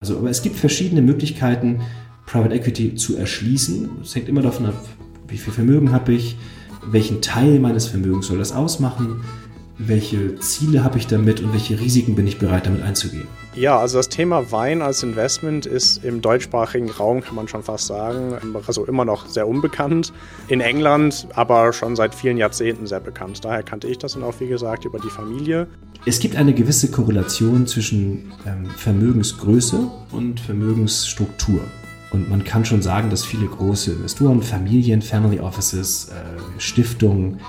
Also, aber es gibt verschiedene Möglichkeiten, Private Equity zu erschließen. Es hängt immer davon ab, wie viel Vermögen habe ich, welchen Teil meines Vermögens soll das ausmachen, welche Ziele habe ich damit und welche Risiken bin ich bereit damit einzugehen? Ja, also das Thema Wein als Investment ist im deutschsprachigen Raum, kann man schon fast sagen, also immer noch sehr unbekannt. In England aber schon seit vielen Jahrzehnten sehr bekannt. Daher kannte ich das dann auch, wie gesagt, über die Familie. Es gibt eine gewisse Korrelation zwischen ähm, Vermögensgröße und Vermögensstruktur. Und man kann schon sagen, dass viele große Investoren, Familien, Family Offices, äh, Stiftungen,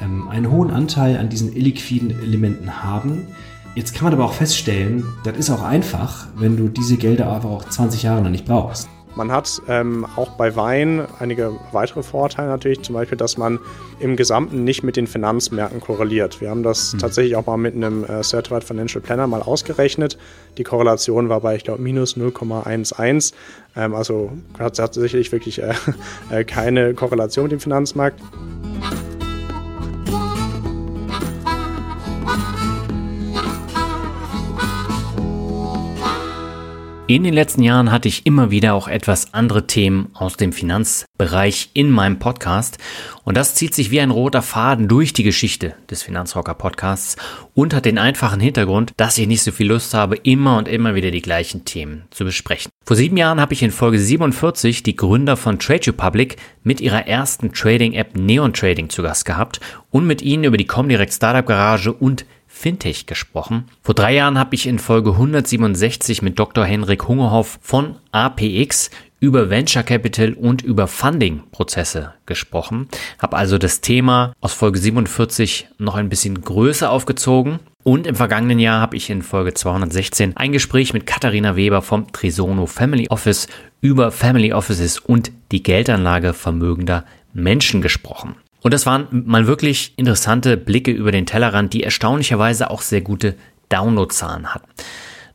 ähm, einen hohen Anteil an diesen illiquiden Elementen haben. Jetzt kann man aber auch feststellen, das ist auch einfach, wenn du diese Gelder aber auch 20 Jahre noch nicht brauchst. Man hat ähm, auch bei Wein einige weitere Vorteile natürlich, zum Beispiel, dass man im Gesamten nicht mit den Finanzmärkten korreliert. Wir haben das mhm. tatsächlich auch mal mit einem äh, Certified Financial Planner mal ausgerechnet. Die Korrelation war bei, ich glaube, minus 0,11. Ähm, also hat, hat sicherlich wirklich äh, äh, keine Korrelation mit dem Finanzmarkt. In den letzten Jahren hatte ich immer wieder auch etwas andere Themen aus dem Finanzbereich in meinem Podcast und das zieht sich wie ein roter Faden durch die Geschichte des Finanzrocker Podcasts und hat den einfachen Hintergrund, dass ich nicht so viel Lust habe, immer und immer wieder die gleichen Themen zu besprechen. Vor sieben Jahren habe ich in Folge 47 die Gründer von Trade Republic mit ihrer ersten Trading-App Neon Trading zu Gast gehabt und mit ihnen über die Comdirect Startup Garage und Fintech gesprochen. Vor drei Jahren habe ich in Folge 167 mit Dr. Henrik Hungerhoff von APX über Venture Capital und über Funding-Prozesse gesprochen. Habe also das Thema aus Folge 47 noch ein bisschen größer aufgezogen. Und im vergangenen Jahr habe ich in Folge 216 ein Gespräch mit Katharina Weber vom Trisono Family Office über Family Offices und die Geldanlage vermögender Menschen gesprochen. Und das waren mal wirklich interessante Blicke über den Tellerrand, die erstaunlicherweise auch sehr gute Downloadzahlen hatten.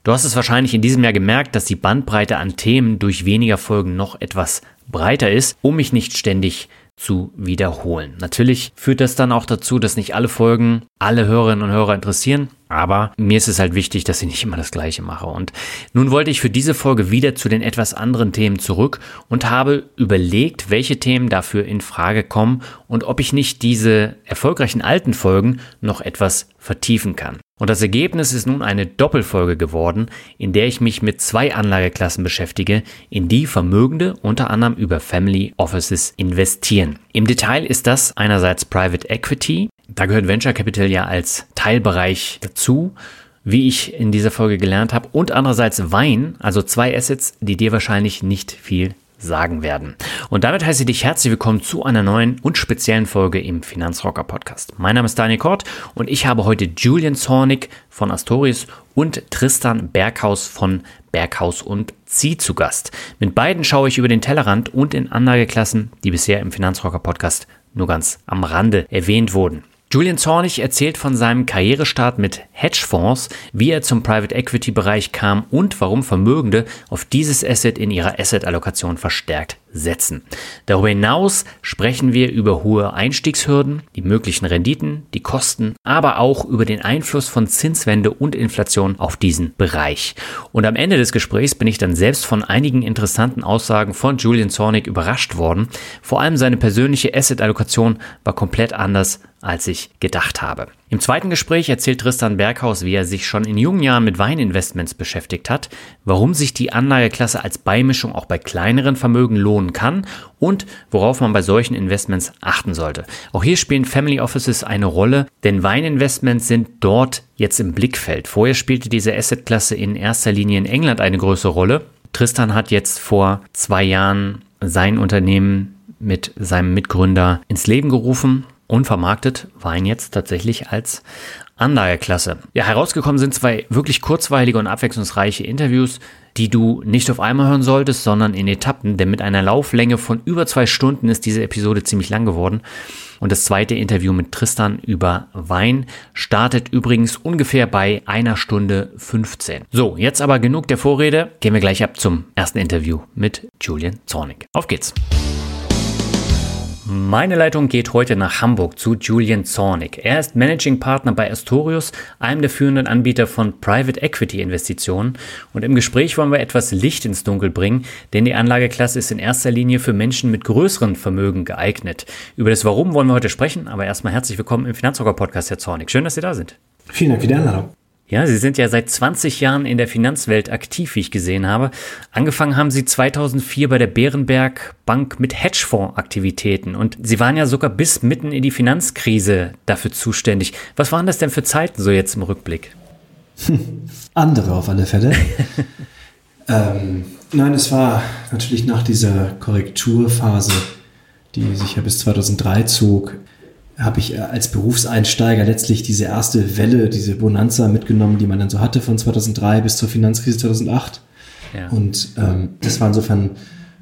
Du hast es wahrscheinlich in diesem Jahr gemerkt, dass die Bandbreite an Themen durch weniger Folgen noch etwas breiter ist, um mich nicht ständig zu wiederholen. Natürlich führt das dann auch dazu, dass nicht alle Folgen alle Hörerinnen und Hörer interessieren, aber mir ist es halt wichtig, dass ich nicht immer das Gleiche mache. Und nun wollte ich für diese Folge wieder zu den etwas anderen Themen zurück und habe überlegt, welche Themen dafür in Frage kommen und ob ich nicht diese erfolgreichen alten Folgen noch etwas vertiefen kann. Und das Ergebnis ist nun eine Doppelfolge geworden, in der ich mich mit zwei Anlageklassen beschäftige, in die Vermögende unter anderem über Family Offices investieren. Im Detail ist das einerseits Private Equity, da gehört Venture Capital ja als Teilbereich dazu, wie ich in dieser Folge gelernt habe, und andererseits Wein, also zwei Assets, die dir wahrscheinlich nicht viel sagen werden. Und damit heiße ich dich herzlich willkommen zu einer neuen und speziellen Folge im Finanzrocker Podcast. Mein Name ist Daniel Kort und ich habe heute Julian Zornig von Astoris und Tristan Berghaus von Berghaus und Zieh zu Gast. Mit beiden schaue ich über den Tellerrand und in Anlageklassen, die bisher im Finanzrocker Podcast nur ganz am Rande erwähnt wurden. Julian Zornig erzählt von seinem Karrierestart mit Hedgefonds, wie er zum Private Equity Bereich kam und warum Vermögende auf dieses Asset in ihrer Asset-Allokation verstärkt setzen. Darüber hinaus sprechen wir über hohe Einstiegshürden, die möglichen Renditen, die Kosten, aber auch über den Einfluss von Zinswende und Inflation auf diesen Bereich. Und am Ende des Gesprächs bin ich dann selbst von einigen interessanten Aussagen von Julian Zornig überrascht worden. Vor allem seine persönliche Asset-Allokation war komplett anders als ich gedacht habe. Im zweiten Gespräch erzählt Tristan Berghaus, wie er sich schon in jungen Jahren mit Weininvestments beschäftigt hat, warum sich die Anlageklasse als Beimischung auch bei kleineren Vermögen lohnen kann und worauf man bei solchen Investments achten sollte. Auch hier spielen Family Offices eine Rolle, denn Weininvestments sind dort jetzt im Blickfeld. Vorher spielte diese Assetklasse in erster Linie in England eine größere Rolle. Tristan hat jetzt vor zwei Jahren sein Unternehmen mit seinem Mitgründer ins Leben gerufen und vermarktet Wein jetzt tatsächlich als Anlageklasse. Ja, herausgekommen sind zwei wirklich kurzweilige und abwechslungsreiche Interviews, die du nicht auf einmal hören solltest, sondern in Etappen, denn mit einer Lauflänge von über zwei Stunden ist diese Episode ziemlich lang geworden. Und das zweite Interview mit Tristan über Wein startet übrigens ungefähr bei einer Stunde 15. So, jetzt aber genug der Vorrede. Gehen wir gleich ab zum ersten Interview mit Julian Zornig. Auf geht's! Meine Leitung geht heute nach Hamburg zu Julian Zornig. Er ist Managing Partner bei Astorius, einem der führenden Anbieter von Private Equity Investitionen. Und im Gespräch wollen wir etwas Licht ins Dunkel bringen, denn die Anlageklasse ist in erster Linie für Menschen mit größeren Vermögen geeignet. Über das Warum wollen wir heute sprechen, aber erstmal herzlich willkommen im Finanzrocker Podcast, Herr Zornig. Schön, dass Sie da sind. Vielen Dank für die Einladung. Ja, Sie sind ja seit 20 Jahren in der Finanzwelt aktiv, wie ich gesehen habe. Angefangen haben Sie 2004 bei der Bärenberg Bank mit Hedgefonds-Aktivitäten und Sie waren ja sogar bis mitten in die Finanzkrise dafür zuständig. Was waren das denn für Zeiten so jetzt im Rückblick? Andere auf alle Fälle. ähm, nein, es war natürlich nach dieser Korrekturphase, die sich ja bis 2003 zog, habe ich äh, als Berufseinsteiger letztlich diese erste Welle, diese Bonanza mitgenommen, die man dann so hatte von 2003 bis zur Finanzkrise 2008. Ja. Und ähm, das war insofern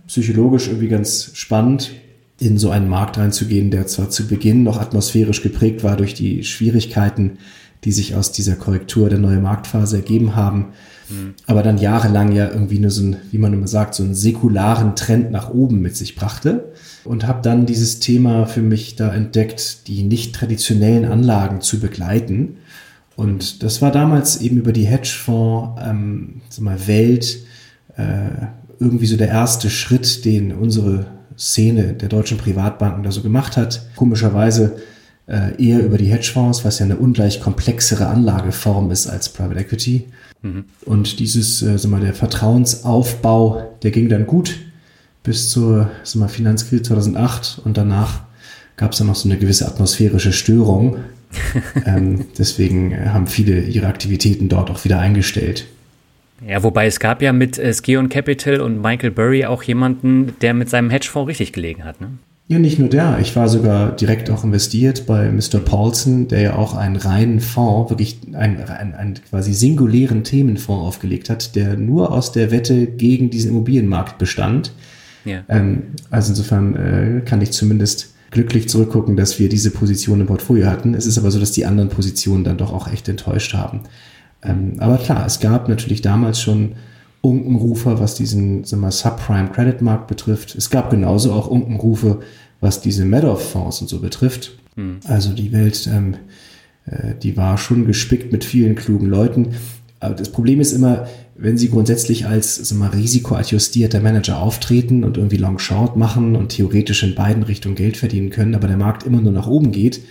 psychologisch irgendwie ganz spannend, in so einen Markt reinzugehen, der zwar zu Beginn noch atmosphärisch geprägt war durch die Schwierigkeiten, die sich aus dieser Korrektur der neue Marktphase ergeben haben, mhm. aber dann jahrelang ja irgendwie nur so ein, wie man immer sagt, so einen säkularen Trend nach oben mit sich brachte und habe dann dieses Thema für mich da entdeckt, die nicht traditionellen Anlagen zu begleiten. Und das war damals eben über die Hedgefonds ähm, sag mal, Welt äh, irgendwie so der erste Schritt, den unsere Szene der deutschen Privatbanken da so gemacht hat. Komischerweise äh, eher über die Hedgefonds, was ja eine ungleich komplexere Anlageform ist als Private Equity. Mhm. Und dieses, äh, sag mal, der Vertrauensaufbau, der ging dann gut bis zur mal, Finanzkrise 2008 und danach gab es dann noch so eine gewisse atmosphärische Störung. ähm, deswegen haben viele ihre Aktivitäten dort auch wieder eingestellt. Ja, wobei es gab ja mit äh, Skeon Capital und Michael Burry auch jemanden, der mit seinem Hedgefonds richtig gelegen hat, ne? Ja, nicht nur der. Ich war sogar direkt auch investiert bei Mr. Paulson, der ja auch einen reinen Fonds, wirklich einen, einen, einen quasi singulären Themenfonds aufgelegt hat, der nur aus der Wette gegen diesen Immobilienmarkt bestand. Ja. Ähm, also insofern äh, kann ich zumindest glücklich zurückgucken, dass wir diese Position im Portfolio hatten. Es ist aber so, dass die anderen Positionen dann doch auch echt enttäuscht haben. Ähm, aber klar, es gab natürlich damals schon Unkenrufer, was diesen sagen wir, Subprime Credit Markt betrifft. Es gab genauso auch Unkenrufe, was diese Madoff-Fonds und so betrifft. Mhm. Also die Welt, ähm, äh, die war schon gespickt mit vielen klugen Leuten. Aber das Problem ist immer, wenn sie grundsätzlich als sag mal, risikoadjustierter Manager auftreten und irgendwie Long Short machen und theoretisch in beiden Richtungen Geld verdienen können, aber der Markt immer nur nach oben geht,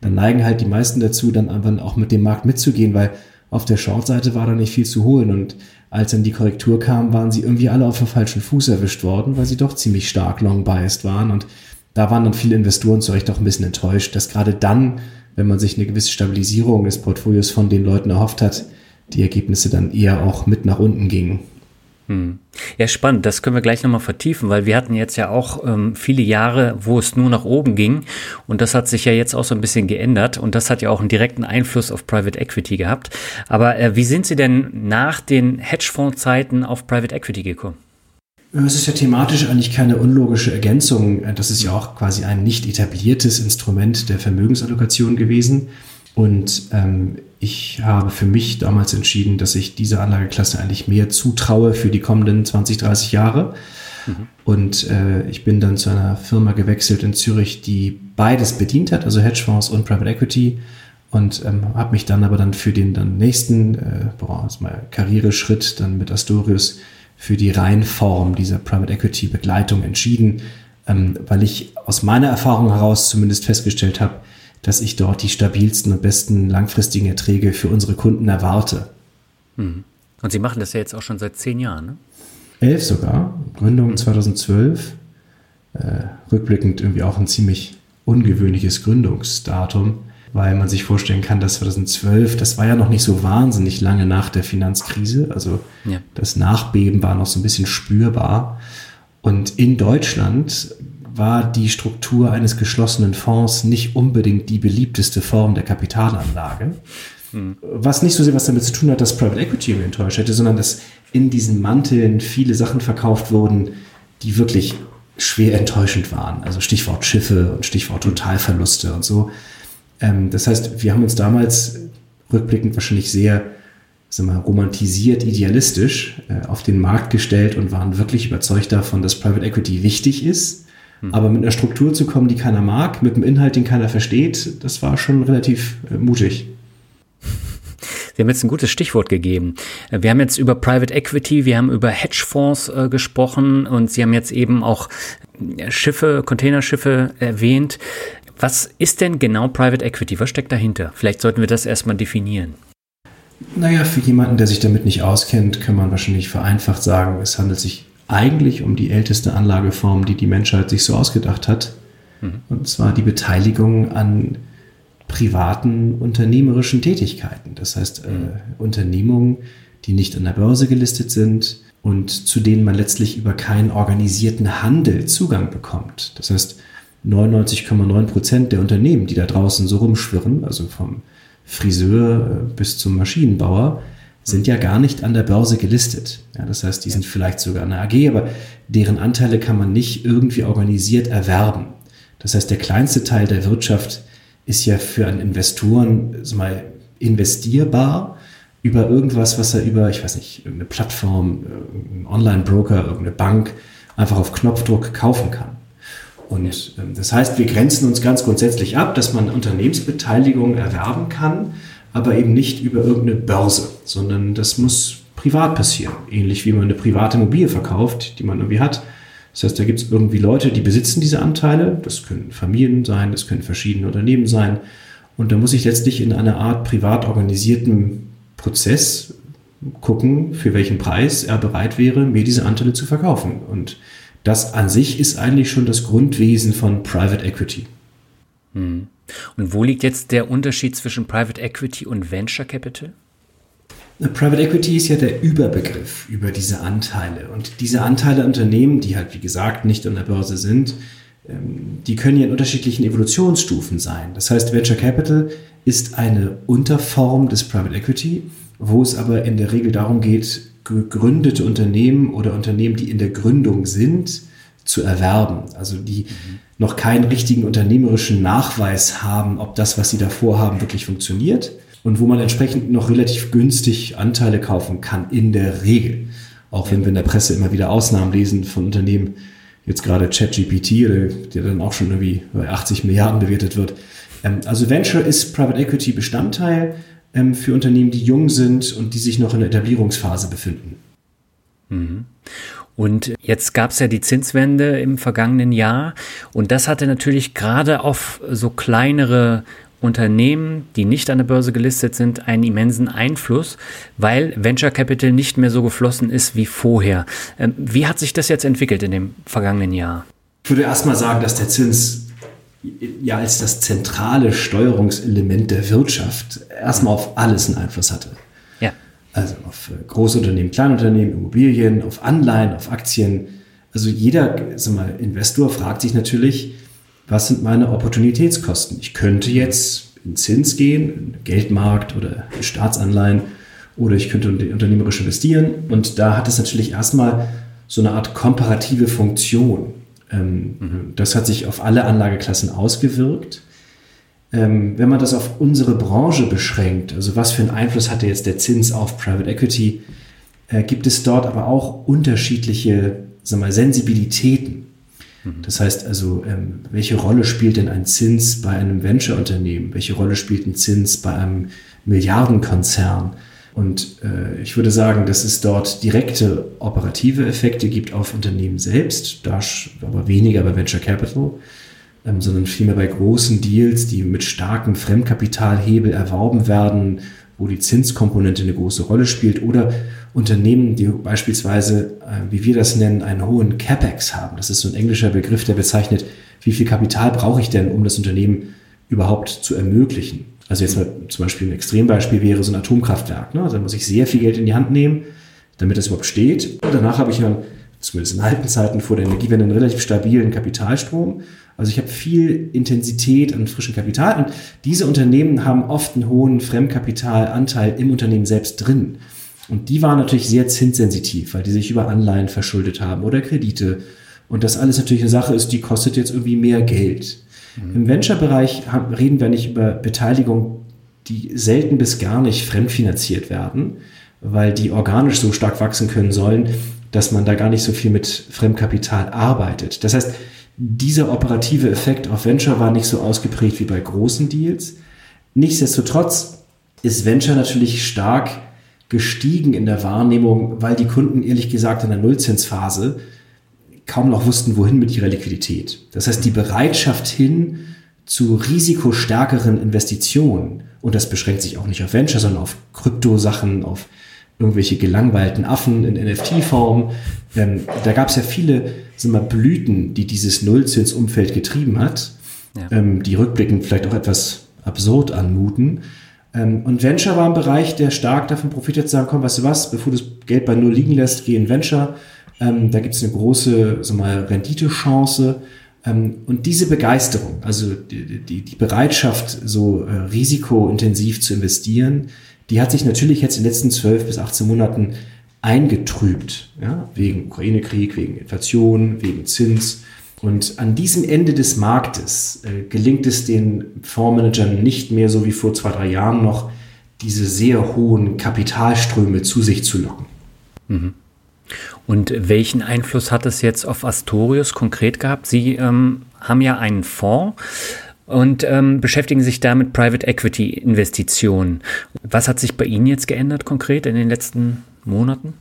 dann neigen halt die meisten dazu, dann einfach auch mit dem Markt mitzugehen, weil auf der Short-Seite war da nicht viel zu holen und als dann die Korrektur kam, waren sie irgendwie alle auf dem falschen Fuß erwischt worden, weil sie doch ziemlich stark long-biased waren und da waren dann viele Investoren zu Recht auch ein bisschen enttäuscht, dass gerade dann, wenn man sich eine gewisse Stabilisierung des Portfolios von den Leuten erhofft hat, die Ergebnisse dann eher auch mit nach unten gingen. Hm. Ja, spannend. Das können wir gleich nochmal vertiefen, weil wir hatten jetzt ja auch ähm, viele Jahre, wo es nur nach oben ging. Und das hat sich ja jetzt auch so ein bisschen geändert. Und das hat ja auch einen direkten Einfluss auf Private Equity gehabt. Aber äh, wie sind Sie denn nach den Hedgefonds-Zeiten auf Private Equity gekommen? Es ist ja thematisch eigentlich keine unlogische Ergänzung. Das ist ja auch quasi ein nicht etabliertes Instrument der Vermögensallokation gewesen. Und ähm, ich habe für mich damals entschieden, dass ich dieser Anlageklasse eigentlich mehr zutraue für die kommenden 20, 30 Jahre. Mhm. Und äh, ich bin dann zu einer Firma gewechselt in Zürich, die beides bedient hat, also Hedgefonds und Private Equity. Und ähm, habe mich dann aber dann für den dann nächsten äh, boah, mal Karriereschritt dann mit Astorius für die Reihenform dieser Private Equity Begleitung entschieden, ähm, weil ich aus meiner Erfahrung heraus zumindest festgestellt habe, dass ich dort die stabilsten und besten langfristigen Erträge für unsere Kunden erwarte. Mhm. Und Sie machen das ja jetzt auch schon seit zehn Jahren, ne? Elf sogar. Gründung 2012. Äh, rückblickend irgendwie auch ein ziemlich ungewöhnliches Gründungsdatum, weil man sich vorstellen kann, dass 2012, das war ja noch nicht so wahnsinnig lange nach der Finanzkrise. Also ja. das Nachbeben war noch so ein bisschen spürbar. Und in Deutschland war die Struktur eines geschlossenen Fonds nicht unbedingt die beliebteste Form der Kapitalanlage. Hm. Was nicht so sehr was damit zu tun hat, dass Private Equity mich enttäuscht hätte, sondern dass in diesen Manteln viele Sachen verkauft wurden, die wirklich schwer enttäuschend waren. Also Stichwort Schiffe und Stichwort Totalverluste und so. Ähm, das heißt, wir haben uns damals rückblickend wahrscheinlich sehr sagen wir, romantisiert, idealistisch äh, auf den Markt gestellt und waren wirklich überzeugt davon, dass Private Equity wichtig ist. Hm. Aber mit einer Struktur zu kommen, die keiner mag, mit einem Inhalt, den keiner versteht, das war schon relativ äh, mutig. Sie haben jetzt ein gutes Stichwort gegeben. Wir haben jetzt über Private Equity, wir haben über Hedgefonds äh, gesprochen und Sie haben jetzt eben auch äh, Schiffe, Containerschiffe erwähnt. Was ist denn genau Private Equity? Was steckt dahinter? Vielleicht sollten wir das erstmal definieren. Naja, für jemanden, der sich damit nicht auskennt, kann man wahrscheinlich vereinfacht sagen, es handelt sich eigentlich um die älteste Anlageform, die die Menschheit sich so ausgedacht hat. Mhm. Und zwar die Beteiligung an privaten unternehmerischen Tätigkeiten. Das heißt, äh, Unternehmungen, die nicht an der Börse gelistet sind und zu denen man letztlich über keinen organisierten Handel Zugang bekommt. Das heißt, 99,9 Prozent der Unternehmen, die da draußen so rumschwirren, also vom Friseur äh, bis zum Maschinenbauer, sind ja gar nicht an der Börse gelistet. Ja, das heißt, die sind vielleicht sogar eine AG, aber deren Anteile kann man nicht irgendwie organisiert erwerben. Das heißt, der kleinste Teil der Wirtschaft ist ja für einen Investoren mal investierbar über irgendwas, was er über, ich weiß nicht, irgendeine Plattform, irgendein Online-Broker, irgendeine Bank einfach auf Knopfdruck kaufen kann. Und ähm, das heißt, wir grenzen uns ganz grundsätzlich ab, dass man Unternehmensbeteiligung erwerben kann, aber eben nicht über irgendeine Börse, sondern das muss privat passieren. Ähnlich wie man eine private Immobilie verkauft, die man irgendwie hat das heißt, da gibt es irgendwie Leute, die besitzen diese Anteile. Das können Familien sein, das können verschiedene Unternehmen sein. Und da muss ich letztlich in einer Art privat organisierten Prozess gucken, für welchen Preis er bereit wäre, mir diese Anteile zu verkaufen. Und das an sich ist eigentlich schon das Grundwesen von Private Equity. Hm. Und wo liegt jetzt der Unterschied zwischen Private Equity und Venture Capital? Private Equity ist ja der Überbegriff über diese Anteile. Und diese Anteile Unternehmen, die halt, wie gesagt, nicht an der Börse sind, ähm, die können ja in unterschiedlichen Evolutionsstufen sein. Das heißt, Venture Capital ist eine Unterform des Private Equity, wo es aber in der Regel darum geht, gegründete Unternehmen oder Unternehmen, die in der Gründung sind, zu erwerben. Also die mhm. noch keinen richtigen unternehmerischen Nachweis haben, ob das, was sie davor haben, wirklich funktioniert und wo man entsprechend noch relativ günstig Anteile kaufen kann, in der Regel. Auch wenn wir in der Presse immer wieder Ausnahmen lesen von Unternehmen, jetzt gerade ChatGPT, der dann auch schon irgendwie bei 80 Milliarden bewertet wird. Ähm, also Venture ist Private Equity Bestandteil ähm, für Unternehmen, die jung sind und die sich noch in der Etablierungsphase befinden. Mhm. Und jetzt gab es ja die Zinswende im vergangenen Jahr und das hatte natürlich gerade auf so kleinere Unternehmen, die nicht an der Börse gelistet sind, einen immensen Einfluss, weil Venture Capital nicht mehr so geflossen ist wie vorher. Ähm, wie hat sich das jetzt entwickelt in dem vergangenen Jahr? Ich würde erstmal sagen, dass der Zins ja als das zentrale Steuerungselement der Wirtschaft erstmal auf alles einen Einfluss hatte. Ja. Also auf äh, Großunternehmen, Kleinunternehmen, Immobilien, auf Anleihen, auf Aktien. Also jeder sag mal, Investor fragt sich natürlich, was sind meine Opportunitätskosten? Ich könnte jetzt in Zins gehen, in Geldmarkt oder in Staatsanleihen oder ich könnte unternehmerisch investieren. Und da hat es natürlich erstmal so eine Art komparative Funktion. Ähm, mhm. Das hat sich auf alle Anlageklassen ausgewirkt. Ähm, wenn man das auf unsere Branche beschränkt, also was für einen Einfluss hatte jetzt der Zins auf Private Equity, äh, gibt es dort aber auch unterschiedliche sagen wir, Sensibilitäten. Mhm. Das heißt also, ähm, welche Rolle spielt denn ein Zins bei einem Venture-Unternehmen? Welche Rolle spielt ein Zins bei einem Milliardenkonzern? Und äh, ich würde sagen, dass es dort direkte operative Effekte gibt auf Unternehmen selbst, da aber weniger bei Venture Capital, ähm, sondern vielmehr bei großen Deals, die mit starkem Fremdkapitalhebel erworben werden, wo die Zinskomponente eine große Rolle spielt oder Unternehmen, die beispielsweise, äh, wie wir das nennen, einen hohen CapEx haben. Das ist so ein englischer Begriff, der bezeichnet, wie viel Kapital brauche ich denn, um das Unternehmen überhaupt zu ermöglichen. Also jetzt mal zum Beispiel ein Extrembeispiel wäre so ein Atomkraftwerk. Ne? Also da muss ich sehr viel Geld in die Hand nehmen, damit das überhaupt steht. Und danach habe ich ein zumindest in alten Zeiten vor der Energiewende, einen relativ stabilen Kapitalstrom. Also ich habe viel Intensität an frischem Kapital und diese Unternehmen haben oft einen hohen Fremdkapitalanteil im Unternehmen selbst drin. Und die waren natürlich sehr zinssensitiv, weil die sich über Anleihen verschuldet haben oder Kredite. Und das alles natürlich eine Sache ist, die kostet jetzt irgendwie mehr Geld. Mhm. Im Venture-Bereich reden wir nicht über Beteiligung, die selten bis gar nicht fremdfinanziert werden, weil die organisch so stark wachsen können sollen, dass man da gar nicht so viel mit Fremdkapital arbeitet. Das heißt, dieser operative Effekt auf Venture war nicht so ausgeprägt wie bei großen Deals. Nichtsdestotrotz ist Venture natürlich stark gestiegen in der Wahrnehmung, weil die Kunden ehrlich gesagt in der Nullzinsphase kaum noch wussten, wohin mit ihrer Liquidität. Das heißt, die Bereitschaft hin zu risikostärkeren Investitionen, und das beschränkt sich auch nicht auf Venture, sondern auf Kryptosachen, auf irgendwelche gelangweilten Affen in NFT-Form. Ähm, da gab es ja viele sind mal, Blüten, die dieses Nullzinsumfeld getrieben hat, ja. ähm, die rückblickend vielleicht auch etwas absurd anmuten. Ähm, und Venture war ein Bereich, der stark davon profitiert, zu sagen, komm, weißt du was, bevor du das Geld bei Null liegen lässt, geh in Venture. Ähm, da gibt es eine große so mal, Renditechance. Ähm, und diese Begeisterung, also die, die, die Bereitschaft, so äh, risikointensiv zu investieren, die hat sich natürlich jetzt in den letzten 12 bis 18 Monaten eingetrübt, ja, wegen Ukraine-Krieg, wegen Inflation, wegen Zins. Und an diesem Ende des Marktes äh, gelingt es den Fondsmanagern nicht mehr so wie vor zwei, drei Jahren noch, diese sehr hohen Kapitalströme zu sich zu locken. Mhm. Und welchen Einfluss hat es jetzt auf Astorius konkret gehabt? Sie ähm, haben ja einen Fonds und ähm, beschäftigen sich da mit Private Equity Investitionen. Was hat sich bei Ihnen jetzt geändert konkret in den letzten Monaten?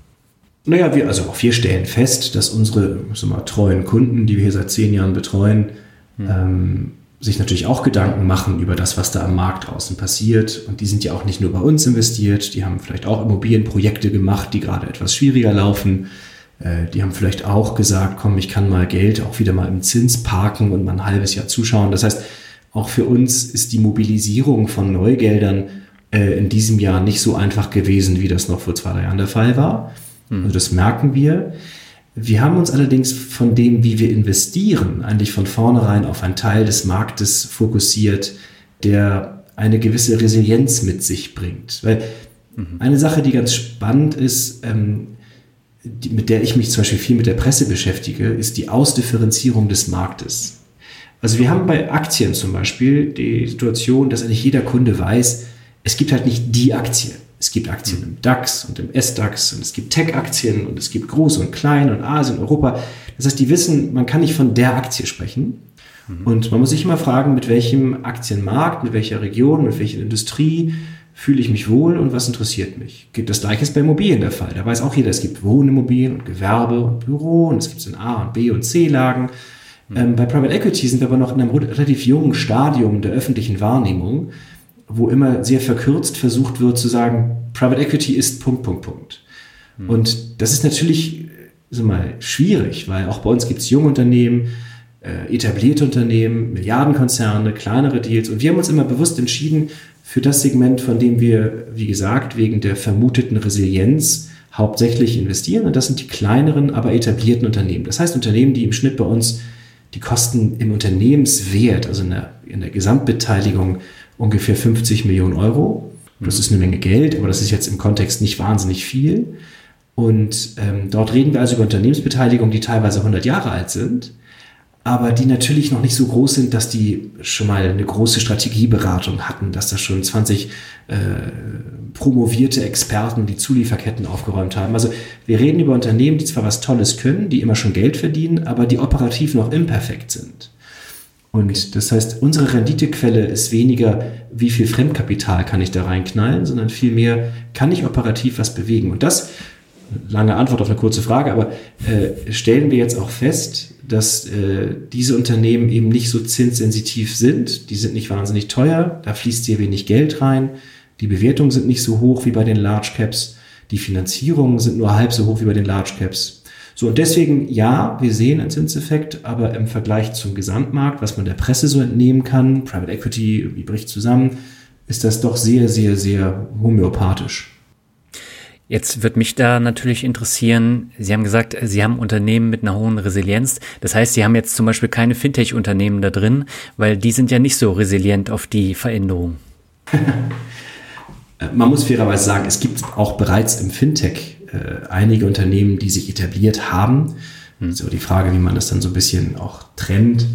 Naja, wir, also auch wir stellen fest, dass unsere mal, treuen Kunden, die wir hier seit zehn Jahren betreuen, hm. ähm, sich natürlich auch Gedanken machen über das, was da am Markt draußen passiert. Und die sind ja auch nicht nur bei uns investiert, die haben vielleicht auch Immobilienprojekte gemacht, die gerade etwas schwieriger laufen. Äh, die haben vielleicht auch gesagt, komm, ich kann mal Geld auch wieder mal im Zins parken und mal ein halbes Jahr zuschauen. Das heißt, auch für uns ist die Mobilisierung von Neugeldern äh, in diesem Jahr nicht so einfach gewesen, wie das noch vor zwei, drei Jahren der Fall war. Mhm. Also das merken wir. Wir haben uns allerdings von dem, wie wir investieren, eigentlich von vornherein auf einen Teil des Marktes fokussiert, der eine gewisse Resilienz mit sich bringt. Weil mhm. eine Sache, die ganz spannend ist, ähm, die, mit der ich mich zum Beispiel viel mit der Presse beschäftige, ist die Ausdifferenzierung des Marktes. Also wir haben bei Aktien zum Beispiel die Situation, dass eigentlich jeder Kunde weiß, es gibt halt nicht die Aktie. Es gibt Aktien im DAX und im S-DAX und es gibt Tech-Aktien und es gibt große und kleine und Asien, Europa. Das heißt, die wissen, man kann nicht von der Aktie sprechen. Mhm. Und man muss sich immer fragen, mit welchem Aktienmarkt, mit welcher Region, mit welcher Industrie fühle ich mich wohl und was interessiert mich. Das gleiche ist bei Immobilien der Fall. Da weiß auch jeder, es gibt Wohnimmobilien und Gewerbe und Büro und es gibt es in A und B und C Lagen. Ähm, bei Private Equity sind wir aber noch in einem relativ jungen Stadium der öffentlichen Wahrnehmung, wo immer sehr verkürzt versucht wird zu sagen, Private Equity ist Punkt, Punkt, Punkt. Mhm. Und das ist natürlich so mal schwierig, weil auch bei uns gibt es junge Unternehmen, äh, etablierte Unternehmen, Milliardenkonzerne, kleinere Deals. Und wir haben uns immer bewusst entschieden für das Segment, von dem wir, wie gesagt, wegen der vermuteten Resilienz hauptsächlich investieren. Und das sind die kleineren, aber etablierten Unternehmen. Das heißt Unternehmen, die im Schnitt bei uns die kosten im Unternehmenswert, also in der, in der Gesamtbeteiligung, ungefähr 50 Millionen Euro. Das mhm. ist eine Menge Geld, aber das ist jetzt im Kontext nicht wahnsinnig viel. Und ähm, dort reden wir also über Unternehmensbeteiligungen, die teilweise 100 Jahre alt sind aber die natürlich noch nicht so groß sind, dass die schon mal eine große Strategieberatung hatten, dass da schon 20 äh, promovierte Experten die Zulieferketten aufgeräumt haben. Also wir reden über Unternehmen, die zwar was Tolles können, die immer schon Geld verdienen, aber die operativ noch imperfekt sind. Und das heißt, unsere Renditequelle ist weniger, wie viel Fremdkapital kann ich da reinknallen, sondern vielmehr, kann ich operativ was bewegen. Und das lange Antwort auf eine kurze Frage, aber äh, stellen wir jetzt auch fest, dass äh, diese Unternehmen eben nicht so zinssensitiv sind. Die sind nicht wahnsinnig teuer, da fließt sehr wenig Geld rein. Die Bewertungen sind nicht so hoch wie bei den Large Caps. Die Finanzierungen sind nur halb so hoch wie bei den Large Caps. So, und deswegen, ja, wir sehen einen Zinseffekt, aber im Vergleich zum Gesamtmarkt, was man der Presse so entnehmen kann, Private Equity irgendwie bricht zusammen, ist das doch sehr, sehr, sehr homöopathisch. Jetzt wird mich da natürlich interessieren, Sie haben gesagt, Sie haben Unternehmen mit einer hohen Resilienz. Das heißt, Sie haben jetzt zum Beispiel keine Fintech-Unternehmen da drin, weil die sind ja nicht so resilient auf die Veränderung. Man muss fairerweise sagen, es gibt auch bereits im Fintech äh, einige Unternehmen, die sich etabliert haben. Hm. So die Frage, wie man das dann so ein bisschen auch trennt.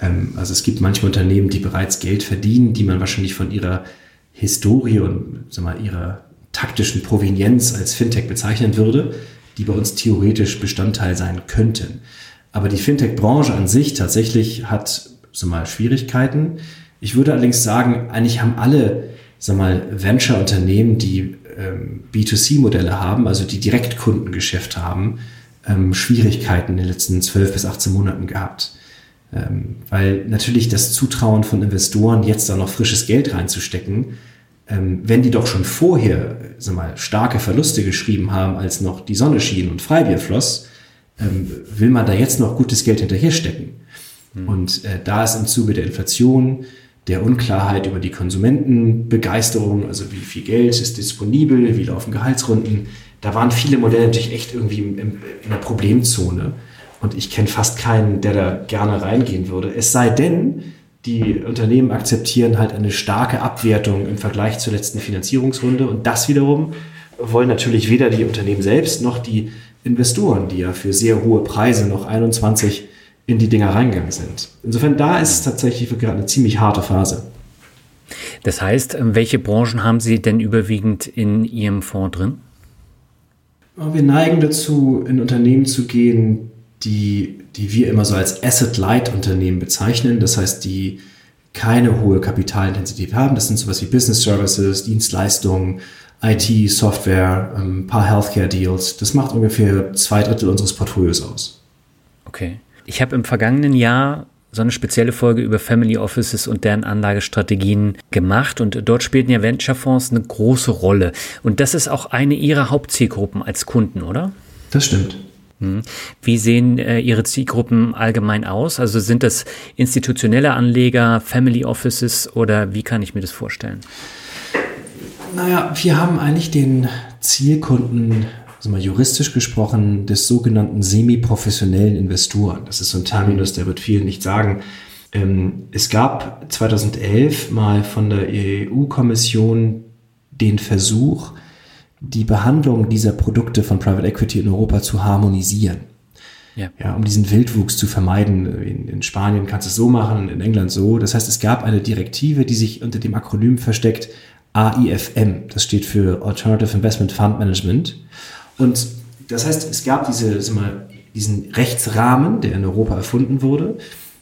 Ähm, also es gibt manche Unternehmen, die bereits Geld verdienen, die man wahrscheinlich von ihrer Historie und sag mal, ihrer taktischen Provenienz als Fintech bezeichnen würde, die bei uns theoretisch Bestandteil sein könnten. Aber die Fintech-Branche an sich tatsächlich hat so mal Schwierigkeiten. Ich würde allerdings sagen, eigentlich haben alle sag mal, Venture-Unternehmen, die ähm, B2C-Modelle haben, also die Direktkundengeschäft haben, ähm, Schwierigkeiten in den letzten 12 bis 18 Monaten gehabt. Ähm, weil natürlich das Zutrauen von Investoren, jetzt da noch frisches Geld reinzustecken, wenn die doch schon vorher sag mal, starke Verluste geschrieben haben, als noch die Sonne schien und Freibier floss, will man da jetzt noch gutes Geld hinterher stecken. Mhm. Und äh, da ist im Zuge der Inflation, der Unklarheit über die Konsumentenbegeisterung, also wie viel Geld ist disponibel, wie laufen Gehaltsrunden, da waren viele Modelle natürlich echt irgendwie in, der Problemzone. Und ich kenne fast keinen, der da gerne reingehen würde. Es sei denn, die Unternehmen akzeptieren halt eine starke Abwertung im Vergleich zur letzten Finanzierungsrunde. Und das wiederum wollen natürlich weder die Unternehmen selbst noch die Investoren, die ja für sehr hohe Preise noch 21 in die Dinger reingegangen sind. Insofern, da ist es tatsächlich wirklich eine ziemlich harte Phase. Das heißt, welche Branchen haben Sie denn überwiegend in Ihrem Fonds drin? Wir neigen dazu, in Unternehmen zu gehen, die, die wir immer so als Asset-Light-Unternehmen bezeichnen. Das heißt, die keine hohe Kapitalintensität haben. Das sind sowas wie Business Services, Dienstleistungen, IT, Software, ein ähm, paar Healthcare-Deals. Das macht ungefähr zwei Drittel unseres Portfolios aus. Okay. Ich habe im vergangenen Jahr so eine spezielle Folge über Family Offices und deren Anlagestrategien gemacht und dort spielten ja Venture-Fonds eine große Rolle. Und das ist auch eine Ihrer Hauptzielgruppen als Kunden, oder? Das stimmt. Hm. Wie sehen äh, Ihre Zielgruppen allgemein aus? Also sind das institutionelle Anleger, Family Offices oder wie kann ich mir das vorstellen? Naja, wir haben eigentlich den Zielkunden, also mal juristisch gesprochen, des sogenannten semi-professionellen Investoren. Das ist so ein Terminus, der wird vielen nicht sagen. Ähm, es gab 2011 mal von der EU-Kommission den Versuch, die Behandlung dieser Produkte von Private Equity in Europa zu harmonisieren. Ja. ja, um diesen Wildwuchs zu vermeiden. In, in, Spanien kannst du es so machen, in England so. Das heißt, es gab eine Direktive, die sich unter dem Akronym versteckt AIFM. Das steht für Alternative Investment Fund Management. Und das heißt, es gab diese, mal, diesen Rechtsrahmen, der in Europa erfunden wurde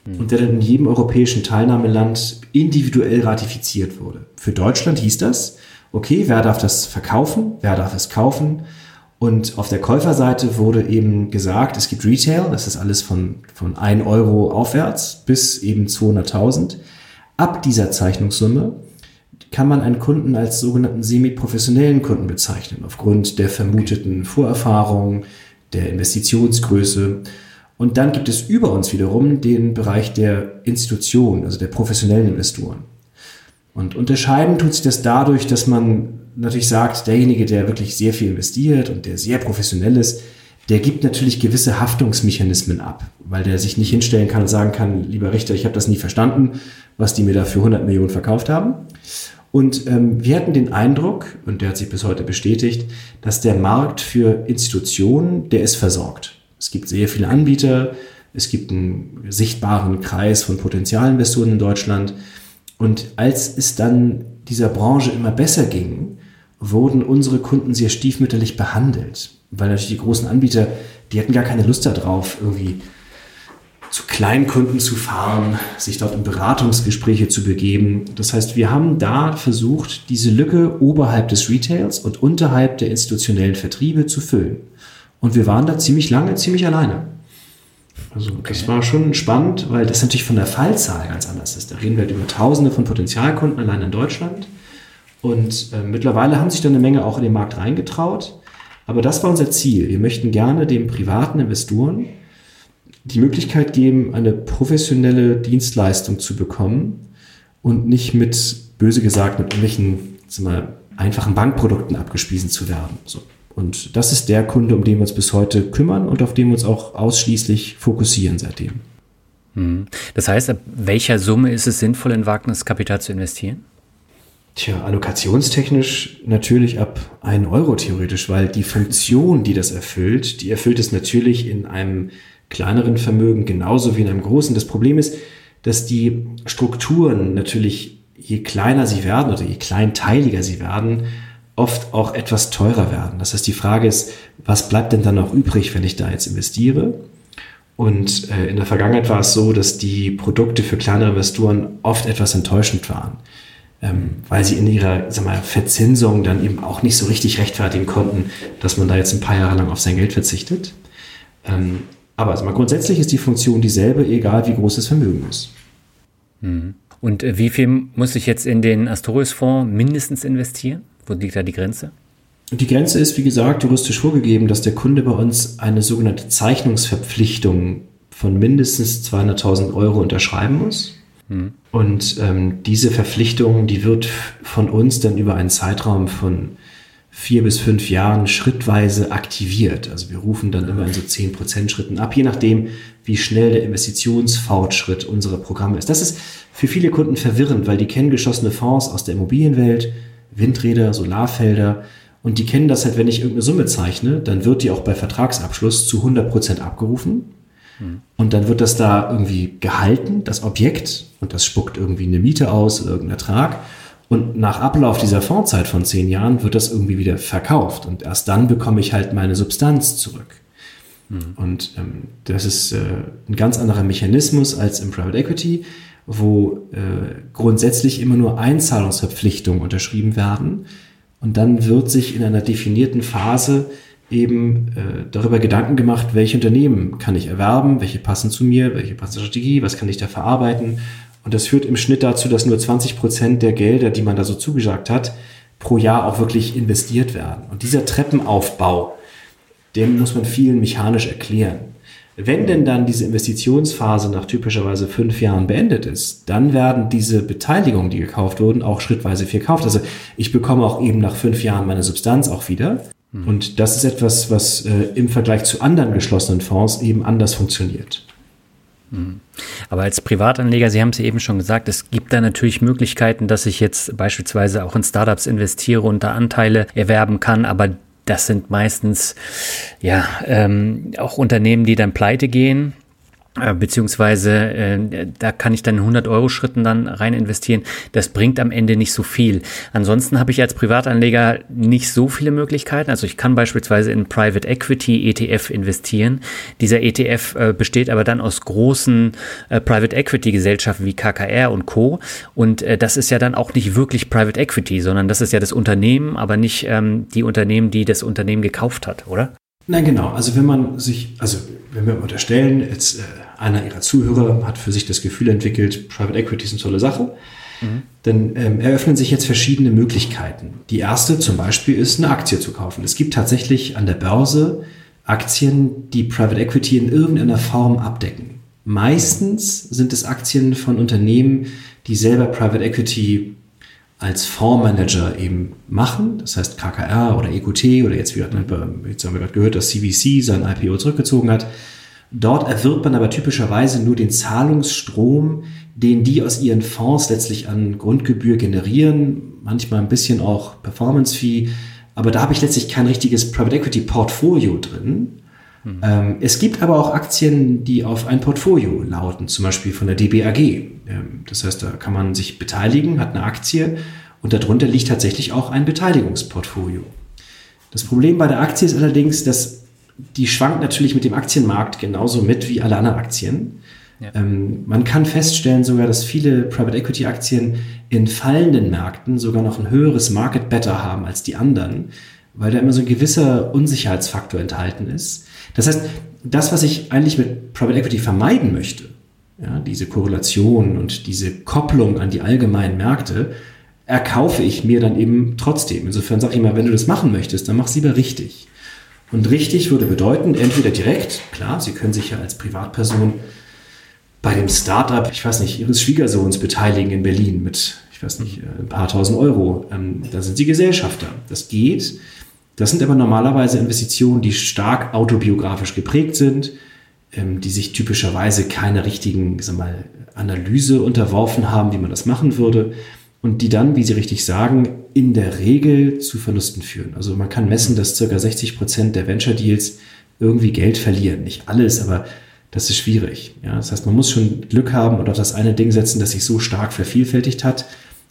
mhm. und der dann in jedem europäischen Teilnahmeland individuell ratifiziert wurde. Für Deutschland hieß das, okay, wer darf das verkaufen, wer darf es kaufen. Und auf der Käuferseite wurde eben gesagt, es gibt Retail, das ist alles von, von 1 Euro aufwärts bis eben 200.000. Ab dieser Zeichnungssumme kann man einen Kunden als sogenannten semi-professionellen Kunden bezeichnen, aufgrund der vermuteten Vorerfahrung, der Investitionsgröße. Und dann gibt es über uns wiederum den Bereich der Institution, also der professionellen Investoren. Und unterscheiden tut sich das dadurch, dass man natürlich sagt, derjenige, der wirklich sehr viel investiert und der sehr professionell ist, der gibt natürlich gewisse Haftungsmechanismen ab, weil der sich nicht hinstellen kann und sagen kann, lieber Richter, ich habe das nie verstanden, was die mir da für 100 Millionen verkauft haben. Und ähm, wir hatten den Eindruck, und der hat sich bis heute bestätigt, dass der Markt für Institutionen, der ist versorgt. Es gibt sehr viele Anbieter, es gibt einen sichtbaren Kreis von Potenzialinvestoren in Deutschland. Und als es dann dieser Branche immer besser ging, wurden unsere Kunden sehr stiefmütterlich behandelt. Weil natürlich die großen Anbieter, die hatten gar keine Lust darauf, irgendwie zu Kleinkunden zu fahren, sich dort in Beratungsgespräche zu begeben. Das heißt, wir haben da versucht, diese Lücke oberhalb des Retails und unterhalb der institutionellen Vertriebe zu füllen. Und wir waren da ziemlich lange, ziemlich alleine. Also okay. das war schon spannend, weil das natürlich von der Fallzahl ganz anders ist. Da reden wir halt über Tausende von Potenzialkunden allein in Deutschland. Und äh, mittlerweile haben sich da eine Menge auch in den Markt reingetraut. Aber das war unser Ziel. Wir möchten gerne den privaten Investoren die Möglichkeit geben, eine professionelle Dienstleistung zu bekommen und nicht mit, böse gesagt, mit irgendwelchen mal, einfachen Bankprodukten abgespiesen zu werden. So. Und das ist der Kunde, um den wir uns bis heute kümmern und auf den wir uns auch ausschließlich fokussieren seitdem. Mhm. Das heißt, ab welcher Summe ist es sinnvoll, in Wagniskapital zu investieren? Tja, allokationstechnisch natürlich ab 1 Euro theoretisch, weil die Funktion, die das erfüllt, die erfüllt es natürlich in einem kleineren Vermögen genauso wie in einem großen. Das Problem ist, dass die Strukturen natürlich, je kleiner sie werden oder je kleinteiliger sie werden, oft auch etwas teurer werden. Das heißt, die Frage ist, was bleibt denn dann noch übrig, wenn ich da jetzt investiere? Und äh, in der Vergangenheit war es so, dass die Produkte für kleinere Investoren oft etwas enttäuschend waren, ähm, weil sie in ihrer sag mal, Verzinsung dann eben auch nicht so richtig rechtfertigen konnten, dass man da jetzt ein paar Jahre lang auf sein Geld verzichtet. Ähm, aber also mal, grundsätzlich ist die Funktion dieselbe, egal wie groß das Vermögen ist. Mhm. Und äh, wie viel muss ich jetzt in den Astorius-Fonds mindestens investieren? Wo liegt da die Grenze? Die Grenze ist, wie gesagt, juristisch vorgegeben, dass der Kunde bei uns eine sogenannte Zeichnungsverpflichtung von mindestens 200.000 Euro unterschreiben muss. Mhm. Und ähm, diese Verpflichtung, die wird von uns dann über einen Zeitraum von vier bis fünf Jahren schrittweise aktiviert. Also wir rufen dann immer in so 10% Schritten ab, je nachdem, wie schnell der Investitionsfortschritt unserer Programme ist. Das ist für viele Kunden verwirrend, weil die kennen geschossene Fonds aus der Immobilienwelt, Windräder, Solarfelder und die kennen das halt, wenn ich irgendeine Summe zeichne, dann wird die auch bei Vertragsabschluss zu 100 Prozent abgerufen. Hm. Und dann wird das da irgendwie gehalten, das Objekt, und das spuckt irgendwie eine Miete aus oder irgendeinen Ertrag. Und nach Ablauf dieser Fondzeit von zehn Jahren wird das irgendwie wieder verkauft. Und erst dann bekomme ich halt meine Substanz zurück. Hm. Und ähm, das ist äh, ein ganz anderer Mechanismus als im Private Equity, wo äh, grundsätzlich immer nur Einzahlungsverpflichtungen unterschrieben werden und dann wird sich in einer definierten Phase eben äh, darüber Gedanken gemacht, welche Unternehmen kann ich erwerben, welche passen zu mir, welche passen zur Strategie, was kann ich da verarbeiten. Und das führt im Schnitt dazu, dass nur 20 Prozent der Gelder, die man da so zugesagt hat, pro Jahr auch wirklich investiert werden. Und dieser Treppenaufbau, den muss man vielen mechanisch erklären. Wenn denn dann diese Investitionsphase nach typischerweise fünf Jahren beendet ist, dann werden diese Beteiligungen, die gekauft wurden, auch schrittweise verkauft. Also ich bekomme auch eben nach fünf Jahren meine Substanz auch wieder. Hm. Und das ist etwas, was äh, im Vergleich zu anderen geschlossenen Fonds eben anders funktioniert. Hm. Aber als Privatanleger, Sie haben es eben schon gesagt, es gibt da natürlich Möglichkeiten, dass ich jetzt beispielsweise auch in Startups investiere und da Anteile erwerben kann, aber das sind meistens ja ähm, auch Unternehmen, die dann pleite gehen beziehungsweise äh, da kann ich dann 100 Euro Schritten dann rein investieren. Das bringt am Ende nicht so viel. Ansonsten habe ich als Privatanleger nicht so viele Möglichkeiten. Also ich kann beispielsweise in Private Equity ETF investieren. Dieser ETF äh, besteht aber dann aus großen äh, Private Equity Gesellschaften wie KKR und Co. Und äh, das ist ja dann auch nicht wirklich Private Equity, sondern das ist ja das Unternehmen, aber nicht ähm, die Unternehmen, die das Unternehmen gekauft hat, oder? Nein, genau. Also wenn man sich, also wenn wir unterstellen, jetzt äh, einer ihrer Zuhörer hat für sich das Gefühl entwickelt, Private Equity ist eine tolle Sache, mhm. dann ähm, eröffnen sich jetzt verschiedene Möglichkeiten. Die erste zum Beispiel ist, eine Aktie zu kaufen. Es gibt tatsächlich an der Börse Aktien, die Private Equity in irgendeiner Form abdecken. Meistens sind es Aktien von Unternehmen, die selber Private Equity als Fondsmanager eben machen. Das heißt KKR oder EQT oder jetzt, wie, jetzt haben wir gerade gehört, dass CVC sein IPO zurückgezogen hat. Dort erwirbt man aber typischerweise nur den Zahlungsstrom, den die aus ihren Fonds letztlich an Grundgebühr generieren, manchmal ein bisschen auch Performance-Fee, aber da habe ich letztlich kein richtiges Private Equity Portfolio drin. Mhm. Ähm, es gibt aber auch Aktien, die auf ein Portfolio lauten, zum Beispiel von der DBAG. Ähm, das heißt, da kann man sich beteiligen, hat eine Aktie und darunter liegt tatsächlich auch ein Beteiligungsportfolio. Das Problem bei der Aktie ist allerdings, dass die schwankt natürlich mit dem Aktienmarkt genauso mit wie alle anderen Aktien. Ja. Ähm, man kann feststellen sogar, dass viele Private Equity Aktien in fallenden Märkten sogar noch ein höheres Market Better haben als die anderen, weil da immer so ein gewisser Unsicherheitsfaktor enthalten ist. Das heißt, das, was ich eigentlich mit Private Equity vermeiden möchte, ja, diese Korrelation und diese Kopplung an die allgemeinen Märkte, erkaufe ich mir dann eben trotzdem. Insofern sage ich mal, wenn du das machen möchtest, dann mach es lieber richtig. Und richtig würde bedeuten, entweder direkt, klar, Sie können sich ja als Privatperson bei dem Startup, ich weiß nicht, Ihres Schwiegersohns beteiligen in Berlin mit, ich weiß nicht, äh, ein paar tausend Euro. Ähm, da sind Sie Gesellschafter. Das geht. Das sind aber normalerweise Investitionen, die stark autobiografisch geprägt sind, ähm, die sich typischerweise keiner richtigen sag mal, Analyse unterworfen haben, wie man das machen würde und die dann, wie Sie richtig sagen, in der Regel zu Verlusten führen. Also man kann messen, dass circa 60 Prozent der Venture Deals irgendwie Geld verlieren. Nicht alles, aber das ist schwierig. Ja, das heißt, man muss schon Glück haben und auf das eine Ding setzen, das sich so stark vervielfältigt hat,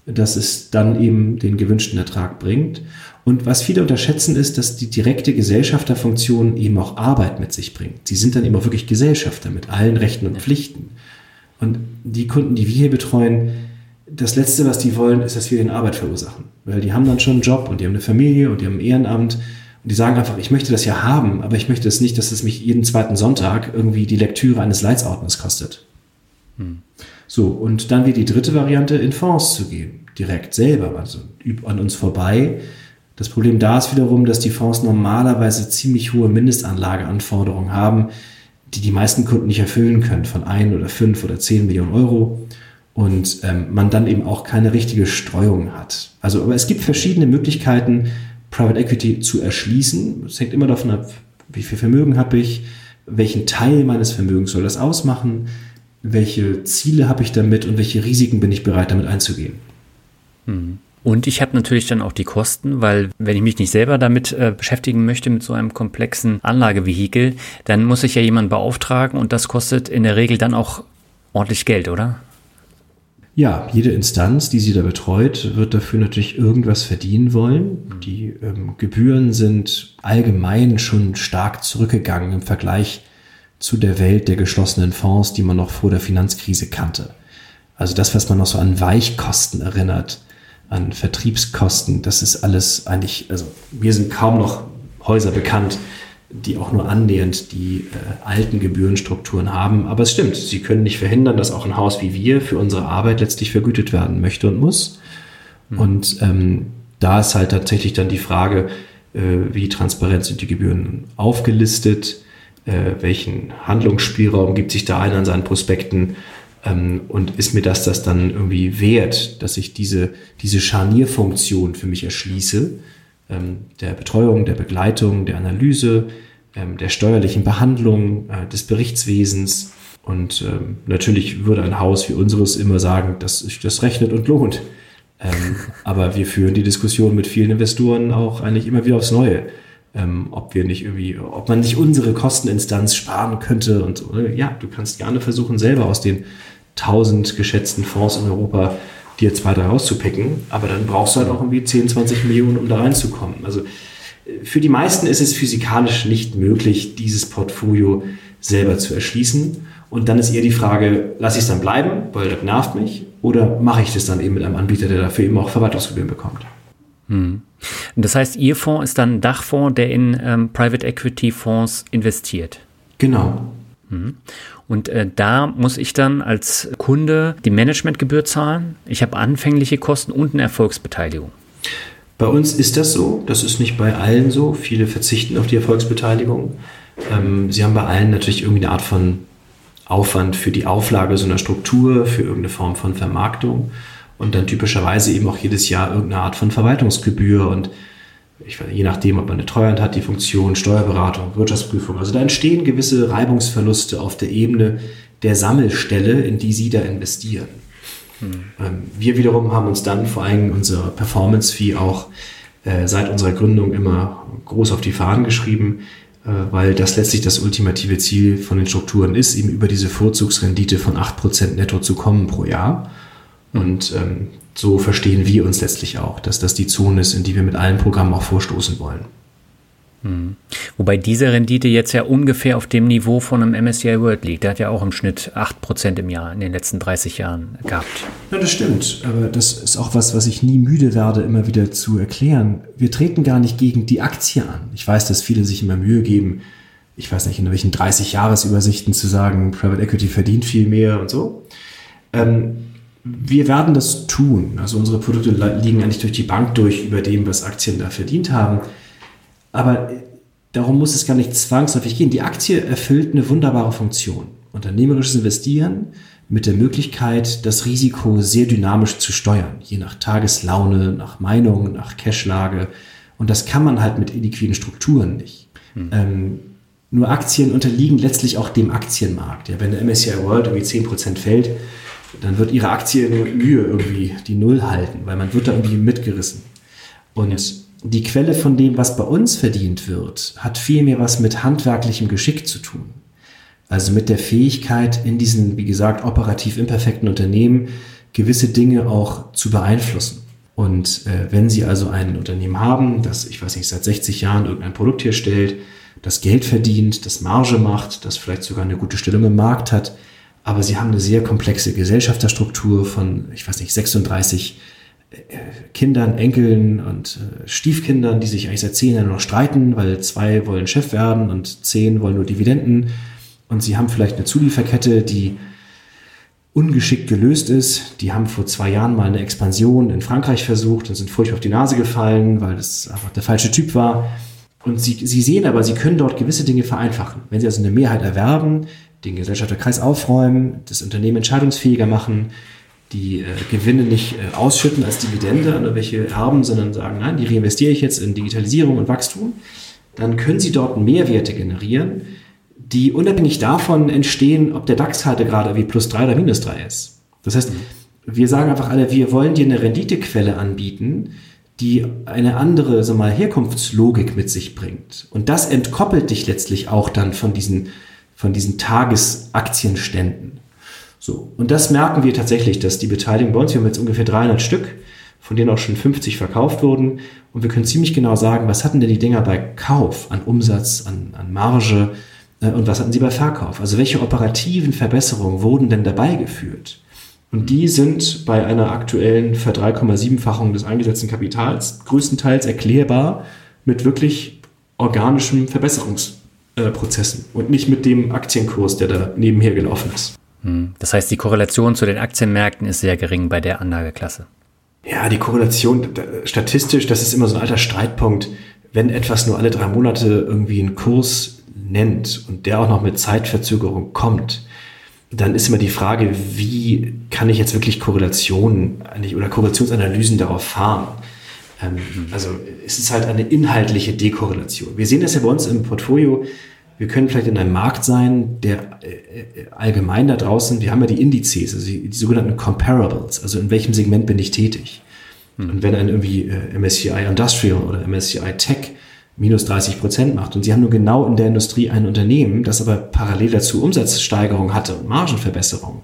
dass es dann eben den gewünschten Ertrag bringt. Und was viele unterschätzen ist, dass die direkte Gesellschafterfunktion eben auch Arbeit mit sich bringt. Sie sind dann eben auch wirklich Gesellschafter mit allen Rechten und Pflichten. Und die Kunden, die wir hier betreuen, das Letzte, was die wollen, ist, dass wir den Arbeit verursachen. Weil die haben dann schon einen Job und die haben eine Familie und die haben ein Ehrenamt. Und die sagen einfach, ich möchte das ja haben, aber ich möchte es nicht, dass es mich jeden zweiten Sonntag irgendwie die Lektüre eines Leitsordners kostet. Hm. So, und dann wie die dritte Variante, in Fonds zu gehen. Direkt selber, also an uns vorbei. Das Problem da ist wiederum, dass die Fonds normalerweise ziemlich hohe Mindestanlageanforderungen haben, die die meisten Kunden nicht erfüllen können, von ein oder fünf oder zehn Millionen Euro und ähm, man dann eben auch keine richtige Streuung hat. Also, aber es gibt verschiedene Möglichkeiten, Private Equity zu erschließen. Es hängt immer davon ab, wie viel Vermögen habe ich, welchen Teil meines Vermögens soll das ausmachen, welche Ziele habe ich damit und welche Risiken bin ich bereit damit einzugehen. Mhm. Und ich habe natürlich dann auch die Kosten, weil wenn ich mich nicht selber damit äh, beschäftigen möchte, mit so einem komplexen Anlagevehikel, dann muss ich ja jemanden beauftragen und das kostet in der Regel dann auch ordentlich Geld, oder? Ja, jede Instanz, die sie da betreut, wird dafür natürlich irgendwas verdienen wollen. Die ähm, Gebühren sind allgemein schon stark zurückgegangen im Vergleich zu der Welt der geschlossenen Fonds, die man noch vor der Finanzkrise kannte. Also das, was man noch so an Weichkosten erinnert, an Vertriebskosten, das ist alles eigentlich, also mir sind kaum noch Häuser bekannt, die auch nur annähernd die äh, alten Gebührenstrukturen haben. Aber es stimmt, sie können nicht verhindern, dass auch ein Haus wie wir für unsere Arbeit letztlich vergütet werden möchte und muss. Mhm. Und ähm, da ist halt tatsächlich dann die Frage, äh, wie transparent sind die Gebühren aufgelistet, äh, welchen Handlungsspielraum gibt sich da ein an seinen Prospekten ähm, und ist mir das das dann irgendwie wert, dass ich diese, diese Scharnierfunktion für mich erschließe, ähm, der Betreuung, der Begleitung, der Analyse, ähm, der steuerlichen Behandlung, äh, des Berichtswesens. Und ähm, natürlich würde ein Haus wie unseres immer sagen, dass sich das rechnet und lohnt. aber wir führen die Diskussion mit vielen Investoren auch eigentlich immer wieder aufs Neue. ob wir nicht irgendwie, ob man nicht unsere Kosteninstanz sparen könnte und so. Ja, du kannst gerne versuchen, selber aus den tausend geschätzten Fonds in Europa dir zwei, drei rauszupicken, aber dann brauchst du halt auch irgendwie 10, 20 Millionen, um da reinzukommen. Also äh, für die meisten ist es physikalisch nicht möglich, dieses Portfolio selber zu erschließen. Und dann ist eher die Frage, lasse ich es dann bleiben, weil das nervt mich, oder mache ich das dann eben mit einem Anbieter, der dafür eben auch Verwaltungsgebühren bekommt? Hm. Das heißt, Ihr Fonds ist dann ein Dachfonds, der in ähm, Private Equity Fonds investiert. Genau. Mhm. Und äh, da muss ich dann als Kunde die Managementgebühr zahlen. Ich habe anfängliche Kosten und eine Erfolgsbeteiligung. Bei uns ist das so. Das ist nicht bei allen so. Viele verzichten auf die Erfolgsbeteiligung. Ähm, sie haben bei allen natürlich irgendwie eine Art von Aufwand für die Auflage so einer Struktur, für irgendeine Form von Vermarktung und dann typischerweise eben auch jedes Jahr irgendeine Art von Verwaltungsgebühr und ich, je nachdem, ob man eine Treuhand hat, die Funktion Steuerberatung, Wirtschaftsprüfung. Also da entstehen gewisse Reibungsverluste auf der Ebene der Sammelstelle, in die Sie da investieren. Hm. Wir wiederum haben uns dann vor allem unser Performance-Fee auch äh, seit unserer Gründung immer groß auf die Fahnen geschrieben, äh, weil das letztlich das ultimative Ziel von den Strukturen ist, eben über diese Vorzugsrendite von 8% netto zu kommen pro Jahr. Und ähm, so verstehen wir uns letztlich auch, dass das die Zone ist, in die wir mit allen Programmen auch vorstoßen wollen. Hm. Wobei diese Rendite jetzt ja ungefähr auf dem Niveau von einem MSCI World liegt. Der hat ja auch im Schnitt 8% im Jahr in den letzten 30 Jahren gehabt. Ja, das stimmt. Aber das ist auch was, was ich nie müde werde, immer wieder zu erklären. Wir treten gar nicht gegen die Aktie an. Ich weiß, dass viele sich immer Mühe geben, ich weiß nicht, in welchen 30-Jahres-Übersichten zu sagen, Private Equity verdient viel mehr und so. Ähm, wir werden das tun. Also unsere Produkte liegen eigentlich durch die Bank durch über dem, was Aktien da verdient haben. Aber darum muss es gar nicht zwangsläufig gehen. Die Aktie erfüllt eine wunderbare Funktion. Unternehmerisches Investieren mit der Möglichkeit, das Risiko sehr dynamisch zu steuern, je nach Tageslaune, nach Meinung, nach Cashlage Und das kann man halt mit illiquiden Strukturen nicht. Mhm. Ähm, nur Aktien unterliegen letztlich auch dem Aktienmarkt. Ja, wenn der MSCI World irgendwie 10% fällt, dann wird ihre Aktie nur Mühe irgendwie die Null halten, weil man wird da irgendwie mitgerissen. Und die Quelle von dem, was bei uns verdient wird, hat vielmehr was mit handwerklichem Geschick zu tun. Also mit der Fähigkeit, in diesen, wie gesagt, operativ imperfekten Unternehmen gewisse Dinge auch zu beeinflussen. Und äh, wenn Sie also ein Unternehmen haben, das, ich weiß nicht, seit 60 Jahren irgendein Produkt herstellt, das Geld verdient, das Marge macht, das vielleicht sogar eine gute Stellung im Markt hat, aber Sie haben eine sehr komplexe Gesellschafterstruktur von, ich weiß nicht, 36 äh, Kindern, Enkeln und äh, Stiefkindern, die sich eigentlich seit zehn Jahren noch streiten, weil zwei wollen Chef werden und zehn wollen nur Dividenden und sie haben vielleicht eine Zulieferkette, die ungeschickt gelöst ist. Die haben vor zwei Jahren mal eine Expansion in Frankreich versucht und sind furchtbar auf die Nase gefallen, weil das einfach der falsche Typ war. Und sie, sie sehen aber, sie können dort gewisse Dinge vereinfachen. Wenn sie also eine Mehrheit erwerben, den Gesellschafterkreis aufräumen, das Unternehmen entscheidungsfähiger machen, die äh, Gewinne nicht äh, ausschütten als Dividende an irgendwelche Erben, sondern sagen, nein, die reinvestiere ich jetzt in Digitalisierung und Wachstum, dann können sie dort Mehrwerte generieren, die unabhängig davon entstehen, ob der DAX halt gerade wie plus drei oder minus drei ist. Das heißt, wir sagen einfach alle, wir wollen dir eine Renditequelle anbieten, die eine andere sag mal, Herkunftslogik mit sich bringt. Und das entkoppelt dich letztlich auch dann von diesen, von diesen Tagesaktienständen. So. Und das merken wir tatsächlich, dass die Beteiligung bei uns, wir haben jetzt ungefähr 300 Stück, von denen auch schon 50 verkauft wurden. Und wir können ziemlich genau sagen, was hatten denn die Dinger bei Kauf an Umsatz, an, an Marge, äh, und was hatten Sie bei Verkauf? Also welche operativen Verbesserungen wurden denn dabei geführt? Und die sind bei einer aktuellen Ver 3,7-fachung des eingesetzten Kapitals größtenteils erklärbar mit wirklich organischen Verbesserungsprozessen und nicht mit dem Aktienkurs, der da nebenher gelaufen ist. Hm. Das heißt, die Korrelation zu den Aktienmärkten ist sehr gering bei der Anlageklasse. Ja, die Korrelation statistisch, das ist immer so ein alter Streitpunkt. Wenn etwas nur alle drei Monate irgendwie einen Kurs nennt und der auch noch mit Zeitverzögerung kommt, dann ist immer die Frage, wie kann ich jetzt wirklich Korrelationen oder Korrelationsanalysen darauf fahren? Ähm, also es ist halt eine inhaltliche Dekorrelation. Wir sehen das ja bei uns im Portfolio. Wir können vielleicht in einem Markt sein, der äh, äh, allgemein da draußen, wir haben ja die Indizes, also die, die sogenannten Comparables, also in welchem Segment bin ich tätig. Hm. Und wenn ein irgendwie äh, MSCI Industrial oder MSCI Tech minus 30 Prozent macht. Und sie haben nur genau in der Industrie ein Unternehmen, das aber parallel dazu Umsatzsteigerung hatte und Margenverbesserung.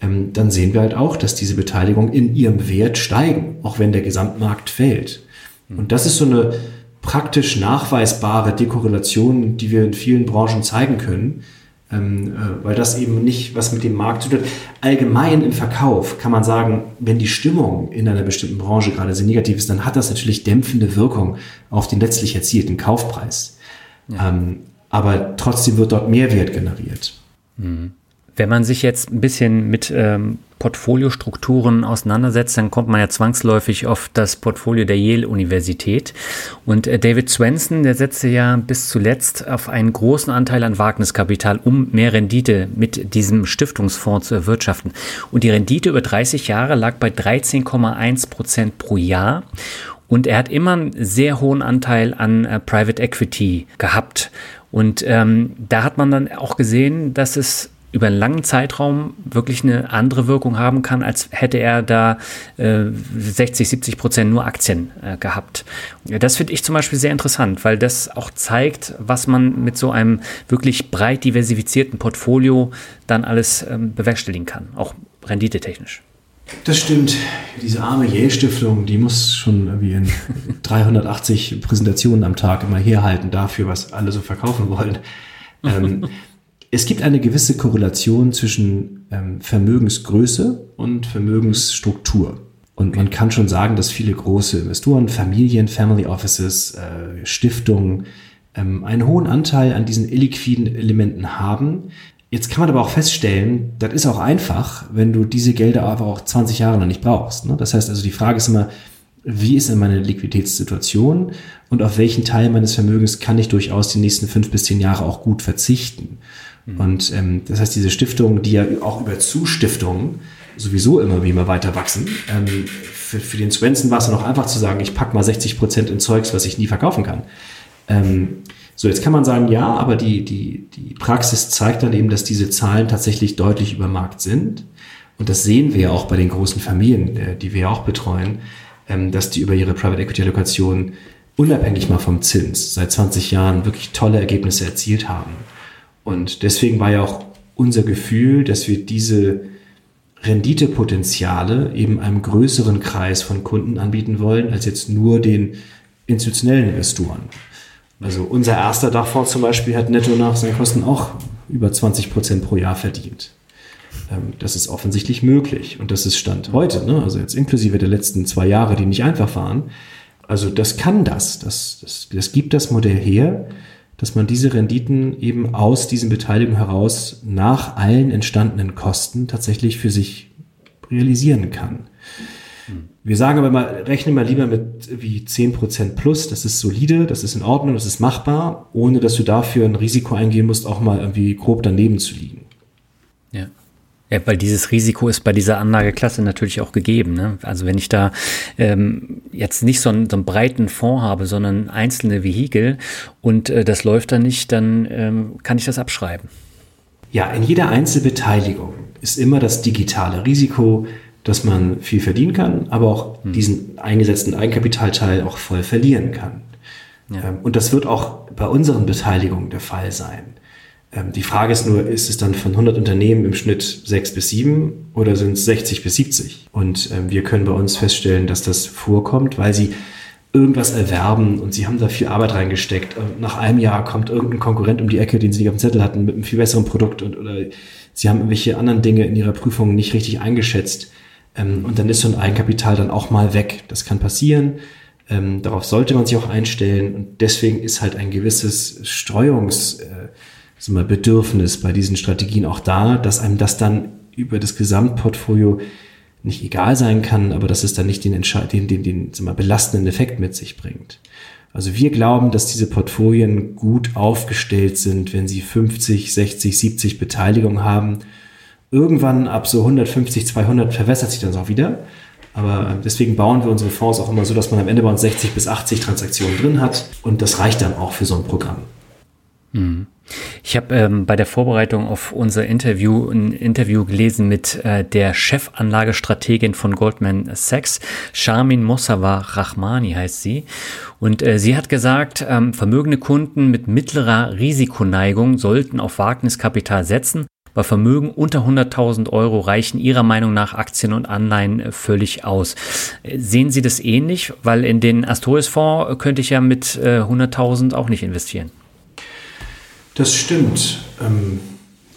Ähm, dann sehen wir halt auch, dass diese Beteiligungen in ihrem Wert steigen, auch wenn der Gesamtmarkt fällt. Und das ist so eine praktisch nachweisbare Dekorrelation, die wir in vielen Branchen zeigen können, ähm, äh, weil das eben nicht was mit dem Markt zu tun hat. Allgemein im Verkauf kann man sagen, wenn die Stimmung in einer bestimmten Branche gerade sehr negativ ist, dann hat das natürlich dämpfende Wirkung auf den letztlich erzielten Kaufpreis. Ja. Ähm, aber trotzdem wird dort Mehrwert generiert. Mhm. Wenn man sich jetzt ein bisschen mit ähm, Portfoliostrukturen auseinandersetzt, dann kommt man ja zwangsläufig auf das Portfolio der Yale-Universität. Und äh, David Swenson, der setzte ja bis zuletzt auf einen großen Anteil an Wagniskapital, um mehr Rendite mit diesem Stiftungsfonds zu erwirtschaften. Und die Rendite über 30 Jahre lag bei 13,1 Prozent pro Jahr. Und er hat immer einen sehr hohen Anteil an äh, Private Equity gehabt. Und ähm, da hat man dann auch gesehen, dass es über einen langen Zeitraum wirklich eine andere Wirkung haben kann, als hätte er da äh, 60, 70 Prozent nur Aktien äh, gehabt. Das finde ich zum Beispiel sehr interessant, weil das auch zeigt, was man mit so einem wirklich breit diversifizierten Portfolio dann alles ähm, bewerkstelligen kann, auch renditetechnisch. Das stimmt. Diese arme Yale-Stiftung, die muss schon irgendwie in 380 Präsentationen am Tag immer herhalten dafür, was alle so verkaufen wollen. Ähm, es gibt eine gewisse Korrelation zwischen ähm, Vermögensgröße und Vermögensstruktur. Und man kann schon sagen, dass viele große Investoren, Familien, Family Offices, äh, Stiftungen ähm, einen hohen Anteil an diesen illiquiden Elementen haben. Jetzt kann man aber auch feststellen, das ist auch einfach, wenn du diese Gelder aber auch 20 Jahre noch nicht brauchst. Ne? Das heißt also, die Frage ist immer, wie ist denn meine Liquiditätssituation und auf welchen Teil meines Vermögens kann ich durchaus die nächsten fünf bis zehn Jahre auch gut verzichten? Mhm. Und ähm, das heißt, diese Stiftungen, die ja auch über Zustiftungen sowieso immer wie immer weiter wachsen. Ähm, für, für den Swenson war es auch einfach zu sagen, ich packe mal 60 Prozent in Zeugs, was ich nie verkaufen kann. Ähm, so, jetzt kann man sagen, ja, aber die, die, die Praxis zeigt dann eben, dass diese Zahlen tatsächlich deutlich über Markt sind. Und das sehen wir ja auch bei den großen Familien, äh, die wir ja auch betreuen, ähm, dass die über ihre Private Equity Allokation unabhängig mal vom Zins seit 20 Jahren wirklich tolle Ergebnisse erzielt haben. Und deswegen war ja auch unser Gefühl, dass wir diese Renditepotenziale eben einem größeren Kreis von Kunden anbieten wollen, als jetzt nur den institutionellen Investoren. Also unser erster Dachfonds zum Beispiel hat netto nach seinen Kosten auch über 20 Prozent pro Jahr verdient. Ähm, das ist offensichtlich möglich und das ist Stand heute, ne? also jetzt inklusive der letzten zwei Jahre, die nicht einfach waren. Also das kann das, das, das, das gibt das Modell her, dass man diese Renditen eben aus diesen Beteiligungen heraus nach allen entstandenen Kosten tatsächlich für sich realisieren kann. Wir sagen aber mal, rechne mal lieber mit wie 10% plus, das ist solide, das ist in Ordnung, das ist machbar, ohne dass du dafür ein Risiko eingehen musst, auch mal irgendwie grob daneben zu liegen. Ja. Ja, weil dieses Risiko ist bei dieser Anlageklasse natürlich auch gegeben. Ne? Also wenn ich da ähm, jetzt nicht so einen, so einen breiten Fonds habe, sondern einzelne Vehikel und äh, das läuft dann nicht, dann ähm, kann ich das abschreiben. Ja, in jeder Einzelbeteiligung ist immer das digitale Risiko, dass man viel verdienen kann, aber auch hm. diesen eingesetzten Eigenkapitalteil auch voll verlieren kann. Ja. Ähm, und das wird auch bei unseren Beteiligungen der Fall sein. Ähm, die Frage ist nur, ist es dann von 100 Unternehmen im Schnitt 6 bis 7 oder sind es 60 bis 70? Und ähm, wir können bei uns feststellen, dass das vorkommt, weil sie irgendwas erwerben und sie haben da viel Arbeit reingesteckt. Nach einem Jahr kommt irgendein Konkurrent um die Ecke, den sie nicht auf dem Zettel hatten, mit einem viel besseren Produkt und, oder sie haben irgendwelche anderen Dinge in ihrer Prüfung nicht richtig eingeschätzt. Ähm, und dann ist so ein Eigenkapital dann auch mal weg. Das kann passieren. darauf sollte man sich auch einstellen. Und deswegen ist halt ein gewisses Streuungs- äh, so mal Bedürfnis bei diesen Strategien auch da, dass einem das dann über das Gesamtportfolio nicht egal sein kann, aber dass es dann nicht den, den, den, den mal, belastenden Effekt mit sich bringt. Also wir glauben, dass diese Portfolien gut aufgestellt sind, wenn sie 50, 60, 70 Beteiligungen haben. Irgendwann ab so 150, 200 verwässert sich das auch wieder. Aber deswegen bauen wir unsere Fonds auch immer so, dass man am Ende bei uns 60 bis 80 Transaktionen drin hat. Und das reicht dann auch für so ein Programm. Mhm. Ich habe ähm, bei der Vorbereitung auf unser Interview ein Interview gelesen mit äh, der Chefanlagestrategin von Goldman Sachs, Shamin Mossawa Rahmani heißt sie. Und äh, sie hat gesagt, ähm, vermögende Kunden mit mittlerer Risikoneigung sollten auf Wagniskapital setzen. Bei Vermögen unter 100.000 Euro reichen Ihrer Meinung nach Aktien und Anleihen äh, völlig aus. Äh, sehen Sie das ähnlich? Weil in den Astoris-Fonds könnte ich ja mit äh, 100.000 auch nicht investieren. Das stimmt. Ähm,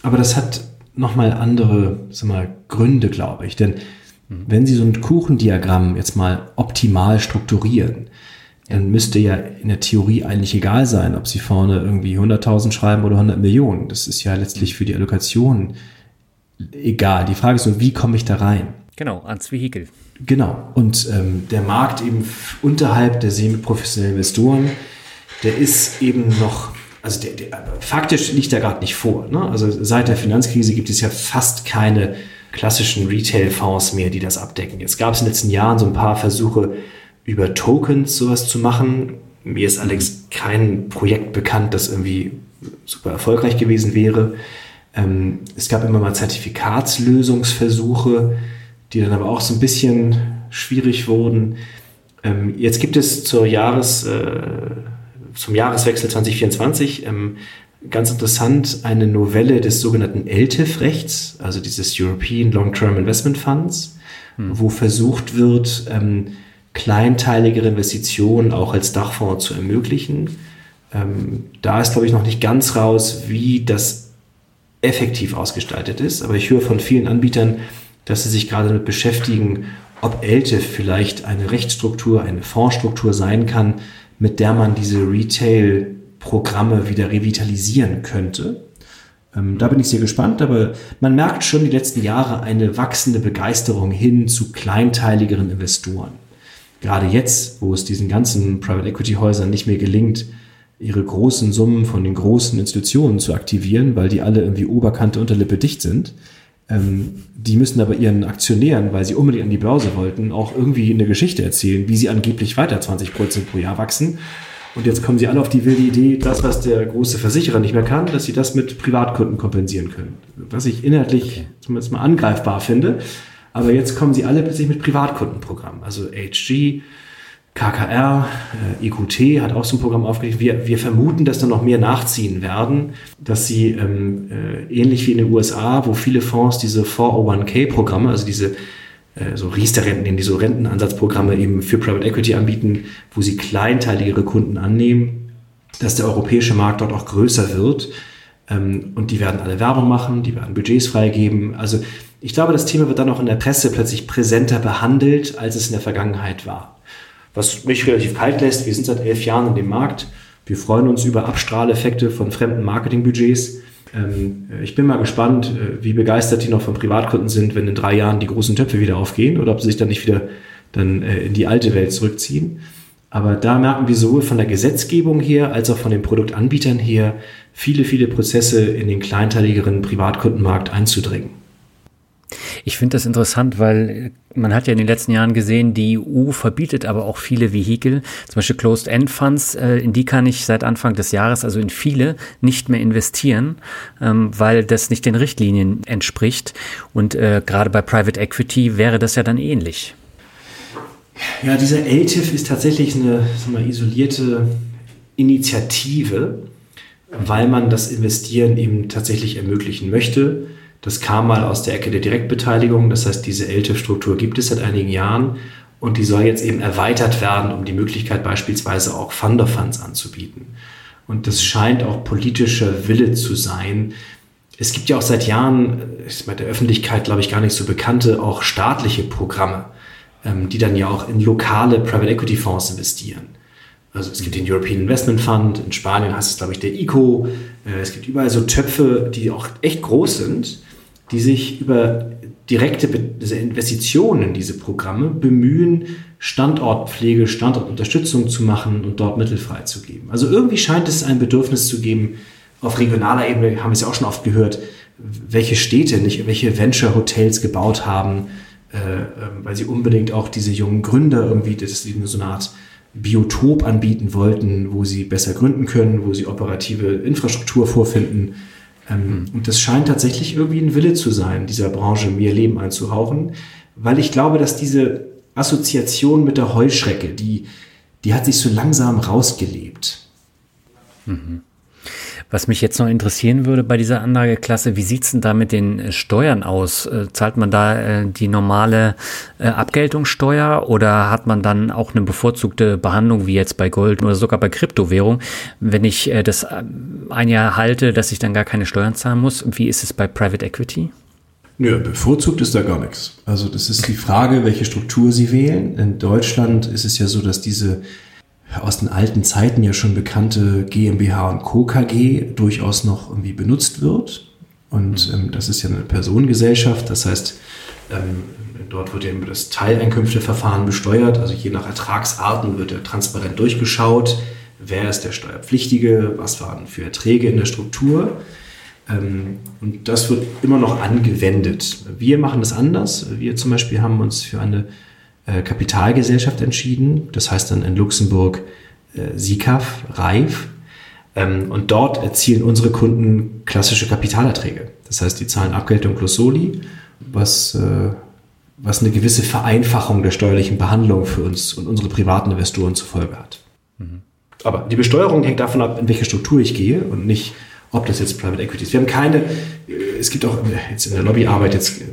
aber das hat nochmal andere sag mal, Gründe, glaube ich. Denn mhm. wenn Sie so ein Kuchendiagramm jetzt mal optimal strukturieren, dann müsste ja in der Theorie eigentlich egal sein, ob Sie vorne irgendwie 100.000 schreiben oder 100 Millionen. Das ist ja letztlich mhm. für die Allokation egal. Die Frage ist nur, wie komme ich da rein? Genau, ans Vehikel. Genau. Und ähm, der Markt eben unterhalb der semi-professionellen Investoren, der ist eben noch also der, der, faktisch liegt er gerade nicht vor. Ne? Also seit der Finanzkrise gibt es ja fast keine klassischen Retail-Fonds mehr, die das abdecken. Jetzt gab es in den letzten Jahren so ein paar Versuche, über Tokens sowas zu machen. Mir ist Alex kein Projekt bekannt, das irgendwie super erfolgreich gewesen wäre. Ähm, es gab immer mal Zertifikatslösungsversuche, die dann aber auch so ein bisschen schwierig wurden. Ähm, jetzt gibt es zur Jahres... Äh, zum Jahreswechsel 2024 ähm, ganz interessant eine Novelle des sogenannten LTIF-Rechts, also dieses European Long-Term Investment Funds, hm. wo versucht wird, ähm, kleinteiligere Investitionen auch als Dachfonds zu ermöglichen. Ähm, da ist, glaube ich, noch nicht ganz raus, wie das effektiv ausgestaltet ist, aber ich höre von vielen Anbietern, dass sie sich gerade damit beschäftigen, ob LTIF vielleicht eine Rechtsstruktur, eine Fondsstruktur sein kann, mit der man diese Retail-Programme wieder revitalisieren könnte. Ähm, da bin ich sehr gespannt, aber man merkt schon die letzten Jahre eine wachsende Begeisterung hin zu kleinteiligeren Investoren. Gerade jetzt, wo es diesen ganzen Private Equity Häusern nicht mehr gelingt, ihre großen Summen von den großen Institutionen zu aktivieren, weil die alle irgendwie Oberkante, Unterlippe dicht sind, Ähm, die müssen aber ihren Aktionären, weil sie unbedingt an die Börse wollten, auch irgendwie eine Geschichte erzählen, wie sie angeblich weiter 20 Prozent pro Jahr wachsen. Und jetzt kommen sie alle auf die wilde Idee, das, was der große Versicherer nicht mehr kann, dass sie das mit Privatkunden kompensieren können. Was ich inhaltlich zumindest mal angreifbar finde. Aber jetzt kommen sie alle plötzlich mit Privatkundenprogrammen. Also HG, KKR, äh, EQT hat auch so ein Programm aufgelegt. Wir, wir vermuten, dass da noch mehr nachziehen werden, dass sie ähm, äh, ähnlich wie in den USA, wo viele Fonds diese 401k-Programme, also diese äh, so Riester-Renten, die so Rentenansatzprogramme eben für Private Equity anbieten, wo sie kleinteiligere Kunden annehmen, dass der europäische Markt dort auch größer wird. Ähm, und die werden alle Werbung machen, die werden Budgets freigeben. Also ich glaube, das Thema wird dann auch in der Presse plötzlich präsenter behandelt, als es in der Vergangenheit war was mich relativ kalt lässt. Wir sind seit elf Jahren in dem Markt. Wir freuen uns über Abstrahleffekte von fremden Marketingbudgets. Ähm, ich bin mal gespannt, äh, wie begeistert die noch von Privatkunden sind, wenn in drei Jahren die großen Töpfe wieder aufgehen oder ob sie sich dann nicht wieder dann äh, in die alte Welt zurückziehen. Aber da merken wir sowohl von der Gesetzgebung her als auch von den Produktanbietern her viele, viele Prozesse in den kleinteiligeren Privatkundenmarkt einzudringen. Ich finde das interessant, weil man hat ja in den letzten Jahren gesehen, die EU verbietet aber auch viele Vehikel, zum Beispiel Closed-End-Funds, äh, in die kann ich seit Anfang des Jahres, also in viele, nicht mehr investieren, ähm, weil das nicht den Richtlinien entspricht. Und äh, gerade bei Private Equity wäre das ja dann ähnlich. Ja, dieser LTIF ist tatsächlich eine mal, isolierte Initiative, weil man das Investieren eben tatsächlich ermöglichen möchte das kam mal aus der Ecke der Direktbeteiligung. Das heißt, diese LTIF-Struktur gibt es seit einigen Jahren und die soll jetzt eben erweitert werden, um die Möglichkeit beispielsweise auch Funderfunds anzubieten. Und das scheint auch politischer Wille zu sein. Es gibt ja auch seit Jahren, ist bei der Öffentlichkeit, glaube ich, gar nicht so bekannte, auch staatliche Programme, ähm, die dann ja auch in lokale Private Equity Fonds investieren. Also es gibt den European Investment Fund, in Spanien heißt es, glaube ich, der ICO. Äh, es gibt überall so Töpfe, die auch echt groß sind die sich über direkte Investitionen in diese Programme bemühen, Standortpflege, Standortunterstützung zu machen und dort Mittel freizugeben. Also irgendwie scheint es ein Bedürfnis zu geben, auf regionaler Ebene haben wir es ja auch schon oft gehört, welche Städte nicht welche Venture-Hotels gebaut haben, äh, ähm, weil sie unbedingt auch diese jungen Gründer irgendwie das so eine Art Biotop anbieten wollten, wo sie besser gründen können, wo sie operative Infrastruktur vorfinden ähm, und das scheint tatsächlich irgendwie ein Wille zu sein, dieser Branche mehr Leben einzuhauchen, weil ich glaube, dass diese Assoziation mit der Heuschrecke, die, die hat sich so langsam rausgelebt. Mhm. Was mich jetzt noch interessieren würde bei dieser Anlageklasse, wie sieht's denn da mit den äh, Steuern aus? Äh, zahlt man da äh, die normale Abgeltungssteuer oder hat man dann auch eine bevorzugte Behandlung wie jetzt bei Gold oder sogar bei Kryptowährung, wenn ich das ein Jahr halte, dass ich dann gar keine Steuern zahlen muss? Wie ist es bei Private Equity? Nö, bevorzugt ist da gar nichts. Also das ist die Frage, welche Struktur Sie wählen. In Deutschland ist es ja so, dass diese aus den alten Zeiten ja schon bekannte GmbH und Co. KG durchaus noch irgendwie benutzt wird. Und ähm, das ist ja eine Personengesellschaft, das heißt, ähm, dort wird ja eben das Teileinkünfteverfahren besteuert. Also je nach Ertragsarten wird ja transparent durchgeschaut, wer ist der Steuerpflichtige, was waren für Erträge in der Struktur. Ähm, und das wird immer noch angewendet. Wir machen das anders. Wir zum Beispiel haben uns für eine äh, Kapitalgesellschaft entschieden. Das heißt dann in Luxemburg äh, SICAF, RAIF. Ähm, und dort erzielen unsere Kunden klassische Kapitalerträge. Das heißt, die zahlen Abgeltung plus Soli, was, äh, was eine gewisse Vereinfachung der steuerlichen Behandlung für uns und unsere privaten Investoren zur Folge hat. Mhm. Aber die Besteuerung hängt davon ab, in welche Struktur ich gehe und nicht, ob das jetzt Private Equity ist. Wir haben keine, äh, es gibt auch jetzt in der Lobbyarbeit jetzt, äh,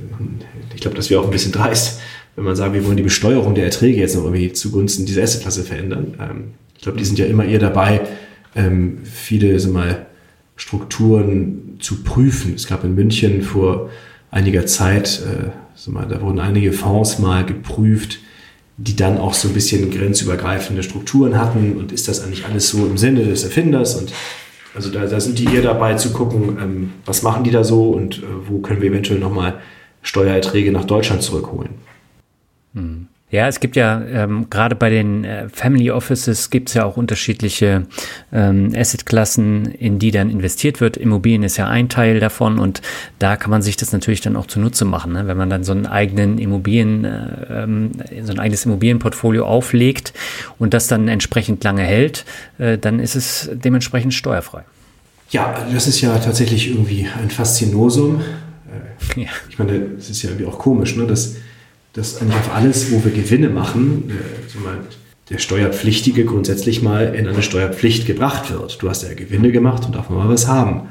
ich glaube, das wäre auch ein bisschen dreist, wenn man sagt, wir wollen die Besteuerung der Erträge jetzt noch irgendwie zugunsten dieser Assetklasse verändern. Ähm, ich glaube, die sind ja immer eher dabei, ähm, viele sag mal, Strukturen zu prüfen. Es gab in München vor einiger Zeit, äh, sag mal, da wurden einige Fonds mal geprüft, die dann auch so ein bisschen grenzübergreifende Strukturen hatten und ist das eigentlich alles so im Sinne des Erfinders und also da, da sind die eher dabei zu gucken, ähm, was machen die da so und äh, wo können wir eventuell nochmal Steuererträge nach Deutschland zurückholen. Hm. Ja, es gibt ja ähm, gerade bei den äh, Family Offices gibt es ja auch unterschiedliche ähm, Assetklassen, in die dann investiert wird. Immobilien ist ja ein Teil davon und da kann man sich das natürlich dann auch zunutze machen, ne? wenn man dann so einen eigenen Immobilien, äh, ähm, so ein eigenes Immobilienportfolio auflegt und das dann entsprechend lange hält, äh, dann ist es dementsprechend steuerfrei. Ja, das ist ja tatsächlich irgendwie ein Faszinosum. Äh, ja. Ich meine, es ist ja irgendwie auch komisch, ne? dass dass eigentlich auf alles, wo wir Gewinne machen, äh, der Steuerpflichtige grundsätzlich mal in eine Steuerpflicht gebracht wird. Du hast ja Gewinne gemacht und darf man mal was haben.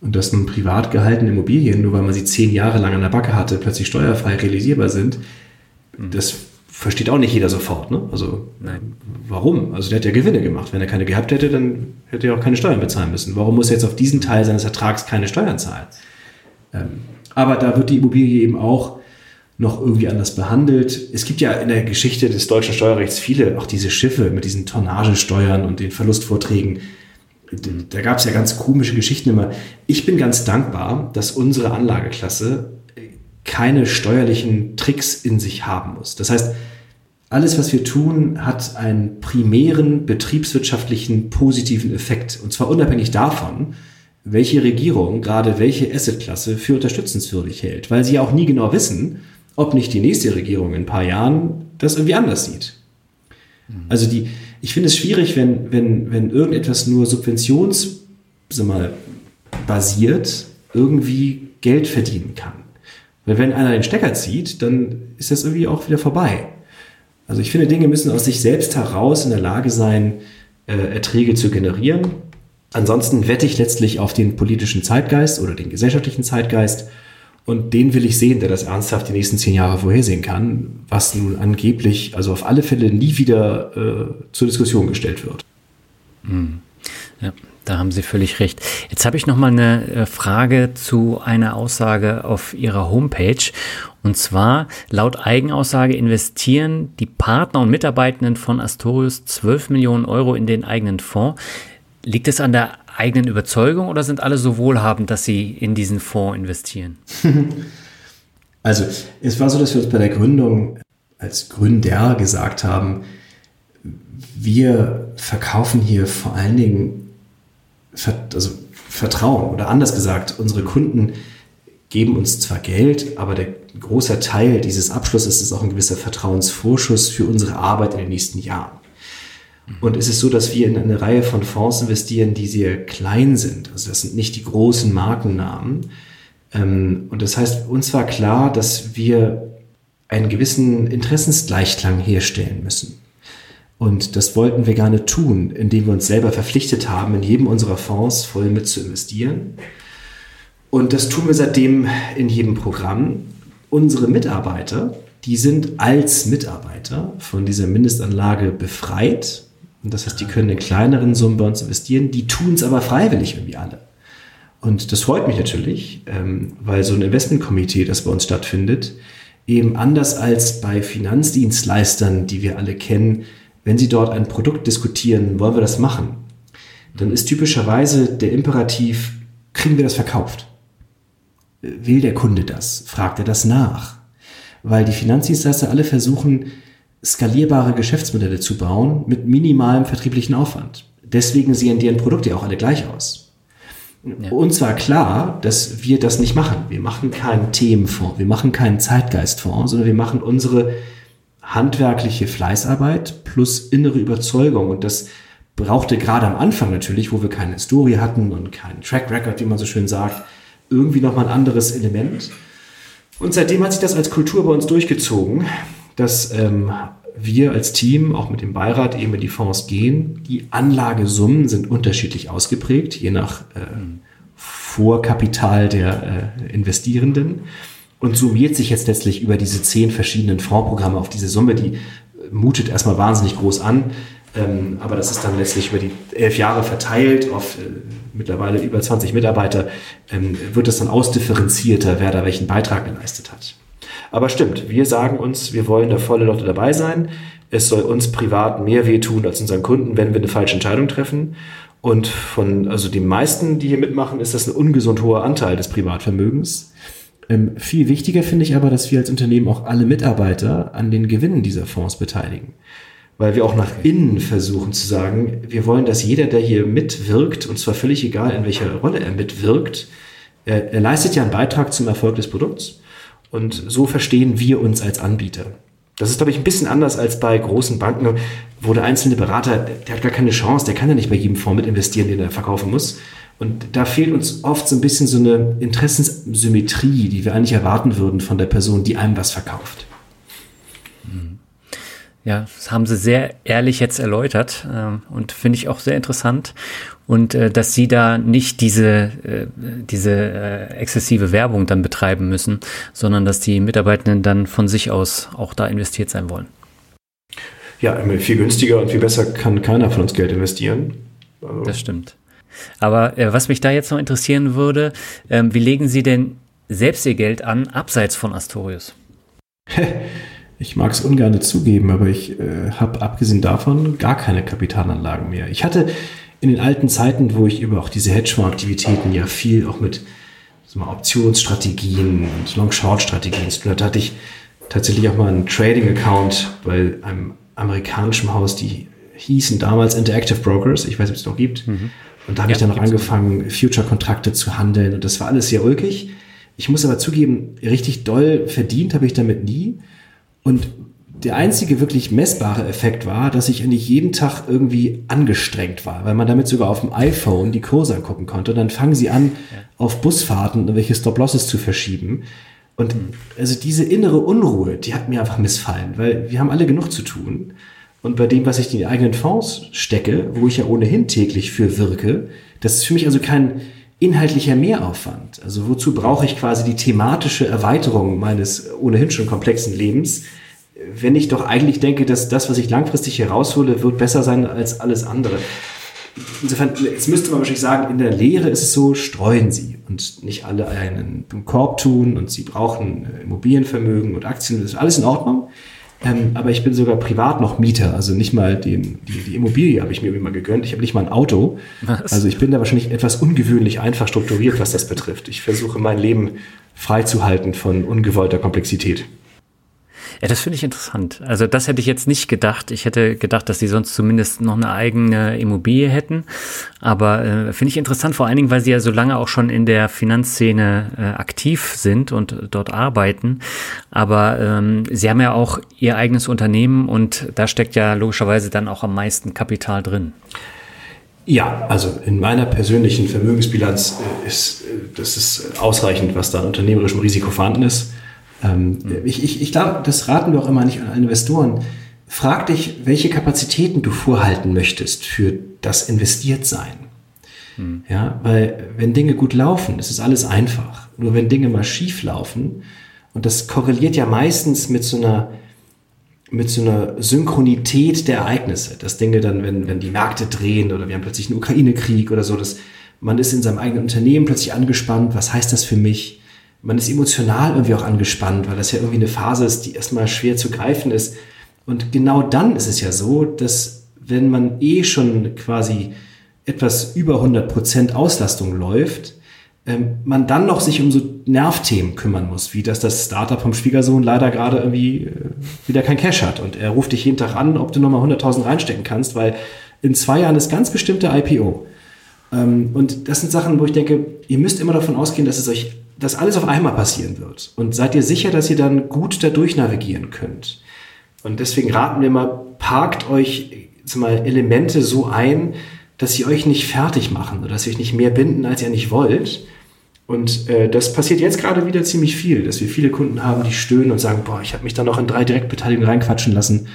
Und dass nun privat gehaltene Immobilien, nur weil man sie zehn Jahre lang an der Backe hatte, plötzlich steuerfrei realisierbar sind, mhm. das versteht auch nicht jeder sofort. Ne? Also Nein. warum? Also der hat ja Gewinne gemacht. Wenn er keine gehabt hätte, dann hätte er auch keine Steuern bezahlen müssen. Warum muss er jetzt auf diesen Teil seines Ertrags keine Steuern zahlen? Ähm, aber da wird die Immobilie eben auch noch irgendwie anders behandelt. Es gibt ja in der Geschichte des deutschen Steuerrechts viele, auch diese Schiffe mit diesen Tonnagesteuern und den Verlustvorträgen. Da gab es ja ganz komische Geschichten immer. Ich bin ganz dankbar, dass unsere Anlageklasse keine steuerlichen Tricks in sich haben muss. Das heißt, alles, was wir tun, hat einen primären betriebswirtschaftlichen positiven Effekt. Und zwar unabhängig davon, welche Regierung gerade welche Assetklasse für unterstützenswürdig hält, weil sie ja auch nie genau wissen, ob nicht die nächste Regierung in ein paar Jahren das irgendwie anders sieht. Mhm. Also die, ich finde es schwierig, wenn, wenn, wenn irgendetwas nur subventions, sag mal, basiert irgendwie Geld verdienen kann. Weil wenn einer den Stecker zieht, dann ist das irgendwie auch wieder vorbei. Also ich finde, Dinge müssen aus sich selbst heraus in der Lage sein, äh, Erträge zu generieren. Ansonsten wette ich letztlich auf den politischen Zeitgeist oder den gesellschaftlichen Zeitgeist und den will ich sehen, der das ernsthaft die nächsten zehn Jahre vorhersehen kann, was nun angeblich, also auf alle Fälle nie wieder äh, zur Diskussion gestellt wird. Hm. Ja, da haben Sie völlig recht. Jetzt habe ich noch mal eine äh, Frage zu einer Aussage auf Ihrer Homepage. Und zwar, laut Eigenaussage investieren die Partner und Mitarbeitenden von Astorius 12 Millionen Euro in den eigenen Fonds. Liegt es an der eigenen Überzeugung oder sind alle so wohlhabend, dass sie in diesen Fonds investieren? Also es war so, dass wir uns bei der Gründung als Gründer gesagt haben, wir verkaufen hier vor allen Dingen also Vertrauen oder anders gesagt, unsere Kunden geben uns zwar Geld, aber der große Teil dieses Abschlusses ist auch ein gewisser Vertrauensvorschuss für unsere Arbeit in den nächsten Jahren. Und es ist so, dass wir in eine Reihe von Fonds investieren, die sehr klein sind. Also das sind nicht die großen Markennamen. Ähm, und das heißt, uns war klar, dass wir einen gewissen Interessensgleichklang herstellen müssen. Und das wollten wir gerne tun, indem wir uns selber verpflichtet haben, in jedem unserer Fonds voll mit zu investieren. Und das tun wir seitdem in jedem Programm. Unsere Mitarbeiter, die sind als Mitarbeiter von dieser Mindestanlage befreit und das heißt, die können in kleineren Summen bei uns investieren, die tun es aber freiwillig irgendwie alle. Und das freut mich natürlich, ähm, weil so ein Investmentkomitee, das bei uns stattfindet, eben anders als bei Finanzdienstleistern, die wir alle kennen, wenn sie dort ein Produkt diskutieren, wollen wir das machen, dann ist typischerweise der Imperativ, kriegen wir das verkauft? Will der Kunde das? Fragt er das nach? Weil die Finanzdienstleister alle versuchen, skalierbare Geschäftsmodelle zu bauen mit minimalem vertrieblichen Aufwand. Deswegen sehen deren Produkte ja auch alle gleich aus. Ja. Uns war klar, dass wir das nicht machen. Wir machen keinen Themenfonds, wir machen keinen Zeitgeistfonds, sondern wir machen unsere handwerkliche Fleißarbeit plus innere Überzeugung. Und das brauchte gerade am Anfang natürlich, wo wir keine Historie hatten und keinen Track Record, wie man so schön sagt, irgendwie nochmal ein anderes Element. Und seitdem hat sich das als Kultur bei uns durchgezogen dass ähm, wir als Team auch mit dem Beirat eben in die Fonds gehen. Die Anlagesummen sind unterschiedlich ausgeprägt, je nach äh, Vorkapital der äh, Investierenden und summiert sich jetzt letztlich über diese zehn verschiedenen Fondsprogramme auf diese Summe, die äh, mutet erstmal wahnsinnig groß an. Ähm, aber das ist dann letztlich über die elf Jahre verteilt auf äh, mittlerweile über 20 Mitarbeiter, ähm, wird es dann ausdifferenzierter, wer da welchen Beitrag geleistet hat. Aber stimmt, wir sagen uns, wir wollen da volle Lotte dabei sein. Es soll uns privat mehr wehtun als unseren Kunden, wenn wir eine falsche Entscheidung treffen. Und von also den meisten, die hier mitmachen, ist das ein ungesund hoher Anteil des Privatvermögens. Ähm, viel wichtiger finde ich aber, dass wir als Unternehmen auch alle Mitarbeiter an den Gewinnen dieser Fonds beteiligen. Weil wir auch nach innen versuchen zu sagen, wir wollen, dass jeder, der hier mitwirkt, und zwar völlig egal, in welcher Rolle er mitwirkt, er, er leistet ja einen Beitrag zum Erfolg des Produkts. Und so verstehen wir uns als Anbieter. Das ist, glaube ich, ein bisschen anders als bei großen Banken, wo der einzelne Berater, der hat gar keine Chance, der kann ja nicht bei jedem Fonds mit investieren, den er verkaufen muss. Und da fehlt uns oft so ein bisschen so eine Interessenssymmetrie, die wir eigentlich erwarten würden von der Person, die einem was verkauft. Ja, das haben Sie sehr ehrlich jetzt erläutert ähm, und finde ich auch sehr interessant. Und äh, dass Sie da nicht diese, äh, diese äh, exzessive Werbung dann betreiben müssen, sondern dass die Mitarbeitenden dann von sich aus auch da investiert sein wollen. Ja, viel günstiger und viel besser kann keiner von uns Geld investieren. Also. Das stimmt. Aber äh, was mich da jetzt noch interessieren würde, ähm, wie legen Sie denn selbst Ihr Geld an, abseits von Astorius? Ich mag es ungern zugeben, aber ich äh, habe abgesehen davon gar keine Kapitalanlagen mehr. Ich hatte in den alten Zeiten, wo ich über auch diese Hedgefonds-Aktivitäten ja viel auch mit mal, Optionsstrategien und Long-Short-Strategien zu tun hatte, hatte ich tatsächlich auch mal einen Trading-Account bei einem amerikanischen Haus, die hießen damals Interactive Brokers, ich weiß ob es noch gibt. Mhm. Und da habe ja, ich dann noch angefangen, Future-Kontrakte zu handeln und das war alles sehr ulkig. Ich muss aber zugeben, richtig doll verdient habe ich damit nie. Und der einzige wirklich messbare Effekt war, dass ich eigentlich jeden Tag irgendwie angestrengt war, weil man damit sogar auf dem iPhone die Kurse angucken konnte. Und dann fangen sie an, auf Busfahrten irgendwelche Stop-Losses zu verschieben. Und mhm. also diese innere Unruhe, die hat mir einfach missfallen, weil wir haben alle genug zu tun. Und bei dem, was ich in die eigenen Fonds stecke, wo ich ja ohnehin täglich für wirke, das ist für mich also kein inhaltlicher Mehraufwand. Also wozu brauche ich quasi die thematische Erweiterung meines ohnehin schon komplexen Lebens, wenn ich doch eigentlich denke, dass das, was ich langfristig heraushole, wird besser sein als alles andere. Insofern, jetzt müsste man wahrscheinlich sagen, in der Lehre ist es so, streuen Sie und nicht alle einen Korb tun und Sie brauchen Immobilienvermögen und Aktien, das ist alles in Ordnung. Ähm, aber ich bin sogar privat noch Mieter, also nicht mal den, die, die Immobilie habe ich mir immer gegönnt. Ich habe nicht mal ein Auto. Was? Also ich bin da wahrscheinlich etwas ungewöhnlich einfach strukturiert, was das betrifft. Ich versuche mein Leben freizuhalten von ungewollter Komplexität. Ja, das finde ich interessant. Also das hätte ich jetzt nicht gedacht. Ich hätte gedacht, dass sie sonst zumindest noch eine eigene Immobilie hätten. Aber äh, finde ich interessant, vor allen Dingen, weil sie ja so lange auch schon in der Finanzszene äh, aktiv sind und dort arbeiten. Aber ähm, sie haben ja auch ihr eigenes Unternehmen und da steckt ja logischerweise dann auch am meisten Kapital drin. Ja, also in meiner persönlichen Vermögensbilanz äh, ist äh, das ist ausreichend, was da an unternehmerischem Risiko vorhanden ist. Ähm, mhm. Ich, ich, ich glaube, das raten wir auch immer nicht an Investoren. Frag dich, welche Kapazitäten du vorhalten möchtest für das Investiertsein. Mhm. Ja, weil wenn Dinge gut laufen, ist alles einfach. Nur wenn Dinge mal schief laufen, und das korreliert ja meistens mit so einer, mit so einer Synchronität der Ereignisse, dass Dinge dann, wenn, wenn die Märkte drehen oder wir haben plötzlich einen Ukraine-Krieg oder so, dass man ist in seinem eigenen Unternehmen plötzlich angespannt, was heißt das für mich? Man ist emotional irgendwie auch angespannt, weil das ja irgendwie eine Phase ist, die erstmal schwer zu greifen ist. Und genau dann ist es ja so, dass wenn man eh schon quasi etwas über 100 Prozent Auslastung läuft, ähm, man dann noch sich um so Nervthemen kümmern muss, wie dass das Startup vom Schwiegersohn leider gerade irgendwie äh, wieder kein Cash hat und er ruft dich jeden Tag an, ob du nochmal 100.000 reinstecken kannst, weil in zwei Jahren ist ganz bestimmte IPO. Ähm, und das sind Sachen, wo ich denke, ihr müsst immer davon ausgehen, dass es euch dass alles auf einmal passieren wird. Und seid ihr sicher, dass ihr dann gut dadurch navigieren könnt. Und deswegen raten wir mal, parkt euch mal Elemente so ein, dass sie euch nicht fertig machen oder dass sie euch nicht mehr binden, als ihr nicht wollt. Und äh, das passiert jetzt gerade wieder ziemlich viel, dass wir viele Kunden haben, die stöhnen und sagen, boah, ich habe mich da noch in drei Direktbeteiligungen reinquatschen lassen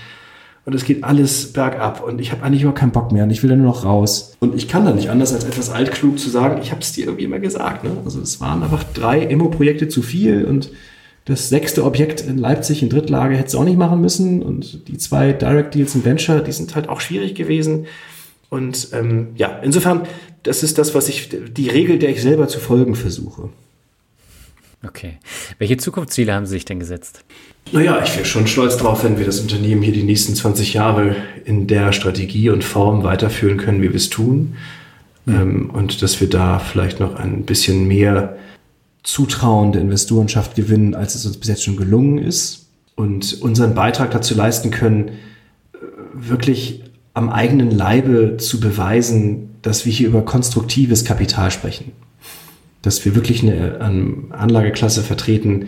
und es geht alles bergab und ich habe eigentlich überhaupt keinen Bock mehr und ich will da nur noch raus. Und ich kann da nicht anders, als etwas altklug zu sagen, ich habe es dir irgendwie immer gesagt. Ne? Also es waren einfach drei Immo-Projekte zu viel und das sechste Objekt in Leipzig in Drittlage hätte es auch nicht machen müssen und die zwei Direct Deals in Venture, die sind halt auch schwierig gewesen. Und ähm, ja, insofern, das ist das, was ich, die Regel, der ich selber zu folgen versuche. Okay. Welche Zukunftsziele haben Sie sich denn gesetzt? Naja, ich wäre schon stolz drauf, wenn wir das Unternehmen hier die nächsten 20 Jahre in der Strategie und Form weiterführen können, wie wir es tun. Mhm. Ähm, und dass wir da vielleicht noch ein bisschen mehr zutrauende Investorenschaft gewinnen, als es uns bis jetzt schon gelungen ist und unseren Beitrag dazu leisten können, äh, wirklich am eigenen Leibe zu beweisen, dass wir hier über konstruktives Kapital sprechen. Dass wir wirklich eine, eine Anlageklasse vertreten,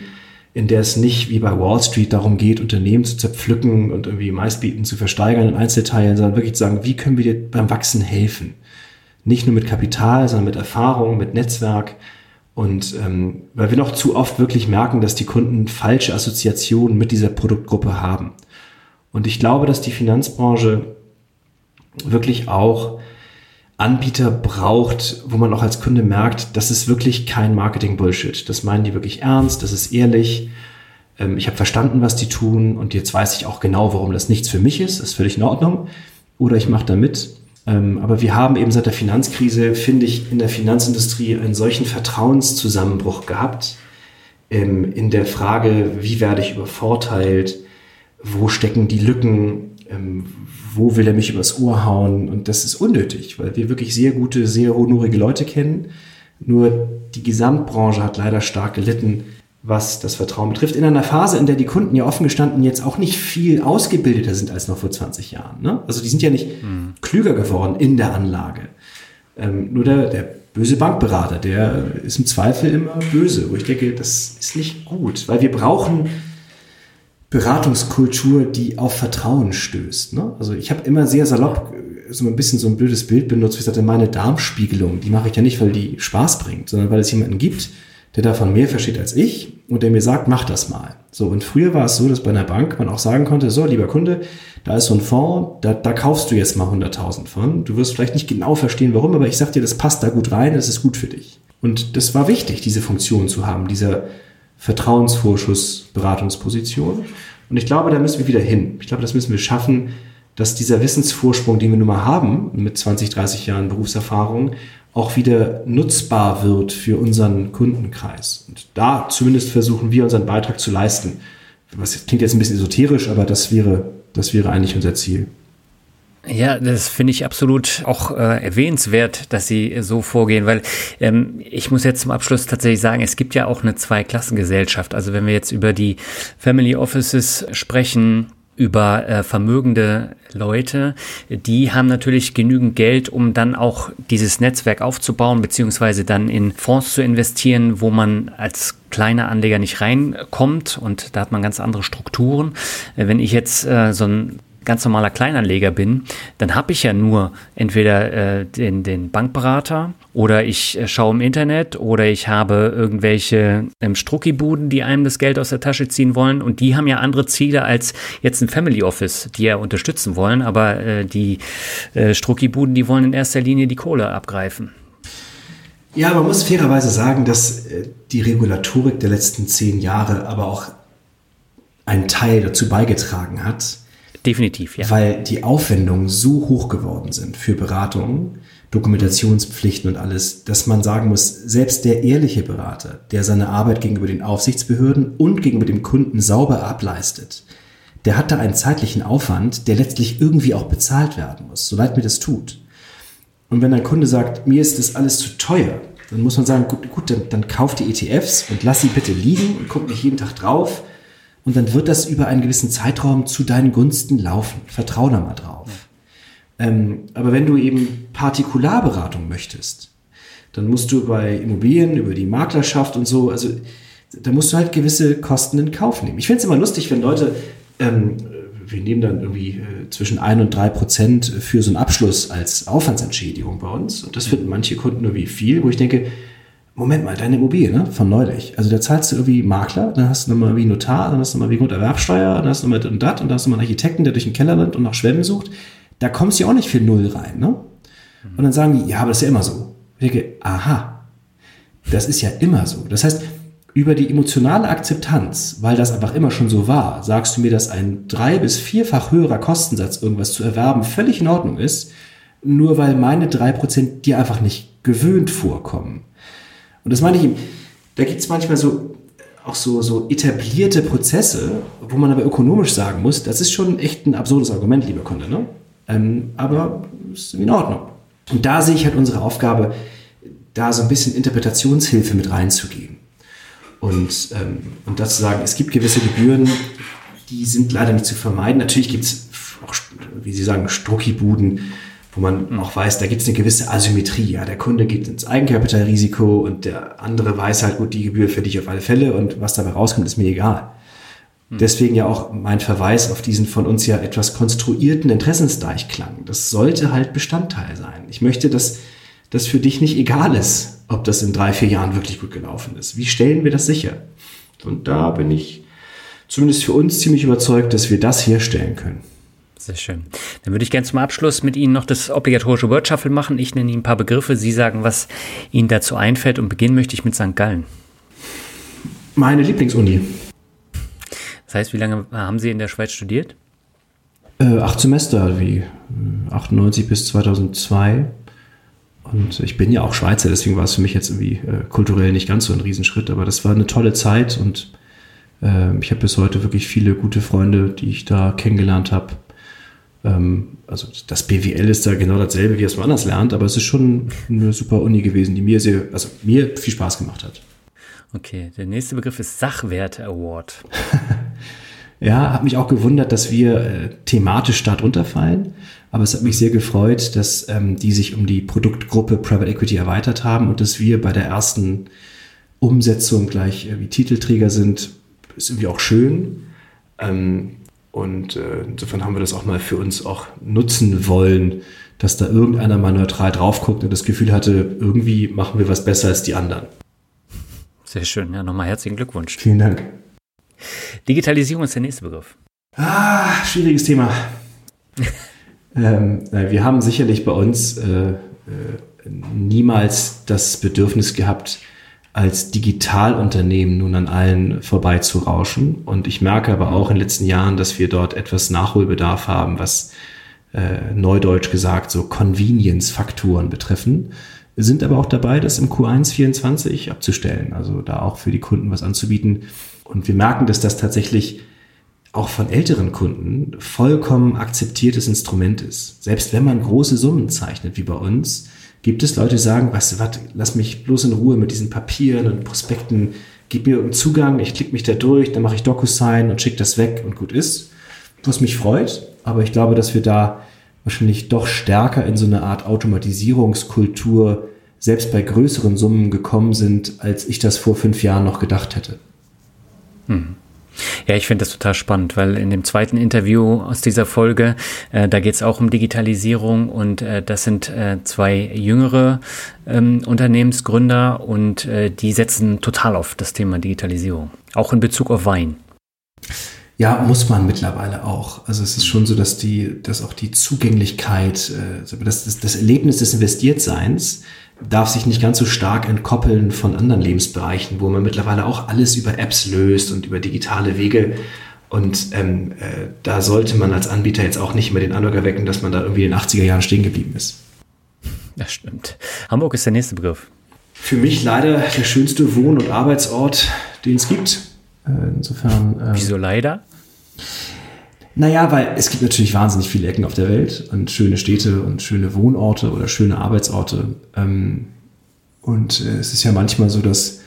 in der es nicht wie bei Wall Street darum geht, Unternehmen zu zerpflücken und irgendwie meistbieten zu versteigern in Einzelteilen, sondern wirklich zu sagen, wie können wir dir beim Wachsen helfen? Nicht nur mit Kapital, sondern mit Erfahrung, mit Netzwerk. Und ähm, weil wir noch zu oft wirklich merken, dass die Kunden falsche Assoziationen mit dieser Produktgruppe haben. Und ich glaube, dass die Finanzbranche wirklich auch Anbieter braucht, wo man auch als Kunde merkt, das ist wirklich kein Marketing-Bullshit. Das meinen die wirklich ernst, das ist ehrlich. Ähm, ich habe verstanden, was die tun und jetzt weiß ich auch genau, warum das nichts für mich ist. Das ist völlig in Ordnung. Oder ich mache da mit. Ähm, aber wir haben eben seit der Finanzkrise, finde ich, in der Finanzindustrie einen solchen Vertrauenszusammenbruch gehabt ähm, in der Frage, wie werde ich übervorteilt, wo stecken die Lücken, ähm, wo will er mich übers Ohr hauen? Und das ist unnötig, weil wir wirklich sehr gute, sehr honorige Leute kennen. Nur die Gesamtbranche hat leider stark gelitten, was das Vertrauen betrifft. In einer Phase, in der die Kunden ja offen gestanden jetzt auch nicht viel ausgebildeter sind als noch vor 20 Jahren. Ne? Also die sind ja nicht mhm. klüger geworden in der Anlage. Ähm, nur der, der böse Bankberater, der ist im Zweifel immer böse, wo ich denke, das ist nicht gut, weil wir brauchen Beratungskultur, die auf Vertrauen stößt. Ne? Also ich habe immer sehr salopp so ein bisschen so ein blödes Bild benutzt, wie ich sagte, meine Darmspiegelung, die mache ich ja nicht, weil die Spaß bringt, sondern weil es jemanden gibt, der davon mehr versteht als ich und der mir sagt, mach das mal. So, und früher war es so, dass bei einer Bank man auch sagen konnte, so, lieber Kunde, da ist so ein Fonds, da, da kaufst du jetzt mal 100.000 von. Du wirst vielleicht nicht genau verstehen, warum, aber ich sag dir, das passt da gut rein, das ist gut für dich. Und das war wichtig, diese Funktion zu haben, dieser Vertrauensvorschuss, Beratungsposition. Und ich glaube, da müssen wir wieder hin. Ich glaube, das müssen wir schaffen, dass dieser Wissensvorsprung, den wir nun mal haben, mit 20, 30 Jahren Berufserfahrung, auch wieder nutzbar wird für unseren Kundenkreis. Und da zumindest versuchen wir unseren Beitrag zu leisten. Was klingt jetzt ein bisschen esoterisch, aber das wäre, das wäre eigentlich unser Ziel. Ja, das finde ich absolut auch äh, erwähnenswert, dass Sie so vorgehen, weil ähm, ich muss jetzt zum Abschluss tatsächlich sagen, es gibt ja auch eine Zweiklassengesellschaft. Also wenn wir jetzt über die Family Offices sprechen, über äh, vermögende Leute, die haben natürlich genügend Geld, um dann auch dieses Netzwerk aufzubauen, beziehungsweise dann in Fonds zu investieren, wo man als kleiner Anleger nicht reinkommt und da hat man ganz andere Strukturen. Äh, wenn ich jetzt äh, so ein ganz normaler Kleinanleger bin, dann habe ich ja nur entweder äh, den, den Bankberater oder ich äh, schaue im Internet oder ich habe irgendwelche ähm, Struckibuden, die einem das Geld aus der Tasche ziehen wollen und die haben ja andere Ziele als jetzt ein Family Office, die ja unterstützen wollen, aber äh, die äh, Struckibuden, die wollen in erster Linie die Kohle abgreifen. Ja, man muss fairerweise sagen, dass äh, die Regulatorik der letzten zehn Jahre aber auch einen Teil dazu beigetragen hat, Definitiv, ja. Weil die Aufwendungen so hoch geworden sind für Beratungen, Dokumentationspflichten und alles, dass man sagen muss, selbst der ehrliche Berater, der seine Arbeit gegenüber den Aufsichtsbehörden und gegenüber dem Kunden sauber ableistet, der hat da einen zeitlichen Aufwand, der letztlich irgendwie auch bezahlt werden muss, so leid mir das tut. Und wenn ein Kunde sagt, mir ist das alles zu teuer, dann muss man sagen, gut, gut dann, dann kauf die ETFs und lass sie bitte liegen und guck nicht jeden Tag drauf und dann wird das über einen gewissen Zeitraum zu deinen Gunsten laufen. Vertrau da mal drauf. Ja. Ähm, aber wenn du eben Partikularberatung möchtest, dann musst du bei Immobilien über die Maklerschaft und so, also da musst du halt gewisse Kosten in Kauf nehmen. Ich finde es immer lustig, wenn Leute, ähm, wir nehmen dann irgendwie äh, zwischen ein und drei Prozent für so einen Abschluss als Aufwandsentschädigung bei uns. Und das finden manche Kunden irgendwie viel, wo ich denke, Moment mal, deine Immobilie, ne? Von neulich. Also da zahlst du irgendwie Makler, dann hast du nochmal wie Notar, dann hast du nochmal wie Grunderwerbsteuer, dann hast du nochmal und das und dann hast du mal einen Architekten, der durch den Keller rennt und nach Schwämmen sucht. Da kommst du ja auch nicht für null rein, ne? Und dann sagen die, ja, aber das ist ja immer so. Ich denke, aha, das ist ja immer so. Das heißt, über die emotionale Akzeptanz, weil das einfach immer schon so war, sagst du mir, dass ein drei- bis vierfach höherer Kostensatz, irgendwas zu erwerben, völlig in Ordnung ist, nur weil meine drei Prozent dir einfach nicht gewöhnt vorkommen. Und das meine ich ihm, da gibt es manchmal so auch so, so etablierte Prozesse, wo man aber ökonomisch sagen muss, das ist schon echt ein absurdes Argument, lieber Kunde. Ne? Ähm, aber ist in Ordnung. Und da sehe ich halt unsere Aufgabe, da so ein bisschen Interpretationshilfe mit reinzugeben. Und, ähm, und dazu sagen, es gibt gewisse Gebühren, die sind leider nicht zu vermeiden. Natürlich gibt es auch, wie Sie sagen, Struckibuden, wo man mhm. auch weiß, da gibt es eine gewisse Asymmetrie. Ja, der Kunde geht ins Eigenkapitalrisiko und der andere weiß halt, gut, die Gebühr für dich auf alle Fälle und was dabei rauskommt, ist mir egal. Mhm. Deswegen ja auch mein Verweis auf diesen von uns ja etwas konstruierten Interessensgleichklang. Das sollte halt Bestandteil sein. Ich möchte, dass das für dich nicht egal ist, ob das in drei, vier Jahren wirklich gut gelaufen ist. Wie stellen wir das sicher? Und da bin ich zumindest für uns ziemlich überzeugt, dass wir das herstellen können. Sehr schön. Dann würde ich gerne zum Abschluss mit Ihnen noch das obligatorische Word Shuffle machen. Ich nenne Ihnen ein paar Begriffe. Sie sagen, was Ihnen dazu einfällt. Und beginnen möchte ich mit St. Gallen. Meine Lieblingsuni. Das heißt, wie lange haben Sie in der Schweiz studiert? Äh, acht Semester, wie 98 bis 2002. Und ich bin ja auch Schweizer, deswegen war es für mich jetzt irgendwie äh, kulturell nicht ganz so ein Riesenschritt, aber das war eine tolle Zeit und äh, ich habe bis heute wirklich viele gute Freunde, die ich da kennengelernt habe. Ähm, also das BWL ist da genau dasselbe, wie es woanders lernt, aber es ist schon eine super Uni gewesen, die mir sehr, also mir viel Spaß gemacht hat. Okay, der nächste Begriff ist Sachwerte Award. ja, habe mich auch gewundert, dass wir äh, thematisch da drunter fallen. Aber es hat mich sehr gefreut, dass ähm, die sich um die Produktgruppe Private Equity erweitert haben und dass wir bei der ersten Umsetzung gleich äh, wie Titelträger sind. Ist irgendwie auch schön. Ähm, und äh, insofern haben wir das auch mal für uns auch nutzen wollen, dass da irgendeiner mal neutral drauf guckt und das Gefühl hatte, irgendwie machen wir was besser als die anderen. Sehr schön. Ja, nochmal herzlichen Glückwunsch. Vielen Dank. Digitalisierung ist der nächste Begriff. Ah, schwieriges Thema. Ähm, wir haben sicherlich bei uns äh, äh, niemals das Bedürfnis gehabt, als Digitalunternehmen nun an allen vorbeizurauschen. Und ich merke aber auch in den letzten Jahren, dass wir dort etwas Nachholbedarf haben, was äh, neudeutsch gesagt so Convenience-Faktoren betreffen. Wir sind aber auch dabei, das im Q1 24 abzustellen, also da auch für die Kunden was anzubieten. Und wir merken, dass das tatsächlich auch von älteren Kunden vollkommen akzeptiertes Instrument ist. Selbst wenn man große Summen zeichnet, wie bei uns, gibt es Leute, die sagen, weißt du was, lass mich bloß in Ruhe mit diesen Papieren und Prospekten, gib mir einen Zugang, ich klicke mich da durch, dann mache ich DocuSign und schicke das weg und gut ist. Was mich freut, aber ich glaube, dass wir da wahrscheinlich doch stärker in so eine Art Automatisierungskultur selbst bei größeren Summen gekommen sind, als ich das vor fünf Jahren noch gedacht hätte. Hm. Ja, ich finde das total spannend, weil in dem zweiten Interview aus dieser Folge, äh, da geht es auch um Digitalisierung und äh, das sind äh, zwei jüngere ähm, Unternehmensgründer und äh, die setzen total auf das Thema Digitalisierung, auch in Bezug auf Wein. Ja, muss man mittlerweile auch. Also es ist schon so, dass die, dass auch die Zugänglichkeit, äh, das, das, das Erlebnis des Investiertseins darf sich nicht ganz so stark entkoppeln von anderen Lebensbereichen, wo man mittlerweile auch alles über Apps löst und über digitale Wege. Und ähm, äh, da sollte man als Anbieter jetzt auch nicht mehr den Eindruck erwecken, dass man da irgendwie in den 80er Jahren stehen geblieben ist. Das stimmt. Hamburg ist der nächste Begriff. Für mich leider der schönste Wohn- und Arbeitsort, den es gibt. Äh, insofern. Äh, Wieso leider? Naja, weil es gibt natürlich wahnsinnig viele Ecken auf der Welt und schöne Städte und schöne Wohnorte oder schöne Arbeitsorte. Ähm, und äh, es ist ja manchmal so, dass,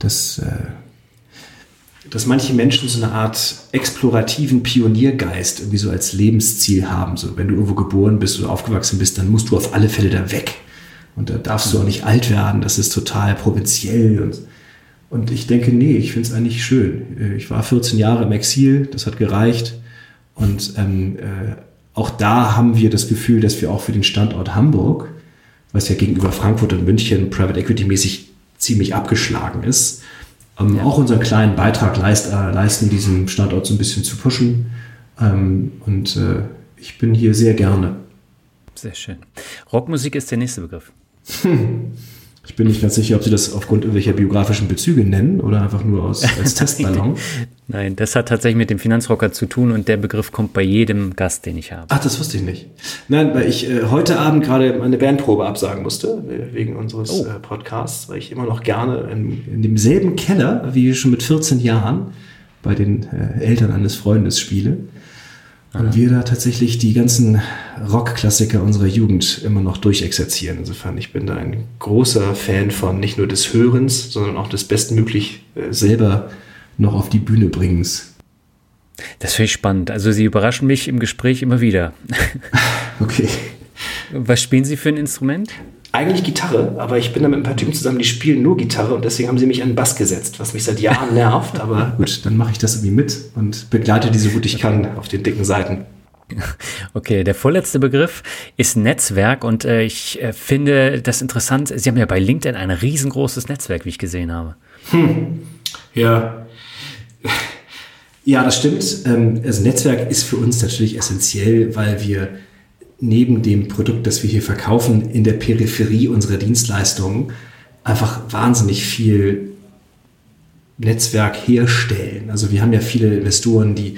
dass, äh, dass manche Menschen so eine Art explorativen Pioniergeist irgendwie so als Lebensziel haben. So, wenn du irgendwo geboren bist oder aufgewachsen bist, dann musst du auf alle Fälle da weg. Und da darfst du auch nicht alt werden. Das ist total provinziell und und ich denke, nee, ich finde es eigentlich schön. Äh, ich war 14 Jahre im Exil, das hat gereicht. Und ähm, äh, auch da haben wir das Gefühl, dass wir auch für den Standort Hamburg, was ja gegenüber Frankfurt und München Private Equity mäßig ziemlich abgeschlagen ist, ähm, ja. auch unseren kleinen Beitrag leist, äh, leisten, diesen Standort so ein bisschen zu pushen. Ähm, und äh, ich bin hier sehr gerne. Sehr schön. Rockmusik ist der nächste Begriff. Ich bin nicht ganz sicher, ob Sie das aufgrund irgendwelcher biografischen Bezüge nennen oder einfach nur aus, als Testballon. Nein, das hat tatsächlich mit dem Finanzrocker zu tun und der Begriff kommt bei jedem Gast, den ich habe. Ach, das wusste ich nicht. Nein, weil ich äh, heute Abend gerade meine Bandprobe absagen musste, äh, wegen unseres oh. äh, Podcasts, weil ich immer noch gerne in, in, demselben Keller, wie schon mit 14 Jahren, bei den äh, Eltern eines Freundes spiele. Und wir da tatsächlich die ganzen Rockklassiker unserer Jugend immer noch durchexerzieren. Insofern, ich bin da ein großer Fan von nicht nur des Hörens, sondern auch des bestmöglich äh, selber noch auf die Bühne bringens. Das finde ich spannend. Also Sie überraschen mich im Gespräch immer wieder. okay. Was spielen Sie für ein Instrument? Eigentlich Gitarre, aber ich bin da mit ein paar Typen zusammen, die spielen nur Gitarre und deswegen haben sie mich an den Bass gesetzt, was mich seit Jahren nervt. Aber gut, dann mache ich das irgendwie mit und begleite die so gut ich kann auf den dicken Seiten. Okay, der vorletzte Begriff ist Netzwerk und äh, ich äh, finde das interessant. Sie haben ja bei LinkedIn ein riesengroßes Netzwerk, wie ich gesehen habe. Hm. Ja. Ja, das stimmt. Ähm, also Netzwerk ist für uns natürlich essentiell, weil wir neben dem Produkt, das wir hier verkaufen, in der Peripherie unserer Dienstleistungen einfach wahnsinnig viel Netzwerk herstellen. Also wir haben ja viele Investoren, die,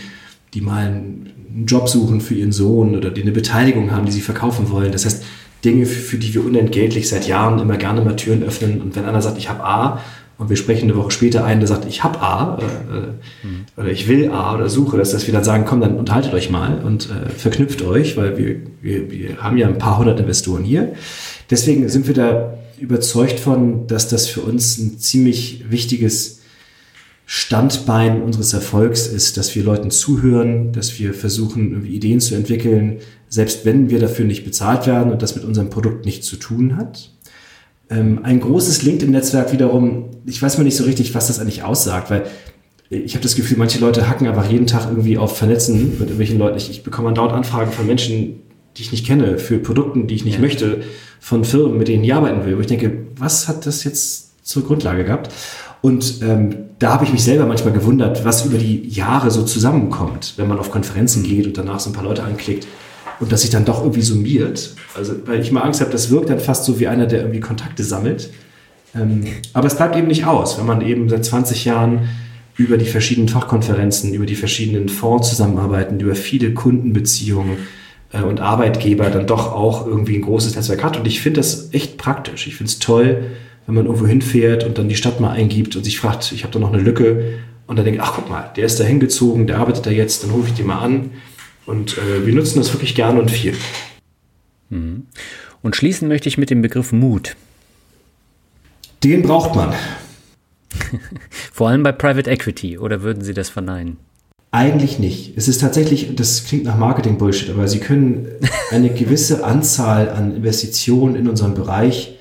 die mal einen Job suchen für ihren Sohn oder die eine Beteiligung haben, die sie verkaufen wollen. Das heißt, Dinge, für die wir unentgeltlich seit Jahren immer gerne mal Türen öffnen. Und wenn einer sagt, ich habe A, und wir sprechen eine Woche später ein, der sagt, ich habe A äh, mhm. oder ich will A oder suche, dass, dass wir dann sagen, komm, dann unterhaltet euch mal und äh, verknüpft euch, weil wir, wir, wir haben ja ein paar hundert Investoren hier. Deswegen sind wir da überzeugt von, dass das für uns ein ziemlich wichtiges Standbein unseres Erfolgs ist, dass wir Leuten zuhören, dass wir versuchen, irgendwie Ideen zu entwickeln, selbst wenn wir dafür nicht bezahlt werden und das mit unserem Produkt nichts zu tun hat. Ähm, ein großes LinkedIn-Netzwerk wiederum, ich weiß mal nicht so richtig, was das eigentlich aussagt, weil ich habe das Gefühl, manche Leute hacken einfach jeden Tag irgendwie auf Vernetzen mit irgendwelchen Leuten. Ich, ich bekomme dauernd Anfragen von Menschen, die ich nicht kenne, für Produkten, die ich nicht ja. möchte, von Firmen, mit denen ich arbeiten will. Wo ich denke, was hat das jetzt zur Grundlage gehabt? Und ähm, da habe ich mich selber manchmal gewundert, was über die Jahre so zusammenkommt, wenn man auf Konferenzen geht und danach so ein paar Leute anklickt und das sich dann doch irgendwie summiert. Also, weil ich mal Angst habe, das wirkt dann fast so wie einer, der irgendwie Kontakte sammelt. Ähm, aber es bleibt eben nicht aus, wenn man eben seit 20 Jahren über die verschiedenen Fachkonferenzen, über die verschiedenen Fonds zusammenarbeiten, über viele Kundenbeziehungen äh, und Arbeitgeber dann doch auch irgendwie ein großes Netzwerk hat. Und ich finde das echt praktisch. Ich finde es toll, wenn man irgendwo hinfährt und dann die Stadt mal eingibt und sich fragt, ich habe da noch eine Lücke. Und dann denke ich, ach guck mal, der ist da hingezogen, der arbeitet da jetzt, dann rufe ich den mal an. Und äh, wir nutzen das wirklich gerne und viel. Mhm. Und schließen möchte ich mit dem Begriff Mut. Den braucht man. Vor allem bei Private Equity, oder würden Sie das verneinen? Eigentlich nicht. Es ist tatsächlich, das klingt nach Marketing-Bullshit, aber Sie können eine gewisse Anzahl an Investitionen in unserem Bereich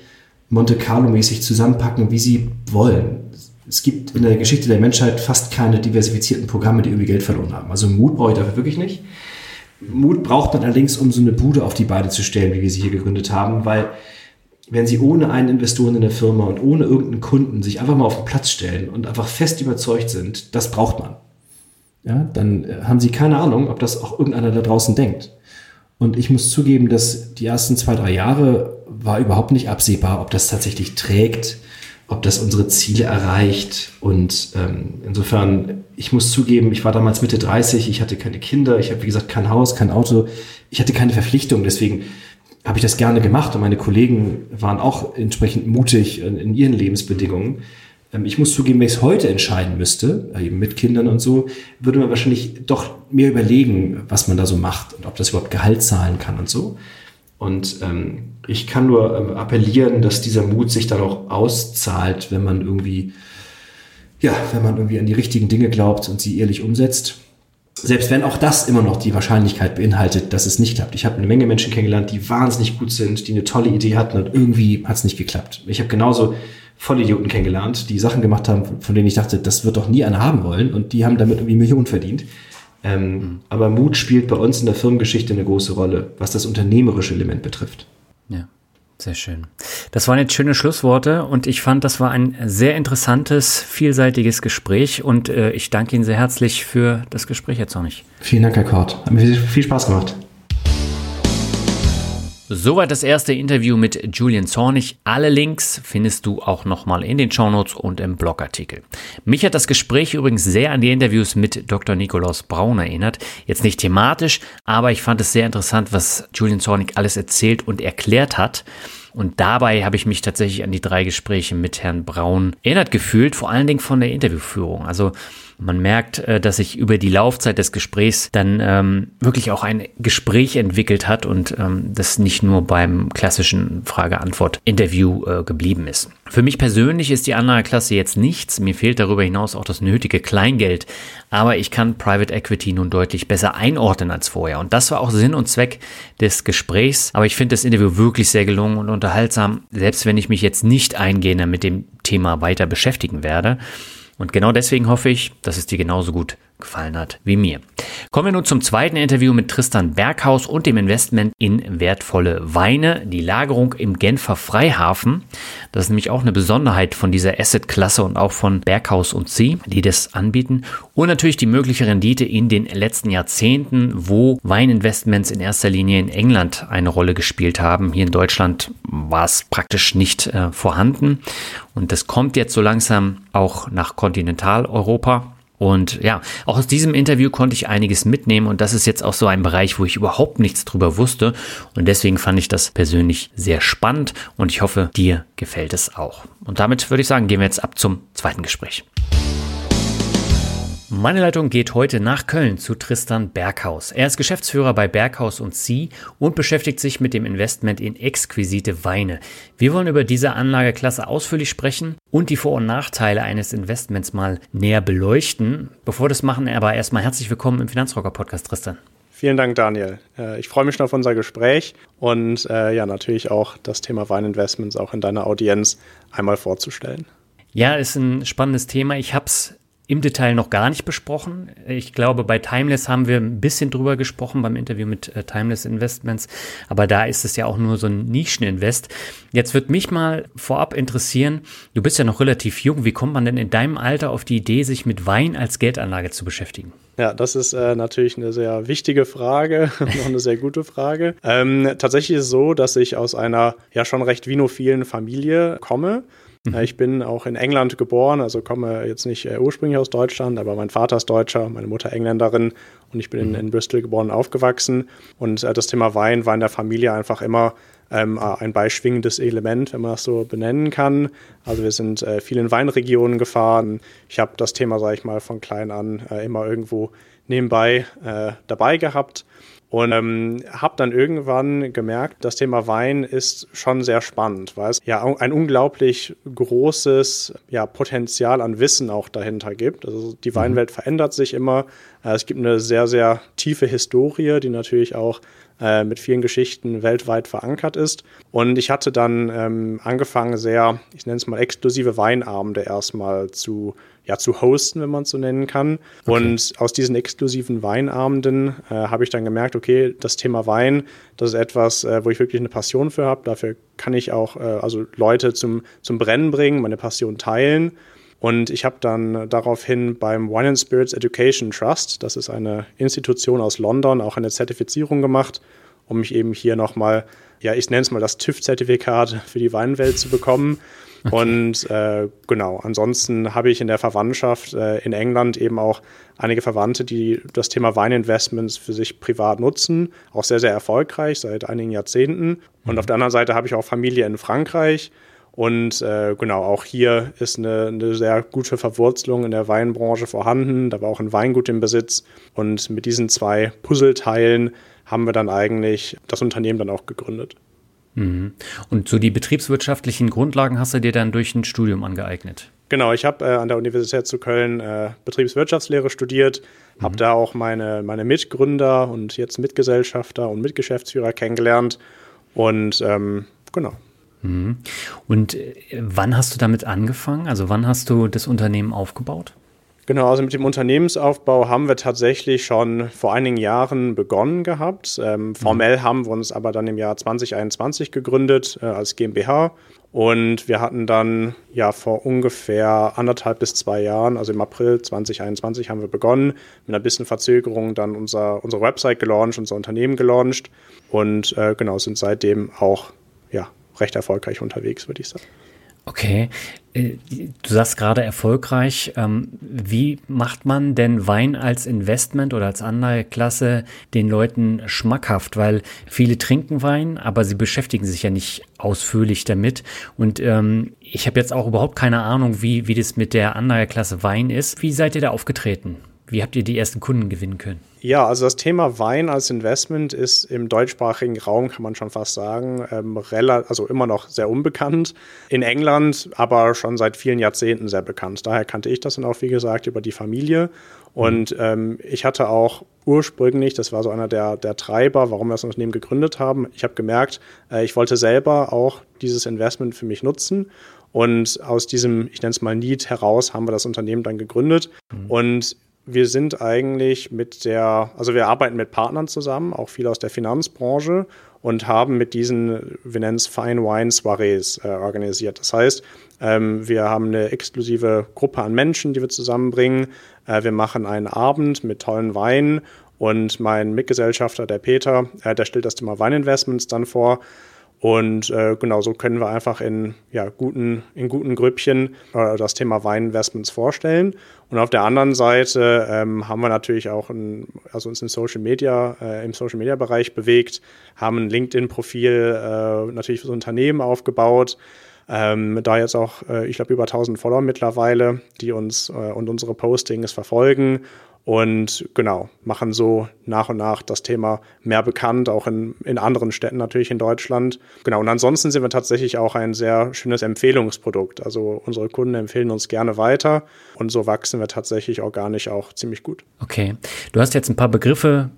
Monte Carlo-mäßig zusammenpacken, wie Sie wollen. Es gibt in der Geschichte der Menschheit fast keine diversifizierten Programme, die irgendwie Geld verloren haben. Also Mut brauche ich dafür wirklich nicht. Mut braucht man allerdings, um so eine Bude auf die Beine zu stellen, wie wir sie hier gegründet haben, weil wenn Sie ohne einen Investoren in der Firma und ohne irgendeinen Kunden sich einfach mal auf den Platz stellen und einfach fest überzeugt sind, das braucht man, ja, dann äh, haben Sie keine Ahnung, ob das auch irgendeiner da draußen denkt. Und ich muss zugeben, dass die ersten zwei, drei Jahre war überhaupt nicht absehbar, ob das tatsächlich trägt, ob das unsere Ziele erreicht. Und ähm, insofern, ich muss zugeben, ich war damals Mitte 30, ich hatte keine Kinder, ich habe, wie gesagt, kein Haus, kein Auto, ich hatte keine Verpflichtung, deswegen habe ich das gerne gemacht und meine Kollegen waren auch entsprechend mutig in, in ihren Lebensbedingungen. Ähm, ich muss zugeben, wenn ich es heute entscheiden müsste, äh, eben mit Kindern und so, würde man wahrscheinlich doch mehr überlegen, was man da so macht und ob das überhaupt Gehalt zahlen kann und so. Und ähm, ich kann nur ähm, appellieren, dass dieser Mut sich dann auch auszahlt, wenn man irgendwie, ja, wenn man irgendwie an die richtigen Dinge glaubt und sie ehrlich umsetzt. Selbst wenn auch das immer noch die Wahrscheinlichkeit beinhaltet, dass es nicht klappt. Ich habe eine Menge Menschen kennengelernt, die wahnsinnig gut sind, die eine tolle Idee hatten und irgendwie hat es nicht geklappt. Ich habe genauso Vollidioten kennengelernt, die Sachen gemacht haben, von denen ich dachte, das wird doch nie einer haben wollen und die haben damit irgendwie Millionen verdient. Ähm, mhm. Aber Mut spielt bei uns in der Firmengeschichte eine große Rolle, was das unternehmerische Element betrifft. Ja. Sehr schön. Das waren jetzt schöne Schlussworte und ich fand, das war ein sehr interessantes, vielseitiges Gespräch und äh, ich danke Ihnen sehr herzlich für das Gespräch jetzt noch nicht. Vielen Dank, Herr Kort. Hat mir viel Spaß gemacht. Soweit das erste Interview mit Julian Zornig. Alle Links findest du auch nochmal in den Shownotes und im Blogartikel. Mich hat das Gespräch übrigens sehr an die Interviews mit Dr. Nikolaus Braun erinnert. Jetzt nicht thematisch, aber ich fand es sehr interessant, was Julian Zornig alles erzählt und erklärt hat. Und dabei habe ich mich tatsächlich an die drei Gespräche mit Herrn Braun erinnert gefühlt, vor allen Dingen von der Interviewführung. Also Man merkt, äh, dass sich über die Laufzeit des Gesprächs dann ähm, wirklich auch ein Gespräch entwickelt hat und ähm, das nicht nur beim klassischen Frage-Antwort-Interview äh, geblieben ist. Für mich persönlich ist die Anlageklasse jetzt nichts. Mir fehlt darüber hinaus auch das nötige Kleingeld. Aber ich kann Private Equity nun deutlich besser einordnen als vorher. Und das war auch Sinn und Zweck des Gesprächs. Aber ich finde das Interview wirklich sehr gelungen und unterhaltsam, selbst wenn ich mich jetzt nicht eingehender mit dem Thema weiter beschäftigen werde. Und genau deswegen hoffe ich, dass es dir genauso gut gefallen hat wie mir. Kommen wir nun zum zweiten Interview mit Tristan Berghaus und dem Investment in wertvolle Weine, die Lagerung im Genfer Freihafen. Das ist nämlich auch eine Besonderheit von dieser Asset-Klasse und auch von Berghaus und Sie, die das anbieten. Und natürlich die mögliche Rendite in den letzten Jahrzehnten, wo Weininvestments in erster Linie in England eine Rolle gespielt haben. Hier in Deutschland war es praktisch nicht äh, vorhanden. Und das kommt jetzt so langsam auch nach Kontinentaleuropa. Und ja, auch aus diesem Interview konnte ich einiges mitnehmen und das ist jetzt auch so ein Bereich, wo ich überhaupt nichts drüber wusste und deswegen fand ich das persönlich sehr spannend und ich hoffe, dir gefällt es auch. Und damit würde ich sagen, gehen wir jetzt ab zum zweiten Gespräch. Meine Leitung geht heute nach Köln zu Tristan Berghaus. Er ist Geschäftsführer bei Berghaus und Sie und beschäftigt sich mit dem Investment in exquisite Weine. Wir wollen über diese Anlageklasse ausführlich sprechen und die Vor- und Nachteile eines Investments mal näher beleuchten. Bevor wir das machen, aber erstmal herzlich willkommen im Finanzrocker Podcast, Tristan. Vielen Dank, Daniel. Äh, ich freue mich schon auf unser Gespräch und äh, ja, natürlich auch das Thema Weininvestments auch in deiner Audienz einmal vorzustellen. Ja, ist ein spannendes Thema. Ich habe es im Detail noch gar nicht besprochen. Ich glaube, bei Timeless haben wir ein bisschen drüber gesprochen beim Interview mit äh, Timeless Investments, aber da ist es ja auch nur so ein Nischeninvest. Jetzt wird mich mal vorab interessieren, du bist ja noch relativ jung, wie kommt man denn in deinem Alter auf die Idee, sich mit Wein als Geldanlage zu beschäftigen? Ja, das ist äh, natürlich eine sehr wichtige Frage und noch eine sehr gute Frage. Ähm, tatsächlich ist es so, dass ich aus einer ja schon recht vinophilen Familie komme. Mhm. Ich bin auch in England geboren, also komme jetzt nicht äh, ursprünglich aus Deutschland, aber mein Vater ist Deutscher, meine Mutter Engländerin und ich bin in, mhm. in Bristol geboren und aufgewachsen. Und äh, das Thema Wein war in der Familie einfach immer ähm, ein beischwingendes Element, wenn man das so benennen kann. Also wir sind äh, viel in Weinregionen gefahren. Ich habe das Thema, sage ich mal, von klein an äh, immer irgendwo nebenbei äh, dabei gehabt. Und ähm, habe dann irgendwann gemerkt, das Thema Wein ist schon sehr spannend, weil es ja ein unglaublich großes ja, Potenzial an Wissen auch dahinter gibt. Also die mhm. Weinwelt verändert sich immer. Äh, es gibt eine sehr, sehr tiefe Historie, die natürlich auch äh, mit vielen Geschichten weltweit verankert ist. Und ich hatte dann ähm, angefangen, sehr, ich nenne es mal exklusive Weinabende erstmal zu ja, zu hosten, wenn man es so nennen kann. Okay. Und aus diesen exklusiven Weinabenden äh, habe ich dann gemerkt, okay, das Thema Wein, das ist etwas, äh, wo ich wirklich eine Passion für habe. Dafür kann ich auch äh, also Leute zum, zum Brennen bringen, meine Passion teilen. Und ich habe dann daraufhin beim Wine and Spirits Education Trust, das ist eine Institution aus London, auch eine Zertifizierung gemacht, um mich eben hier nochmal, ja, ich nenne es mal das TÜV-Zertifikat für die Weinwelt zu bekommen. Okay. Und äh, genau, ansonsten habe ich in der Verwandtschaft äh, in England eben auch einige Verwandte, die das Thema Weininvestments für sich privat nutzen, auch sehr, sehr erfolgreich seit einigen Jahrzehnten. Und mhm. auf der anderen Seite habe ich auch Familie in Frankreich. Und äh, genau, auch hier ist eine, eine, sehr gute Verwurzelung in der Weinbranche vorhanden. Da war auch ein Weingut im Besitz. Und mit diesen zwei Puzzleteilen haben wir dann eigentlich das Unternehmen dann auch gegründet. Mhm. Und so die betriebswirtschaftlichen Grundlagen hast du dir dann durch ein Studium angeeignet? Genau, ich habe äh, an der Universität zu Köln äh, Betriebswirtschaftslehre studiert, mhm. habe da auch meine, meine Mitgründer und jetzt Mitgesellschafter und Mitgeschäftsführer kennengelernt. Und ähm, genau. Mhm. Und äh, wann hast du damit angefangen? Also wann hast du das Unternehmen aufgebaut? Genau, also mit dem Unternehmensaufbau haben wir tatsächlich schon vor einigen Jahren begonnen gehabt. Ähm, formell mhm. haben wir uns aber dann im Jahr 2021 gegründet äh, als GmbH. Und wir hatten dann ja vor ungefähr anderthalb bis zwei Jahren, also im April 2021 haben wir begonnen, mit einer bisschen Verzögerung dann unser, unsere Website gelauncht, unser Unternehmen gelauncht und äh, genau sind seitdem auch ja, recht erfolgreich unterwegs, würde ich sagen. Okay, äh, du sagst gerade erfolgreich. Ähm, wie macht man denn Wein als Investment oder als Anleiheklasse den Leuten schmackhaft? Weil viele trinken Wein, aber sie beschäftigen sich ja nicht ausführlich damit. Und ähm, ich habe jetzt auch überhaupt keine Ahnung, wie, wie das mit der Anleiheklasse Wein ist. Wie seid ihr da aufgetreten? Wie habt ihr die ersten Kunden gewinnen können? Ja, also das Thema Wein als Investment ist im deutschsprachigen Raum, kann man schon fast sagen, ähm, also immer noch sehr unbekannt. In England aber schon seit vielen Jahrzehnten sehr bekannt. Daher kannte ich das dann auch, wie gesagt, über die Familie. Und ähm, ich hatte auch ursprünglich, das war so einer der, der Treiber, warum wir das Unternehmen gegründet haben, ich habe gemerkt, äh, ich wollte selber auch dieses Investment für mich nutzen. Und aus diesem, ich nenne es mal Need heraus, haben wir das Unternehmen dann gegründet. Mhm. Und wir sind eigentlich mit der, also wir arbeiten mit Partnern zusammen, auch viel aus der Finanzbranche und haben mit diesen, wir nennen es Fine Wine Soirees äh, organisiert. Das heißt, ähm, wir haben eine exklusive Gruppe an Menschen, die wir zusammenbringen. Äh, wir machen einen Abend mit tollen Weinen und mein Mitgesellschafter, der Peter, äh, der stellt das Thema Weininvestments dann vor. Und äh, genau so können wir einfach in, ja, guten, in guten Grüppchen äh, das Thema Weininvestments vorstellen. Und auf der anderen Seite ähm, haben wir natürlich auch ein, also uns in Social Media, äh, im Social Media Bereich bewegt, haben ein LinkedIn-Profil äh, natürlich für das Unternehmen aufgebaut. Ähm, da jetzt auch, äh, ich glaube, über 1000 Follower mittlerweile, die uns äh, und unsere Postings verfolgen und genau, machen so nach und nach das Thema mehr bekannt, auch in, in anderen Städten natürlich in Deutschland. Genau, und ansonsten sind wir tatsächlich auch ein sehr schönes Empfehlungsprodukt. Also unsere Kunden empfehlen uns gerne weiter und so wachsen wir tatsächlich organisch auch ziemlich gut. Okay, du hast jetzt ein paar Begriffe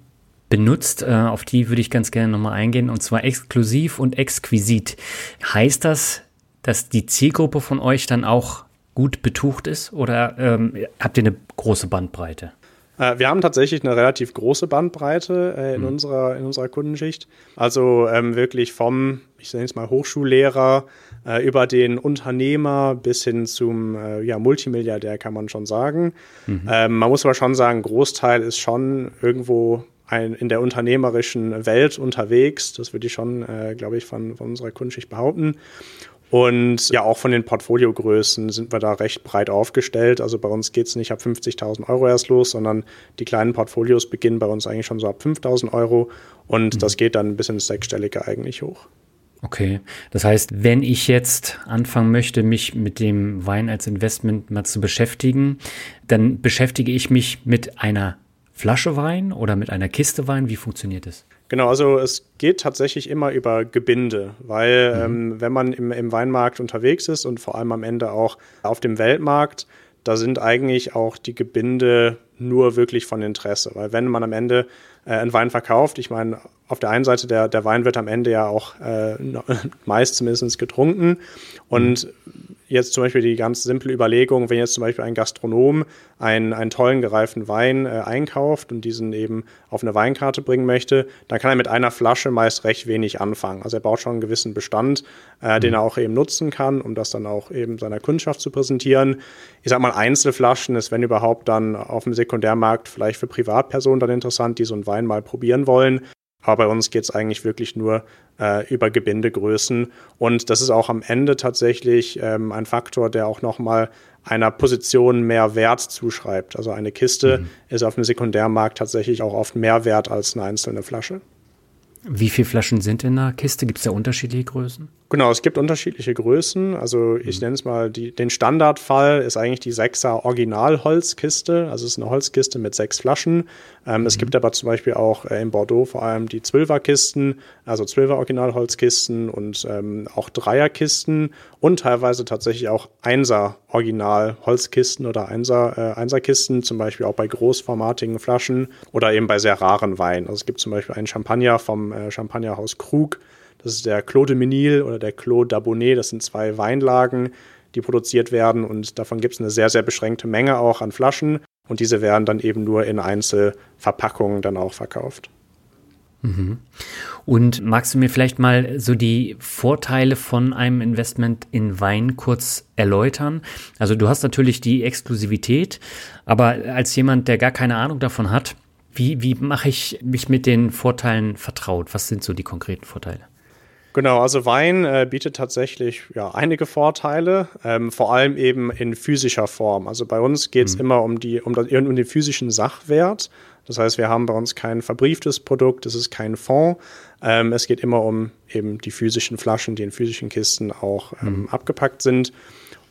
benutzt, äh, auf die würde ich ganz gerne nochmal eingehen, und zwar exklusiv und exquisit. Heißt das, dass die Zielgruppe von euch dann auch gut betucht ist oder ähm, habt ihr eine große Bandbreite? Äh, wir haben tatsächlich eine relativ große Bandbreite äh, in, mhm. unserer, in unserer Kundenschicht. Also ähm, wirklich vom, ich nenne es mal Hochschullehrer, äh, über den Unternehmer bis hin zum äh, ja, Multimilliardär, kann man schon sagen. Mhm. Ähm, man muss aber schon sagen, Großteil ist schon irgendwo ein, in der unternehmerischen Welt unterwegs. Das würde ich schon, äh, glaube ich, von, von unserer Kundenschicht behaupten. Und ja, auch von den Portfoliogrößen sind wir da recht breit aufgestellt. Also bei uns geht es nicht ab 50.000 Euro erst los, sondern die kleinen Portfolios beginnen bei uns eigentlich schon so ab 5.000 Euro und mhm. das geht dann bis ins Sechsstellige eigentlich hoch. Okay, das heißt, wenn ich jetzt anfangen möchte, mich mit dem Wein als Investment mal zu beschäftigen, dann beschäftige ich mich mit einer Flasche Wein oder mit einer Kiste Wein. Wie funktioniert das? Genau, also es geht tatsächlich immer über Gebinde, weil mhm. ähm, wenn man im, im Weinmarkt unterwegs ist und vor allem am Ende auch auf dem Weltmarkt, da sind eigentlich auch die Gebinde nur wirklich von Interesse. Weil wenn man am Ende äh, einen Wein verkauft, ich meine, auf der einen Seite, der, der Wein wird am Ende ja auch äh, meist zumindest getrunken. Und jetzt zum Beispiel die ganz simple Überlegung, wenn jetzt zum Beispiel ein Gastronom einen, einen tollen gereiften Wein äh, einkauft und diesen eben auf eine Weinkarte bringen möchte, dann kann er mit einer Flasche meist recht wenig anfangen. Also er baut schon einen gewissen Bestand, äh, mhm. den er auch eben nutzen kann, um das dann auch eben seiner Kundschaft zu präsentieren. Ich sag mal, Einzelflaschen ist, wenn überhaupt, dann auf dem Sekundärmarkt vielleicht für Privatpersonen dann interessant, die so einen Wein mal probieren wollen. Aber bei uns geht es eigentlich wirklich nur äh, über Gebindegrößen. Und das ist auch am Ende tatsächlich ähm, ein Faktor, der auch nochmal einer Position mehr Wert zuschreibt. Also eine Kiste mhm. ist auf dem Sekundärmarkt tatsächlich auch oft mehr wert als eine einzelne Flasche. Wie viele Flaschen sind in der Kiste? Gibt es da unterschiedliche Größen? Genau, es gibt unterschiedliche Größen. Also ich mhm. nenne es mal, die, den Standardfall ist eigentlich die 6er Originalholzkiste. Also es ist eine Holzkiste mit sechs Flaschen. Ähm, mhm. Es gibt aber zum Beispiel auch äh, in Bordeaux vor allem die 12er Kisten, also 12er Originalholzkisten und ähm, auch Dreierkisten und teilweise tatsächlich auch 1er Originalholzkisten oder 1er, äh, 1er Kisten, zum Beispiel auch bei großformatigen Flaschen oder eben bei sehr raren Weinen. Also es gibt zum Beispiel einen Champagner vom äh, Champagnerhaus Krug das ist der Clos de Menil oder der Clos d'Abonnet. Das sind zwei Weinlagen, die produziert werden und davon gibt es eine sehr, sehr beschränkte Menge auch an Flaschen und diese werden dann eben nur in Einzelverpackungen dann auch verkauft. Mhm. Und magst du mir vielleicht mal so die Vorteile von einem Investment in Wein kurz erläutern? Also du hast natürlich die Exklusivität, aber als jemand, der gar keine Ahnung davon hat, wie, wie mache ich mich mit den Vorteilen vertraut? Was sind so die konkreten Vorteile? Genau, also Wein äh, bietet tatsächlich ja, einige Vorteile, ähm, vor allem eben in physischer Form. Also bei uns geht es mhm. immer um, die, um, das, um den physischen Sachwert. Das heißt, wir haben bei uns kein verbrieftes Produkt, es ist kein Fonds. Ähm, es geht immer um eben die physischen Flaschen, die in physischen Kisten auch ähm, mhm. abgepackt sind.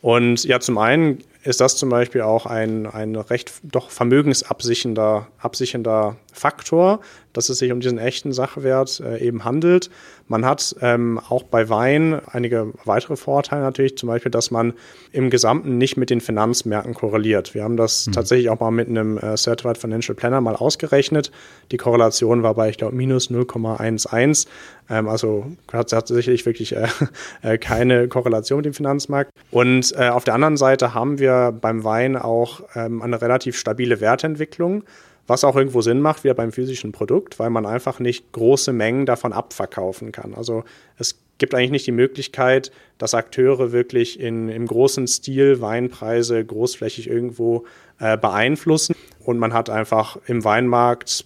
Und ja, zum einen ist das zum Beispiel auch ein, ein recht doch vermögensabsichernder absichernder Faktor, dass es sich um diesen echten Sachwert äh, eben handelt. Man hat ähm, auch bei Wein einige weitere Vorteile natürlich, zum Beispiel, dass man im Gesamten nicht mit den Finanzmärkten korreliert. Wir haben das mhm. tatsächlich auch mal mit einem äh, Certified Financial Planner mal ausgerechnet. Die Korrelation war bei, ich glaube, minus 0,11. Ähm, also hat tatsächlich wirklich äh, äh, keine Korrelation mit dem Finanzmarkt. Und äh, auf der anderen Seite haben wir beim Wein auch ähm, eine relativ stabile Wertentwicklung. Was auch irgendwo Sinn macht, wie beim physischen Produkt, weil man einfach nicht große Mengen davon abverkaufen kann. Also es gibt eigentlich nicht die Möglichkeit, dass Akteure wirklich in, im großen Stil Weinpreise großflächig irgendwo äh, beeinflussen. Und man hat einfach im Weinmarkt,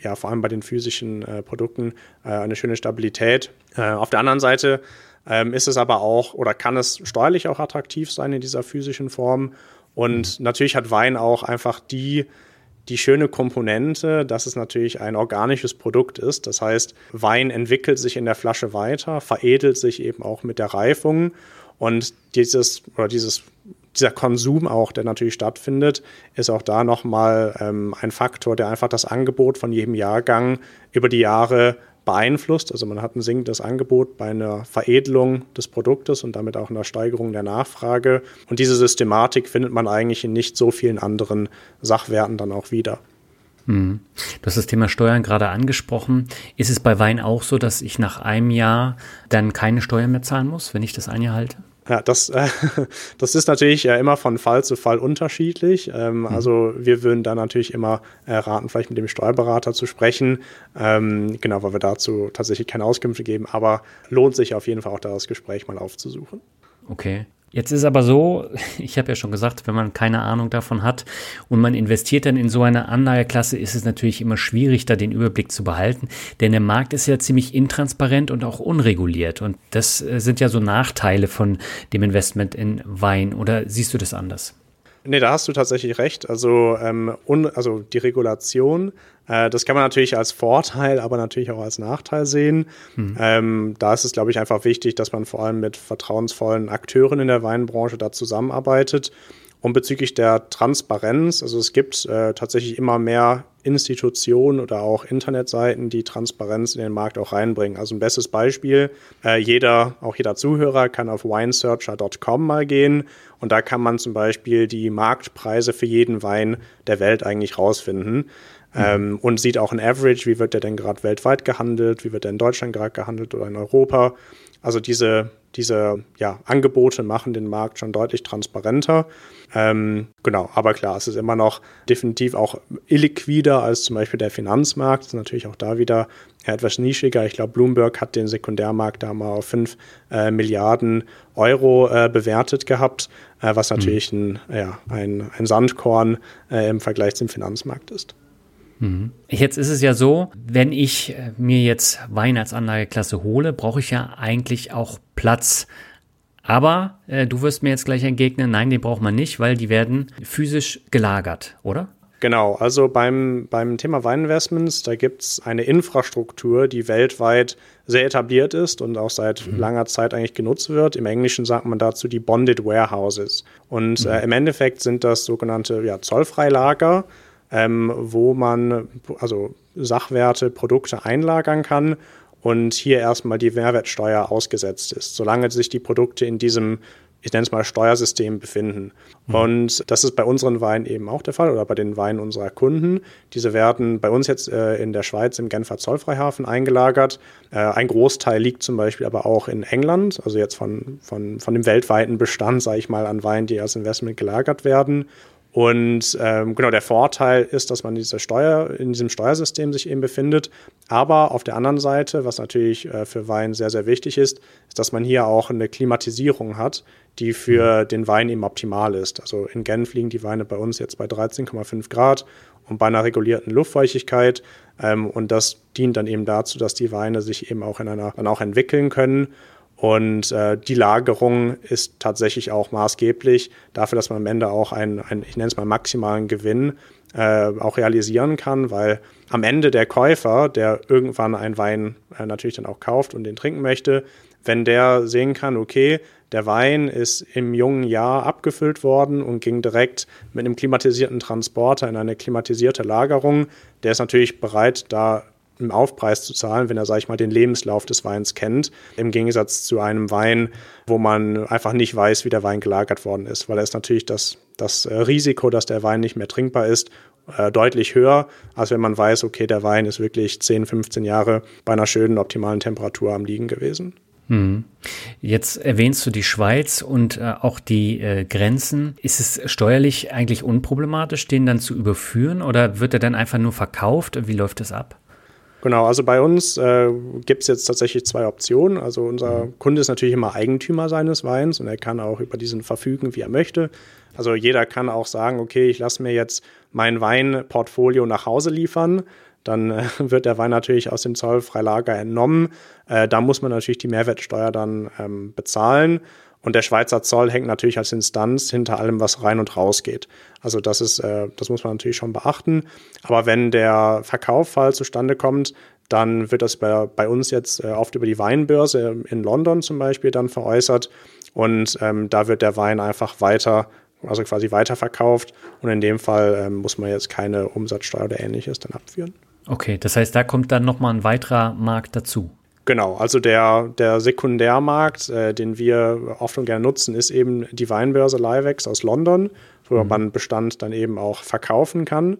ja vor allem bei den physischen äh, Produkten, äh, eine schöne Stabilität. Äh, auf der anderen Seite ähm, ist es aber auch oder kann es steuerlich auch attraktiv sein in dieser physischen Form. Und natürlich hat Wein auch einfach die die schöne Komponente, dass es natürlich ein organisches Produkt ist. Das heißt, Wein entwickelt sich in der Flasche weiter, veredelt sich eben auch mit der Reifung und dieses oder dieses dieser Konsum auch, der natürlich stattfindet, ist auch da nochmal ähm, ein Faktor, der einfach das Angebot von jedem Jahrgang über die Jahre beeinflusst. Also man hat ein sinkendes Angebot bei einer Veredelung des Produktes und damit auch einer Steigerung der Nachfrage. Und diese Systematik findet man eigentlich in nicht so vielen anderen Sachwerten dann auch wieder. Hm. Du hast das Thema Steuern gerade angesprochen. Ist es bei Wein auch so, dass ich nach einem Jahr dann keine Steuern mehr zahlen muss, wenn ich das ein Jahr halte? Ja, das, äh, das ist natürlich äh, immer von Fall zu Fall unterschiedlich. Ähm, mhm. Also wir würden da natürlich immer äh, raten, vielleicht mit dem Steuerberater zu sprechen. Ähm, genau, weil wir dazu tatsächlich keine Auskünfte geben. Aber lohnt sich auf jeden Fall auch da das Gespräch mal aufzusuchen. Okay. Jetzt ist aber so, ich habe ja schon gesagt, wenn man keine Ahnung davon hat und man investiert dann in so eine Anlageklasse, ist es natürlich immer schwierig, da den Überblick zu behalten, denn der Markt ist ja ziemlich intransparent und auch unreguliert und das äh, sind ja so Nachteile von dem Investment in Wein oder siehst du das anders? Nee, da hast du tatsächlich recht. Also, ähm, un, also die Regulation, das kann man natürlich als Vorteil, aber natürlich auch als Nachteil sehen. Mhm. Ähm, da ist es, glaube ich, einfach wichtig, dass man vor allem mit vertrauensvollen Akteuren in der Weinbranche da zusammenarbeitet. Und bezüglich der Transparenz, also es gibt äh, tatsächlich immer mehr Institutionen oder auch Internetseiten, die Transparenz in den Markt auch reinbringen. Also ein bestes Beispiel, äh, jeder, auch jeder Zuhörer kann auf winesearcher.com mal gehen und da kann man zum Beispiel die Marktpreise für jeden Wein der Welt eigentlich rausfinden. Mhm. Ähm, und sieht auch ein Average, wie wird der denn gerade weltweit gehandelt, wie wird der in Deutschland gerade gehandelt oder in Europa. Also diese, diese ja, Angebote machen den Markt schon deutlich transparenter. Ähm, genau, aber klar, es ist immer noch definitiv auch illiquider als zum Beispiel der Finanzmarkt. Das ist natürlich auch da wieder etwas nischiger. Ich glaube, Bloomberg hat den Sekundärmarkt da mal auf 5 äh, Milliarden Euro äh, bewertet gehabt, äh, was mhm. natürlich ein, ja, ein, ein Sandkorn äh, im Vergleich zum Finanzmarkt ist. Mhm. Jetzt ist es ja so, wenn ich äh, mir jetzt Wein als Anlageklasse hole, brauche ich ja eigentlich auch Platz. Aber äh, du wirst mir jetzt gleich entgegnen, nein, den braucht man nicht, weil die werden physisch gelagert, oder? Genau, also beim, beim Thema Weininvestments, da gibt es eine Infrastruktur, die weltweit sehr etabliert ist und auch seit mhm. langer Zeit eigentlich genutzt wird. Im Englischen sagt man dazu die Bonded Warehouses. Und mhm. äh, im Endeffekt sind das sogenannte ja, Zollfreilager, ähm, wo man also Sachwerte, Produkte einlagern kann und hier erstmal die Mehrwertsteuer ausgesetzt ist, solange sich die Produkte in diesem ich nenne es mal Steuersystem befinden. Mhm. Und das ist bei unseren Weinen eben auch der Fall oder bei den Weinen unserer Kunden. Diese werden bei uns jetzt äh, in der Schweiz im Genfer Zollfreihafen eingelagert. Äh, ein Großteil liegt zum Beispiel aber auch in England, also jetzt von, von, von dem weltweiten Bestand, sage ich mal, an Weinen, die als Investment gelagert werden. Und ähm, genau, der Vorteil ist, dass man diese Steuer, in diesem Steuersystem sich eben befindet. Aber auf der anderen Seite, was natürlich äh, für Wein sehr, sehr wichtig ist, ist, dass man hier auch eine Klimatisierung hat, die für mhm. den Wein eben optimal ist. Also in Genf liegen die Weine bei uns jetzt bei 13,5 Grad und bei einer regulierten Luftfeuchtigkeit. Ähm, und das dient dann eben dazu, dass die Weine sich eben auch in einer, dann auch entwickeln können. Und äh, die Lagerung ist tatsächlich auch maßgeblich dafür, dass man am Ende auch einen, einen ich nenne es mal maximalen Gewinn äh, auch realisieren kann, weil am Ende der Käufer, der irgendwann einen Wein äh, natürlich dann auch kauft und den trinken möchte, wenn der sehen kann, okay, der Wein ist im jungen Jahr abgefüllt worden und ging direkt mit einem klimatisierten Transporter in eine klimatisierte Lagerung, der ist natürlich bereit, da einen Aufpreis zu zahlen, wenn er, sage ich mal, den Lebenslauf des Weins kennt, im Gegensatz zu einem Wein, wo man einfach nicht weiß, wie der Wein gelagert worden ist, weil da ist natürlich das, das Risiko, dass der Wein nicht mehr trinkbar ist, äh, deutlich höher, als wenn man weiß, okay, der Wein ist wirklich 10, 15 Jahre bei einer schönen, optimalen Temperatur am Liegen gewesen. Hm. Jetzt erwähnst du die Schweiz und äh, auch die äh, Grenzen. Ist es steuerlich eigentlich unproblematisch, den dann zu überführen oder wird er dann einfach nur verkauft? Wie läuft das ab? Genau, also bei uns äh, gibt es jetzt tatsächlich zwei Optionen. Also unser mhm. Kunde ist natürlich immer Eigentümer seines Weins und er kann auch über diesen verfügen, wie er möchte. Also jeder kann auch sagen, okay, ich lasse mir jetzt mein Weinportfolio nach Hause liefern. Dann äh, wird der Wein natürlich aus dem Zollfreilager entnommen. Äh, da muss man natürlich die Mehrwertsteuer dann ähm, bezahlen. Und der Schweizer Zoll hängt natürlich als Instanz hinter allem, was rein und raus geht. Also das ist, äh, das muss man natürlich schon beachten. Aber wenn der Verkauffall zustande kommt, dann wird das bei, bei uns jetzt äh, oft über die Weinbörse in London zum Beispiel dann veräußert. Und ähm, da wird der Wein einfach weiter, also quasi weiterverkauft. Und in dem Fall ähm, muss man jetzt keine Umsatzsteuer oder ähnliches dann abführen. Okay, das heißt, da kommt dann nochmal ein weiterer Markt dazu. Genau, also der, der Sekundärmarkt, äh, den wir oft und gerne nutzen, ist eben die Weinbörse Livex aus London, wo mhm. man Bestand dann eben auch verkaufen kann.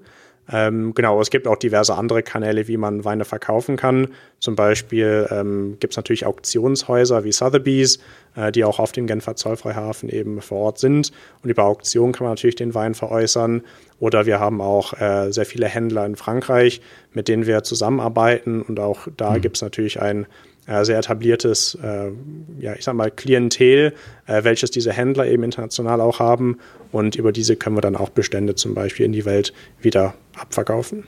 Ähm, genau, es gibt auch diverse andere Kanäle, wie man Weine verkaufen kann. Zum Beispiel ähm, gibt es natürlich Auktionshäuser wie Sotheby's, äh, die auch auf dem Genfer Zollfreihafen eben vor Ort sind. Und über Auktionen kann man natürlich den Wein veräußern. Oder wir haben auch äh, sehr viele Händler in Frankreich, mit denen wir zusammenarbeiten. Und auch da mhm. gibt es natürlich ein sehr etabliertes, äh, ja, ich sag mal, Klientel, äh, welches diese Händler eben international auch haben. Und über diese können wir dann auch Bestände zum Beispiel in die Welt wieder abverkaufen.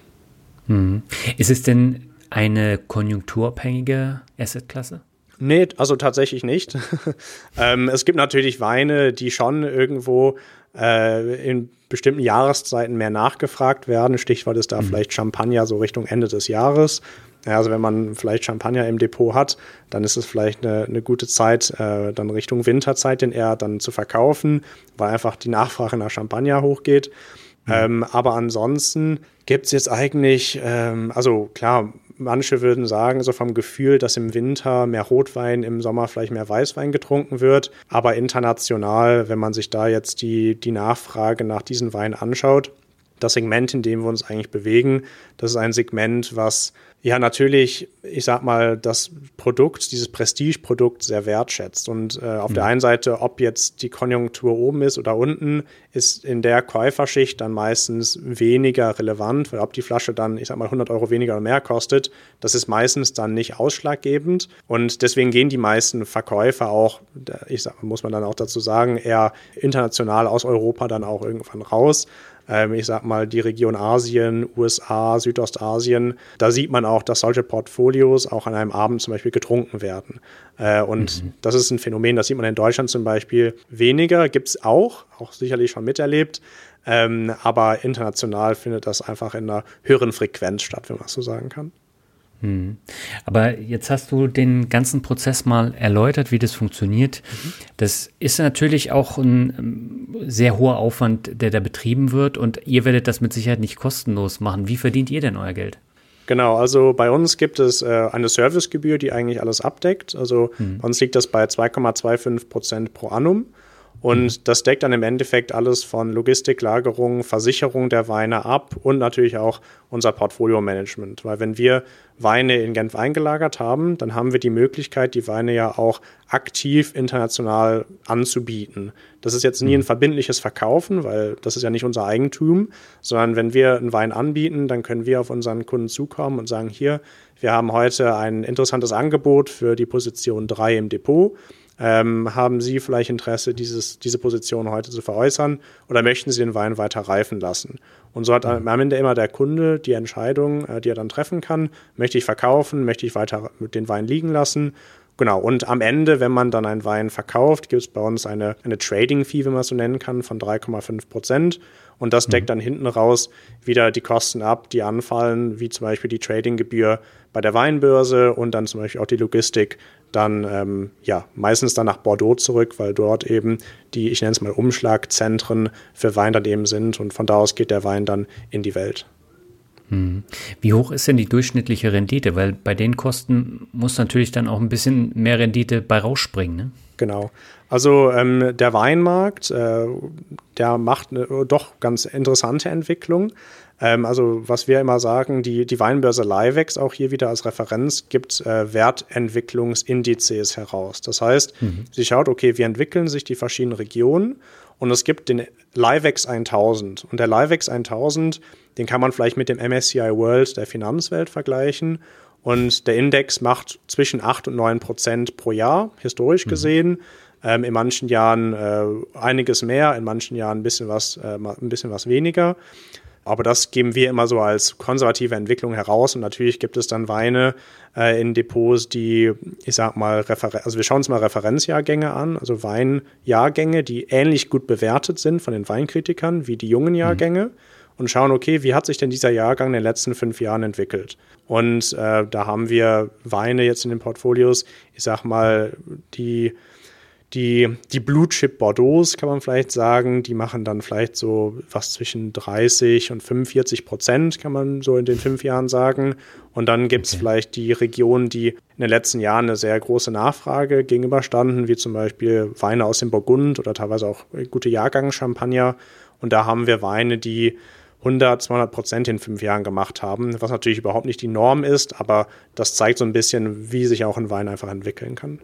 Mhm. Ist es denn eine konjunkturabhängige Assetklasse? Nee, also tatsächlich nicht. ähm, es gibt natürlich Weine, die schon irgendwo äh, in bestimmten Jahreszeiten mehr nachgefragt werden. Stichwort ist da mhm. vielleicht Champagner so Richtung Ende des Jahres. Ja, also wenn man vielleicht Champagner im Depot hat, dann ist es vielleicht eine, eine gute Zeit, äh, dann Richtung Winterzeit den eher dann zu verkaufen, weil einfach die Nachfrage nach Champagner hochgeht. Mhm. Ähm, aber ansonsten gibt es jetzt eigentlich, ähm, also klar, manche würden sagen, so vom Gefühl, dass im Winter mehr Rotwein, im Sommer vielleicht mehr Weißwein getrunken wird. Aber international, wenn man sich da jetzt die, die Nachfrage nach diesen Weinen anschaut, das Segment, in dem wir uns eigentlich bewegen, das ist ein Segment, was ja natürlich, ich sag mal, das Produkt, dieses Prestige-Produkt sehr wertschätzt. Und äh, auf mhm. der einen Seite, ob jetzt die Konjunktur oben ist oder unten, ist in der Käuferschicht dann meistens weniger relevant, weil ob die Flasche dann, ich sag mal, 100 Euro weniger oder mehr kostet, das ist meistens dann nicht ausschlaggebend. Und deswegen gehen die meisten Verkäufer auch, ich sag, muss man dann auch dazu sagen, eher international aus Europa dann auch irgendwann raus ich sag mal, die Region Asien, USA, Südostasien, da sieht man auch, dass solche Portfolios auch an einem Abend zum Beispiel getrunken werden. Äh, und mhm. das ist ein Phänomen, das sieht man in Deutschland zum Beispiel weniger, gibt es auch, auch sicherlich schon miterlebt. Ähm, aber international findet das einfach in einer höheren Frequenz statt, wenn man so sagen kann. Hm. Aber jetzt hast du den ganzen Prozess mal erläutert, wie das funktioniert. Mhm. Das ist natürlich auch ein ähm, sehr hoher Aufwand, der da betrieben wird und ihr werdet das mit Sicherheit nicht kostenlos machen. Wie verdient ihr denn euer Geld? Genau, also bei uns gibt es äh, eine Servicegebühr, die eigentlich alles abdeckt. Also mhm. bei uns liegt das bei 2,25 Prozent pro annum. Und das deckt dann im Endeffekt alles von Logistik, Lagerung, Versicherung der Weine ab und natürlich auch unser Portfolio-Management. Weil wenn wir Weine in Genf eingelagert haben, dann haben wir die Möglichkeit, die Weine ja auch aktiv international anzubieten. Das ist jetzt nie ein verbindliches Verkaufen, weil das ist ja nicht unser Eigentum, sondern wenn wir einen Wein anbieten, dann können wir auf unseren Kunden zukommen und sagen, hier, wir haben heute ein interessantes Angebot für die Position 3 im Depot. Ähm, haben Sie vielleicht Interesse, dieses, diese Position heute zu veräußern oder möchten Sie den Wein weiter reifen lassen? Und so hat am Ende immer der Kunde die Entscheidung, äh, die er dann treffen kann. Möchte ich verkaufen? Möchte ich weiter mit den Wein liegen lassen? Genau, und am Ende, wenn man dann einen Wein verkauft, gibt es bei uns eine, eine Trading-Fee, wenn man es so nennen kann, von 3,5 Prozent. Und das deckt mhm. dann hinten raus wieder die Kosten ab, die anfallen, wie zum Beispiel die Trading-Gebühr bei der Weinbörse und dann zum Beispiel auch die Logistik dann ähm, ja meistens dann nach Bordeaux zurück, weil dort eben die, ich nenne es mal Umschlagzentren für Wein dann eben sind und von da aus geht der Wein dann in die Welt. Hm. Wie hoch ist denn die durchschnittliche Rendite? Weil bei den Kosten muss natürlich dann auch ein bisschen mehr Rendite bei rausspringen. Ne? Genau. Also ähm, der Weinmarkt, äh, der macht eine doch ganz interessante Entwicklung. Ähm, also was wir immer sagen, die, die Weinbörse Livex, auch hier wieder als Referenz, gibt äh, Wertentwicklungsindizes heraus. Das heißt, mhm. sie schaut, okay, wie entwickeln sich die verschiedenen Regionen und es gibt den Livex 1000. Und der Livex 1000, den kann man vielleicht mit dem MSCI World der Finanzwelt vergleichen. Und der Index macht zwischen 8 und 9 Prozent pro Jahr, historisch mhm. gesehen. Ähm, in manchen Jahren äh, einiges mehr, in manchen Jahren ein bisschen was, äh, ein bisschen was weniger. Aber das geben wir immer so als konservative Entwicklung heraus. Und natürlich gibt es dann Weine äh, in Depots, die, ich sag mal, Referen also wir schauen uns mal Referenzjahrgänge an, also Weinjahrgänge, die ähnlich gut bewertet sind von den Weinkritikern wie die jungen mhm. Jahrgänge. Mhm. Und schauen, okay, wie hat sich denn dieser Jahrgang in den letzten fünf Jahren entwickelt? Und äh, da haben wir Weine jetzt in den Portfolios, ich sag mal, die die, die Blue Chip Bordeaux, kann man vielleicht sagen, die machen dann vielleicht so was zwischen 30 und 45 Prozent, kann man so in den fünf Jahren sagen. Und dann gibt es okay. vielleicht die Regionen, die in den letzten Jahren eine sehr große Nachfrage gegenüberstanden, wie zum Beispiel Weine aus dem Burgund oder teilweise auch gute Jahrgang-Champagner. Und da haben wir Weine, die 100, 200 Prozent in fünf Jahren gemacht haben, was natürlich überhaupt nicht die Norm ist, aber das zeigt so ein bisschen, wie sich auch ein Wein einfach entwickeln kann.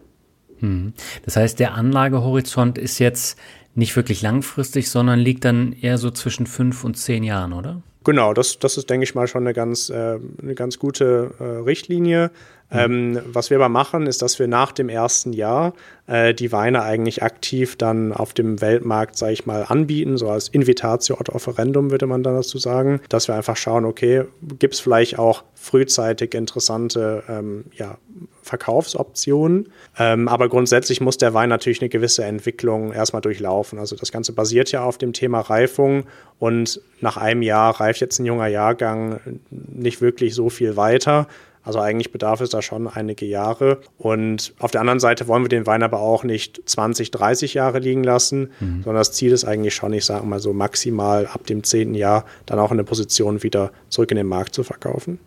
Hm. Das heißt, der Anlagehorizont ist jetzt nicht wirklich langfristig, sondern liegt dann eher so zwischen fünf und zehn Jahren, oder? Genau, das, das ist, denke ich mal, schon eine ganz, äh, eine ganz gute äh, Richtlinie. Mhm. Ähm, was wir aber machen, ist, dass wir nach dem ersten Jahr äh, die Weine eigentlich aktiv dann auf dem Weltmarkt, sage ich mal, anbieten, so als Invitatio ad offerendum würde man dann dazu sagen, dass wir einfach schauen, okay, gibt es vielleicht auch frühzeitig interessante ähm, ja, Verkaufsoptionen. Ähm, aber grundsätzlich muss der Wein natürlich eine gewisse Entwicklung erstmal durchlaufen. Also das Ganze basiert ja auf dem Thema Reifung und nach einem Jahr reift jetzt ein junger Jahrgang nicht wirklich so viel weiter. Also eigentlich bedarf es da schon einige Jahre. Und auf der anderen Seite wollen wir den Wein aber auch nicht 20, 30 Jahre liegen lassen, mhm. sondern das Ziel ist eigentlich schon, ich sage mal so maximal ab dem zehnten Jahr dann auch in der Position wieder zurück in den Markt zu verkaufen.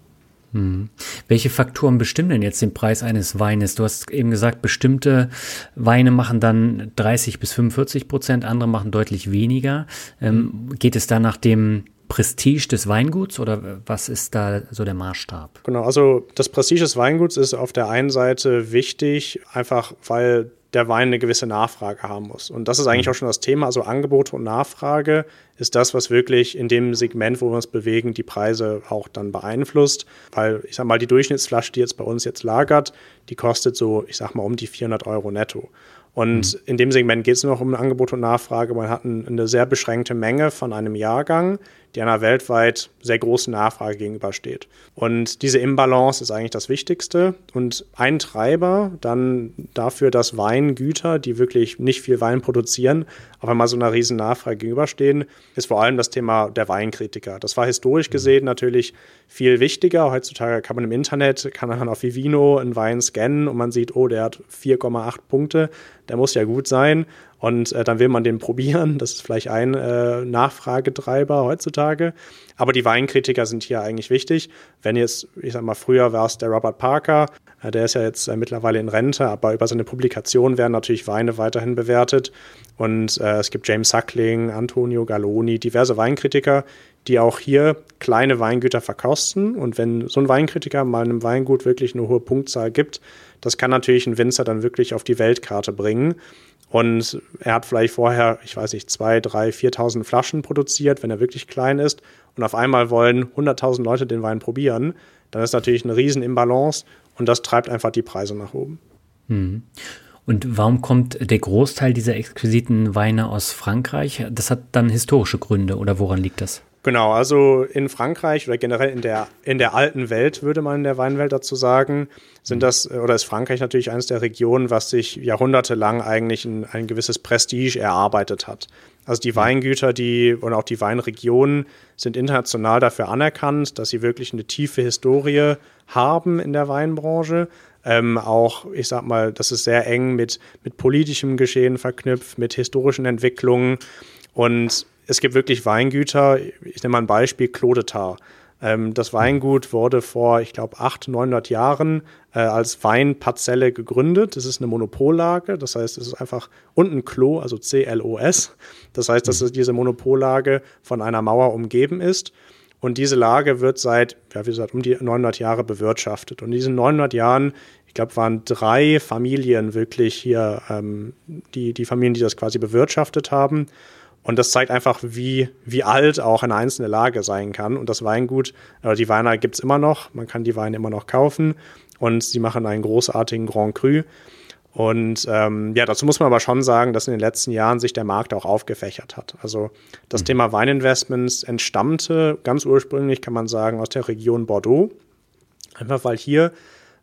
Mhm. Welche Faktoren bestimmen denn jetzt den Preis eines Weines? Du hast eben gesagt, bestimmte Weine machen dann 30 bis 45 Prozent, andere machen deutlich weniger. Ähm, geht es da nach dem Prestige des Weinguts oder was ist da so der Maßstab? Genau, also das Prestige des Weinguts ist auf der einen Seite wichtig, einfach weil der Wein eine gewisse Nachfrage haben muss. Und das ist eigentlich mhm. auch schon das Thema. Also Angebot und Nachfrage ist das, was wirklich in dem Segment, wo wir uns bewegen, die Preise auch dann beeinflusst. Weil ich sag mal, die Durchschnittsflasche, die jetzt bei uns jetzt lagert, die kostet so, ich sag mal, um die 400 Euro netto. Und mhm. in dem Segment geht es noch um Angebot und Nachfrage. Man hat eine sehr beschränkte Menge von einem Jahrgang, die einer weltweit sehr großen Nachfrage gegenübersteht. Und diese Imbalance ist eigentlich das Wichtigste. Und ein Treiber dann dafür, dass Weingüter, die wirklich nicht viel Wein produzieren, auf einmal so einer riesen Nachfrage gegenüberstehen, ist vor allem das Thema der Weinkritiker. Das war historisch gesehen natürlich viel wichtiger. Heutzutage kann man im Internet, kann man auf Vivino einen Wein scannen und man sieht, oh, der hat 4,8 Punkte, der muss ja gut sein. und äh, dann will man den probieren. Das ist vielleicht ein äh, Nachfragetreiber heutzutage. Aber die Weinkritiker sind hier eigentlich wichtig. Wenn jetzt, ich sag mal, früher war es der Robert Parker, äh, der ist ja jetzt äh, mittlerweile in Rente, aber über seine Publikation werden natürlich Weine weiterhin bewertet. Und äh, es gibt James Suckling, Antonio Galloni, diverse Weinkritiker, die auch hier kleine Weingüter verkosten. Und wenn so ein Weinkritiker mal einem Weingut wirklich eine hohe Punktzahl gibt, das kann natürlich ein Winzer dann wirklich auf die Weltkarte bringen. Und er hat vielleicht vorher, ich weiß nicht, zwei, drei, 4.000 Flaschen produziert, wenn er wirklich klein ist. Und auf einmal wollen 100.000 Leute den Wein probieren. Dann ist natürlich eine riesen Imbalance und das treibt einfach die Preise nach oben. Mhm. Und warum kommt der Großteil dieser exquisiten Weine aus Frankreich? Das hat dann historische Gründe oder woran liegt das? Genau, also in Frankreich oder generell in der, in der alten Welt, würde man in der Weinwelt dazu sagen, sind das, oder ist Frankreich natürlich eines der Regionen, was sich jahrhundertelang eigentlich ein, ein gewisses Prestige erarbeitet hat. Also die Weingüter, die und auch die Weinregionen sind international dafür anerkannt, dass sie wirklich eine tiefe Historie haben in der Weinbranche. Ähm, auch, ich sag mal, das ist sehr eng mit, mit politischem Geschehen verknüpft, mit historischen Entwicklungen. Und es gibt wirklich Weingüter, ich nehme mal ein Beispiel, Clodetar. Ähm, das Weingut wurde vor, ich glaube, 800, 900 Jahren äh, als Weinparzelle gegründet. Das ist eine Monopollage, das heißt, es ist einfach unten Klo, also C-L-O-S. Das heißt, dass mhm. diese Monopollage von einer Mauer umgeben ist. Und diese Lage wird seit, ja, wie gesagt, um die 900 Jahre bewirtschaftet. Und in diesen 900 Jahren, ich glaube, waren drei Familien wirklich hier, ähm, die, die Familien, die das quasi bewirtschaftet haben. Und das zeigt einfach, wie, wie alt auch eine einzelne Lage sein kann. Und das Weingut, oder die Weine gibt es immer noch. Man kann die Weine immer noch kaufen. Und sie machen einen großartigen Grand Cru. Und ähm, ja, dazu muss man aber schon sagen, dass in den letzten Jahren sich der Markt auch aufgefächert hat. Also das mhm. Thema Weininvestments entstammte ganz ursprünglich, kann man sagen, aus der Region Bordeaux. Einfach weil hier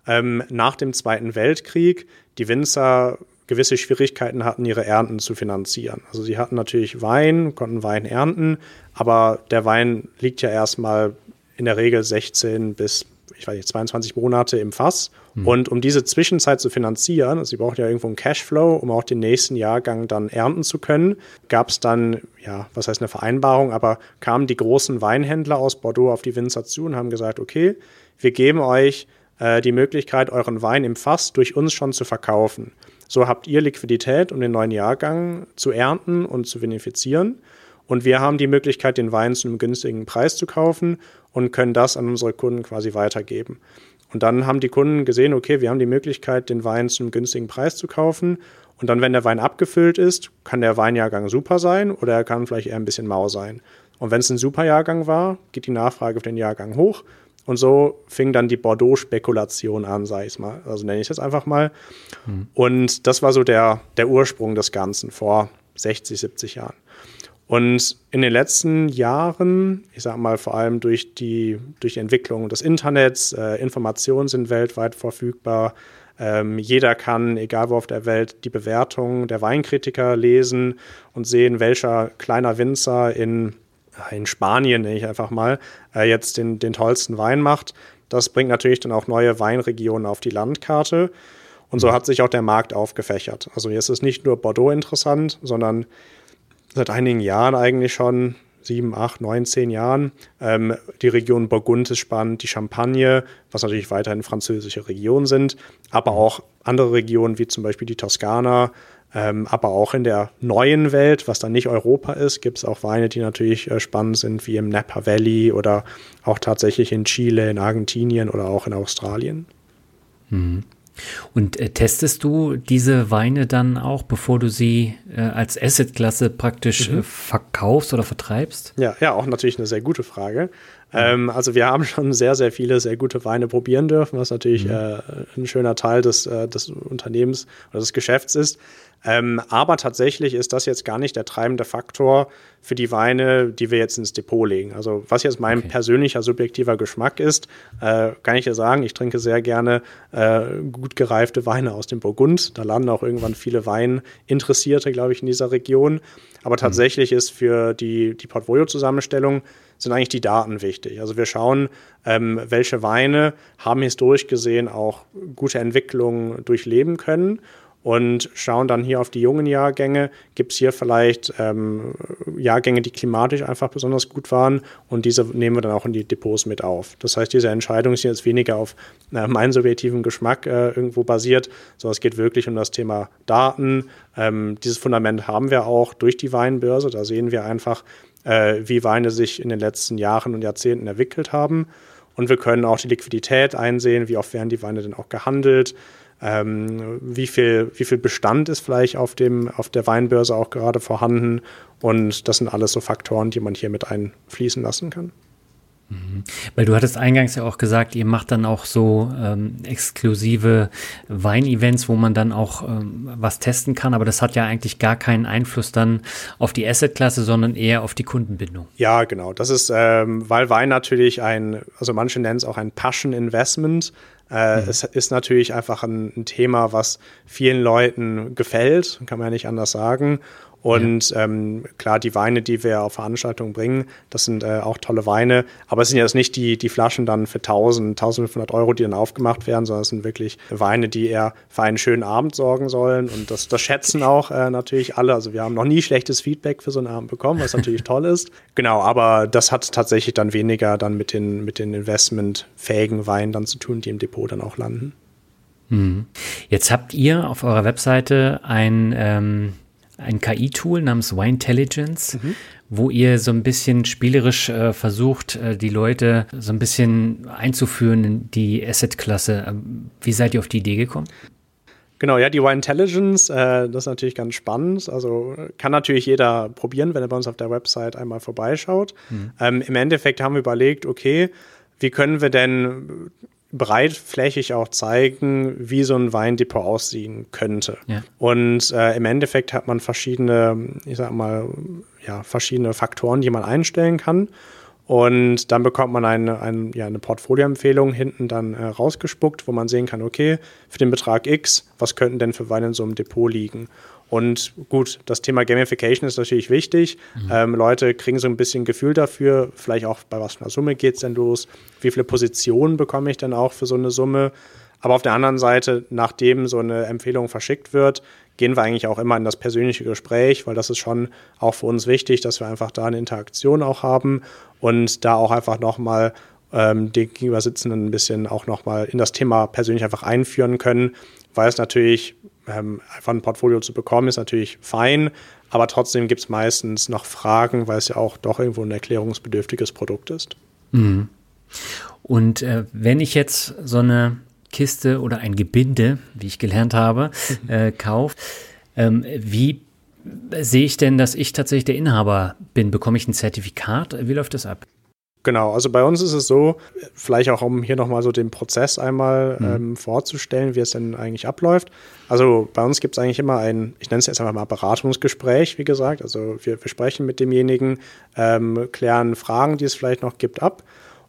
ähm, nach dem Zweiten Weltkrieg die Winzer gewisse Schwierigkeiten hatten, ihre Ernten zu finanzieren. Also sie hatten natürlich Wein, konnten Wein ernten, aber der Wein liegt ja erstmal in der Regel 16 bis, ich weiß nicht, 22 Monate im Fass. Mhm. Und um diese Zwischenzeit zu finanzieren, also sie braucht ja irgendwo einen Cashflow, um auch den nächsten Jahrgang dann ernten zu können, gab es dann, ja, was heißt eine Vereinbarung, aber kamen die großen Weinhändler aus Bordeaux auf die Winzer zu und haben gesagt, okay, wir geben euch äh, die Möglichkeit, euren Wein im Fass durch uns schon zu verkaufen. So habt ihr Liquidität, um den neuen Jahrgang zu ernten und zu vinifizieren. Und wir haben die Möglichkeit, den Wein zu einem günstigen Preis zu kaufen und können das an unsere Kunden quasi weitergeben. Und dann haben die Kunden gesehen, okay, wir haben die Möglichkeit, den Wein zu einem günstigen Preis zu kaufen. Und dann, wenn der Wein abgefüllt ist, kann der Weinjahrgang super sein oder er kann vielleicht eher ein bisschen mau sein. Und wenn es ein super Jahrgang war, geht die Nachfrage auf den Jahrgang hoch und so fing dann die Bordeaux-Spekulation an, sage ich mal. Also nenne ich das einfach mal. Mhm. Und das war so der, der Ursprung des Ganzen vor 60, 70 Jahren. Und in den letzten Jahren, ich sage mal vor allem durch die, durch die Entwicklung des Internets, äh, Informationen sind weltweit verfügbar. Ähm, jeder kann, egal wo auf der Welt, die Bewertungen der Weinkritiker lesen und sehen, welcher kleiner Winzer in in Spanien, nenne ich einfach mal, äh, jetzt den, den tollsten Wein macht. Das bringt natürlich dann auch neue Weinregionen auf die Landkarte. Und so hat sich auch der Markt aufgefächert. Also jetzt ist nicht nur Bordeaux interessant, sondern seit einigen Jahren eigentlich schon, sieben, acht, neun, zehn Jahren. Ähm, die Region Burgund ist spannend, die Champagne, was natürlich weiterhin französische Regionen sind, aber auch andere Regionen wie zum Beispiel die Toskana, ähm, aber auch in der neuen Welt, was dann nicht Europa ist, gibt es auch Weine, die natürlich äh, spannend sind, wie im Napa Valley oder auch tatsächlich in Chile, in Argentinien oder auch in Australien. Mhm. Und äh, testest du diese Weine dann auch, bevor du sie äh, als Assetklasse praktisch mhm. äh, verkaufst oder vertreibst? Ja, ja, auch natürlich eine sehr gute Frage. Ähm, also wir haben schon sehr, sehr viele sehr gute Weine probieren dürfen, was natürlich mhm. äh, ein schöner Teil des, äh, des Unternehmens oder des Geschäfts ist. Ähm, aber tatsächlich ist das jetzt gar nicht der treibende Faktor für die Weine, die wir jetzt ins Depot legen. Also was jetzt mein okay. persönlicher subjektiver Geschmack ist, äh, kann ich dir sagen, ich trinke sehr gerne äh, gut gereifte Weine aus dem Burgund. Da landen auch irgendwann viele Weininteressierte, glaube ich, in dieser Region. Aber mhm. tatsächlich mhm. ist für die, die Portfolio-Zusammenstellung sind eigentlich die Daten wichtig. Also wir schauen, ähm, welche Weine haben historisch gesehen auch gute Entwicklungen durchleben können und schauen dann hier auf die jungen Jahrgänge. Gibt es hier vielleicht ähm, Jahrgänge, die klimatisch einfach besonders gut waren und diese nehmen wir dann auch in die Depots mit auf. Das heißt, diese Entscheidung ist jetzt weniger auf äh, meinen subjektiven Geschmack äh, irgendwo basiert, sondern es geht wirklich um das Thema Daten. Ähm, dieses Fundament haben wir auch durch die Weinbörse. Da sehen wir einfach, äh, wie Weine sich in den letzten Jahren und Jahrzehnten entwickelt haben. Und wir können auch die Liquidität einsehen, wie oft werden die Weine denn auch gehandelt ähm, wie, viel, wie viel Bestand ist vielleicht auf, dem, auf der Weinbörse auch gerade vorhanden. Und das sind alles so Faktoren, die man hier mit einfließen lassen kann. Mhm. Weil du hattest eingangs ja auch gesagt, ihr macht dann auch so ähm, exklusive Weinevents, wo man dann auch ähm, was testen kann, aber das hat ja eigentlich gar keinen Einfluss dann auf die Assetklasse, sondern eher auf die Kundenbindung. Ja, genau. Das ist, ähm, weil Wein natürlich ein, also manche nennen es auch ein Passion Investment. Äh, mhm. Es ist natürlich einfach ein, ein, Thema, was vielen Leuten gefällt, kann man ja nicht anders sagen. Und ja. ähm, klar, die Weine, die wir auf Veranstaltungen bringen, das sind äh, auch tolle Weine. Aber es sind jetzt nicht die, die Flaschen dann für 1000, 1500 Euro, die dann aufgemacht werden, sondern es sind wirklich Weine, die eher für einen schönen Abend sorgen sollen. Und das, das schätzen auch äh, natürlich alle. Also wir haben noch nie schlechtes Feedback für so einen Abend bekommen, was natürlich toll ist. Genau, aber das hat tatsächlich dann weniger dann mit den, mit den investmentfähigen Weinen dann zu tun, die im Depot dann auch landen. Mhm. Jetzt habt ihr auf eurer Webseite ein ähm ein KI-Tool namens Wintelligence, mhm. wo ihr so ein bisschen spielerisch äh, versucht, äh, die Leute so ein bisschen einzuführen in die Asset-Klasse. Ähm, wie seid ihr auf die Idee gekommen? Genau, ja, die Wine Intelligence, äh, das ist natürlich ganz spannend. Also kann natürlich jeder probieren, wenn er bei uns auf der Website einmal vorbeischaut. Mhm. Ähm, Im Endeffekt haben wir überlegt, okay, wie können wir denn breitflächig auch zeigen, wie so ein Weindepot aussehen könnte. Ja. Und äh, im Endeffekt hat man verschiedene, ich sag mal, ja, verschiedene Faktoren, die man einstellen kann. Und dann bekommt man eine, eine, ja, eine Portfolioempfehlung hinten dann äh, rausgespuckt, wo man sehen kann, okay, für den Betrag X, was könnten denn für Weine in so einem Depot liegen? Und gut, das Thema Gamification ist natürlich wichtig. Mhm. Ähm, Leute kriegen so ein bisschen Gefühl dafür, vielleicht auch bei was für einer Summe geht es denn los, wie viele Positionen bekomme ich denn auch für so eine Summe. Aber auf der anderen Seite, nachdem so eine Empfehlung verschickt wird, gehen wir eigentlich auch immer in das persönliche Gespräch, weil das ist schon auch für uns wichtig, dass wir einfach da eine Interaktion auch haben und da auch einfach nochmal ähm, den Gegenübersitzenden ein bisschen auch nochmal in das Thema persönlich einfach einführen können, weil es natürlich ähm, einfach ein Portfolio zu bekommen, ist natürlich fein, aber trotzdem gibt es meistens noch Fragen, weil es ja auch doch irgendwo ein erklärungsbedürftiges Produkt ist. Mhm. Und äh, wenn ich jetzt so eine Kiste oder ein Gebinde, wie ich gelernt habe, äh, kaufe, ähm, wie sehe ich denn, dass ich tatsächlich der Inhaber bin? Bekomme ich ein Zertifikat? Wie läuft das ab? Genau, also bei uns ist es so, vielleicht auch um hier nochmal so den Prozess einmal mhm. ähm, vorzustellen, wie es denn eigentlich abläuft. Also bei uns gibt es eigentlich immer ein, ich nenne es jetzt einfach mal Beratungsgespräch, wie gesagt. Also wir, wir sprechen mit demjenigen, ähm, klären Fragen, die es vielleicht noch gibt, ab.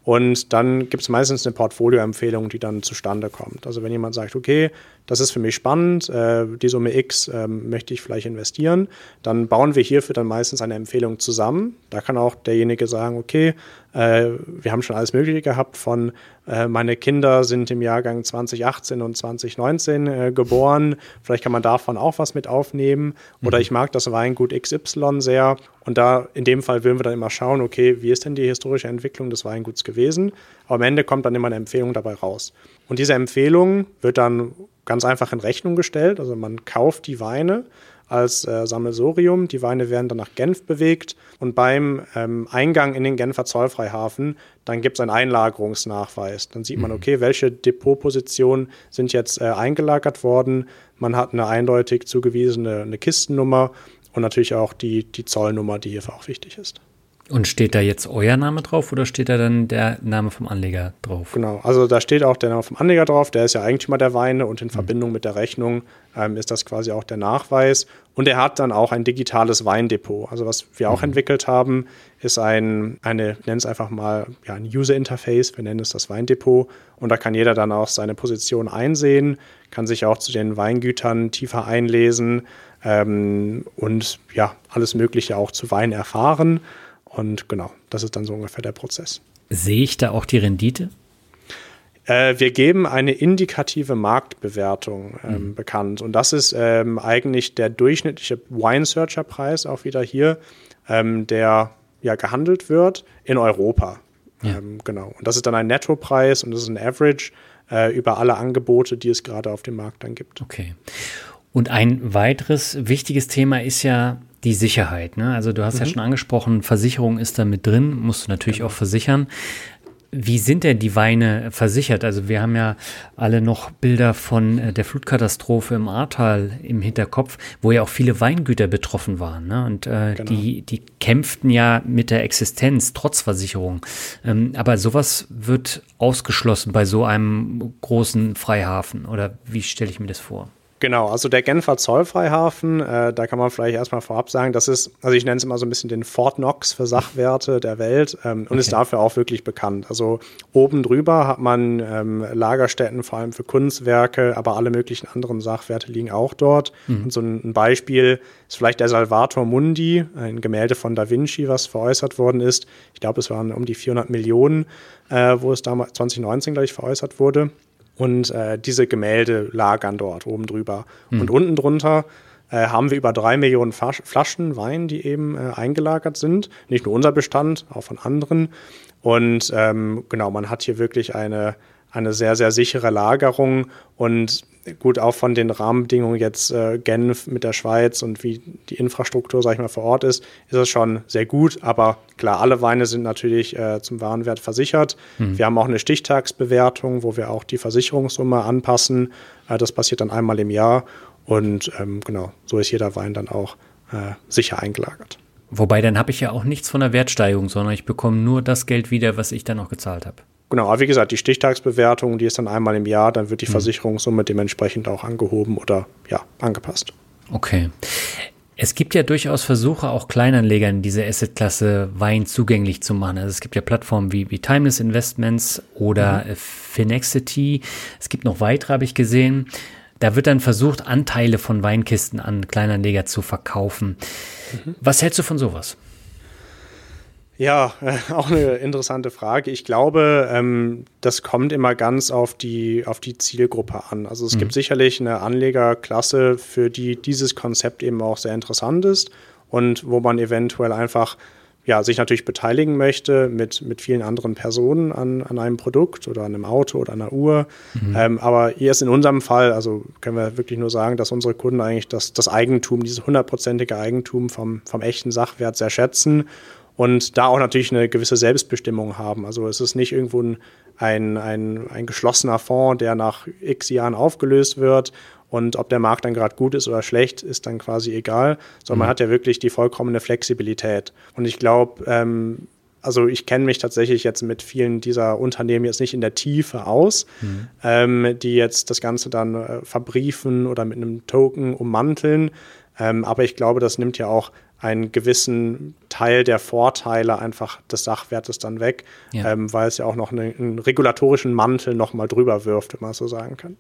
Und dann gibt es meistens eine Portfolioempfehlung, die dann zustande kommt. Also wenn jemand sagt, okay, das ist für mich spannend, äh, die Summe X äh, möchte ich vielleicht investieren, dann bauen wir hierfür dann meistens eine Empfehlung zusammen. Da kann auch derjenige sagen, okay, äh, wir haben schon alles Mögliche gehabt von äh, meine Kinder sind im Jahrgang 2018 und 2019 äh, geboren, vielleicht kann man davon auch was mit aufnehmen. Oder mhm. ich mag das Weingut XY sehr. Und da in dem Fall würden wir dann immer schauen, okay, wie ist denn die historische Entwicklung des Weinguts gewesen? Aber am Ende kommt dann immer eine Empfehlung dabei raus. Und diese Empfehlung wird dann ganz einfach in Rechnung gestellt. Also man kauft die Weine als äh, Sammelsorium. Die Weine werden dann nach Genf bewegt und beim ähm, Eingang in den Genfer Zollfreihafen, dann gibt es einen Einlagerungsnachweis. Dann sieht man, mhm. okay, welche Depotpositionen sind jetzt äh, eingelagert worden. Man hat eine eindeutig zugewiesene eine Kistennummer und natürlich auch die, die Zollnummer, die hierfür auch wichtig ist. Und steht da jetzt euer Name drauf oder steht da dann der Name vom Anleger drauf? Genau, also da steht auch der Name vom Anleger drauf, der ist ja Eigentümer der Weine und in mhm. Verbindung mit der Rechnung ähm, ist das quasi auch der Nachweis. Und er hat dann auch ein digitales Weindepot. Also was wir auch mhm. entwickelt haben, ist ein, eine, ich nenne es einfach mal, ja, ein User Interface, wir nennen es das Weindepot. Und da kann jeder dann auch seine Position einsehen, kann sich auch zu den Weingütern tiefer einlesen ähm, und ja, alles Mögliche auch zu Wein erfahren. Und genau, das ist dann so ungefähr der Prozess. Sehe ich da auch die Rendite? Äh, wir geben eine indikative Marktbewertung ähm, mhm. bekannt. Und das ist ähm, eigentlich der durchschnittliche Wine-Searcher-Preis, auch wieder hier, ähm, der ja gehandelt wird in Europa. Ja. Ähm, genau. Und das ist dann ein Nettopreis und das ist ein Average äh, über alle Angebote, die es gerade auf dem Markt dann gibt. Okay. Und ein weiteres wichtiges Thema ist ja die Sicherheit. Ne? Also du hast mhm. ja schon angesprochen, Versicherung ist da mit drin, musst du natürlich genau. auch versichern. Wie sind denn die Weine versichert? Also wir haben ja alle noch Bilder von äh, der Flutkatastrophe im Ahrtal im Hinterkopf, wo ja auch viele Weingüter betroffen waren. Ne? Und äh, genau. die, die kämpften ja mit der Existenz trotz Versicherung. Ähm, aber sowas wird ausgeschlossen bei so einem großen Freihafen. Oder wie stelle ich mir das vor? Genau, also der Genfer Zollfreihafen, äh, da kann man vielleicht erstmal vorab sagen, das ist, also ich nenne es immer so ein bisschen den Fort Knox für Sachwerte der Welt ähm, und okay. ist dafür auch wirklich bekannt. Also oben drüber hat man ähm, Lagerstätten vor allem für Kunstwerke, aber alle möglichen anderen Sachwerte liegen auch dort. Mhm. Und so ein, Beispiel ist vielleicht der Salvator Mundi, ein Gemälde von Da Vinci, was veräußert worden ist. Ich glaube, es waren um die 400 Millionen, äh, wo es damals 2019, glaube ich, veräußert wurde. Und äh, diese Gemälde lagern dort oben drüber. Mhm. Und unten drunter äh, haben wir über drei Millionen Flaschen Wein, die eben äh, eingelagert sind. Nicht nur unser Bestand, auch von anderen. Und ähm, genau, man hat hier wirklich eine, eine sehr, sehr sichere Lagerung. Und gut, auch von den Rahmenbedingungen jetzt äh, Genf mit der Schweiz und wie die Infrastruktur, sag ich mal, vor Ort ist, ist es schon sehr gut. Aber klar, alle Weine sind natürlich äh, zum Warenwert versichert. Mhm. Wir haben auch eine Stichtagsbewertung, wo wir auch die Versicherungssumme anpassen. Äh, das passiert dann einmal im Jahr. Und ähm, genau, so ist jeder Wein dann auch äh, sicher eingelagert. Wobei, dann habe ich ja auch nichts von der Wertsteigerung, sondern ich bekomme nur das Geld wieder, was ich dann auch gezahlt habe. Genau, aber wie gesagt, die Stichtagsbewertung, die ist dann einmal im Jahr, dann wird die mhm. Versicherungssumme dementsprechend auch angehoben oder ja, angepasst. Okay. Es gibt ja durchaus Versuche, auch Kleinanlegern diese Assetklasse Wein zugänglich zu machen. Also es gibt ja Plattformen wie, wie Timeless Investments oder mhm. Finexity. Es gibt noch weitere, habe ich gesehen. Da wird dann versucht, Anteile von Weinkisten an Kleinanleger zu verkaufen. Mhm. Was hältst du von sowas? Ja, äh, auch eine interessante Frage. Ich glaube, ähm, das kommt immer ganz auf die, auf die Zielgruppe an. Also es mhm. gibt sicherlich eine Anlegerklasse, für die dieses Konzept eben auch sehr interessant ist und wo man eventuell einfach ja, sich natürlich beteiligen möchte mit, mit vielen anderen Personen an, an einem Produkt oder an einem Auto oder einer Uhr. Mhm. Ähm, aber hier ist in unserem Fall, also können wir wirklich nur sagen, dass unsere Kunden eigentlich das, das Eigentum, dieses hundertprozentige Eigentum vom, vom echten Sachwert sehr schätzen und da auch natürlich eine gewisse Selbstbestimmung haben. Also es ist nicht irgendwo ein, ein, ein, ein geschlossener Fonds, der nach x Jahren aufgelöst wird und ob der Markt dann gerade gut ist oder schlecht, ist dann quasi egal, sondern mhm. man hat ja wirklich die vollkommene Flexibilität. Und ich glaube, ähm, also ich kenne mich tatsächlich jetzt mit vielen dieser Unternehmen jetzt nicht in der Tiefe aus, mhm. ähm, die jetzt das Ganze dann äh, verbriefen oder mit einem Token ummanteln. Ähm, aber ich glaube, das nimmt ja auch einen gewissen Teil der Vorteile einfach des Sachwertes dann weg, ja. ähm, weil es ja auch noch eine, einen regulatorischen Mantel nochmal drüber wirft, wenn man so sagen kann.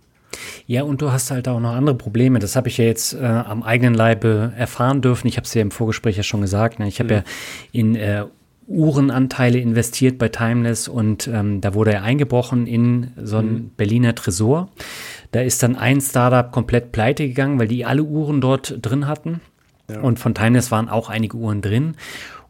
Ja, und du hast halt auch noch andere Probleme. Das habe ich ja jetzt äh, am eigenen Leibe erfahren dürfen. Ich habe es ja im Vorgespräch ja schon gesagt. Ne? Ich habe mhm. ja in äh, Uhrenanteile investiert bei Timeless und ähm, da wurde er eingebrochen in so einen mhm. Berliner Tresor. Da ist dann ein Startup komplett pleite gegangen, weil die alle Uhren dort drin hatten. Ja. Und von Timeless waren auch einige Uhren drin.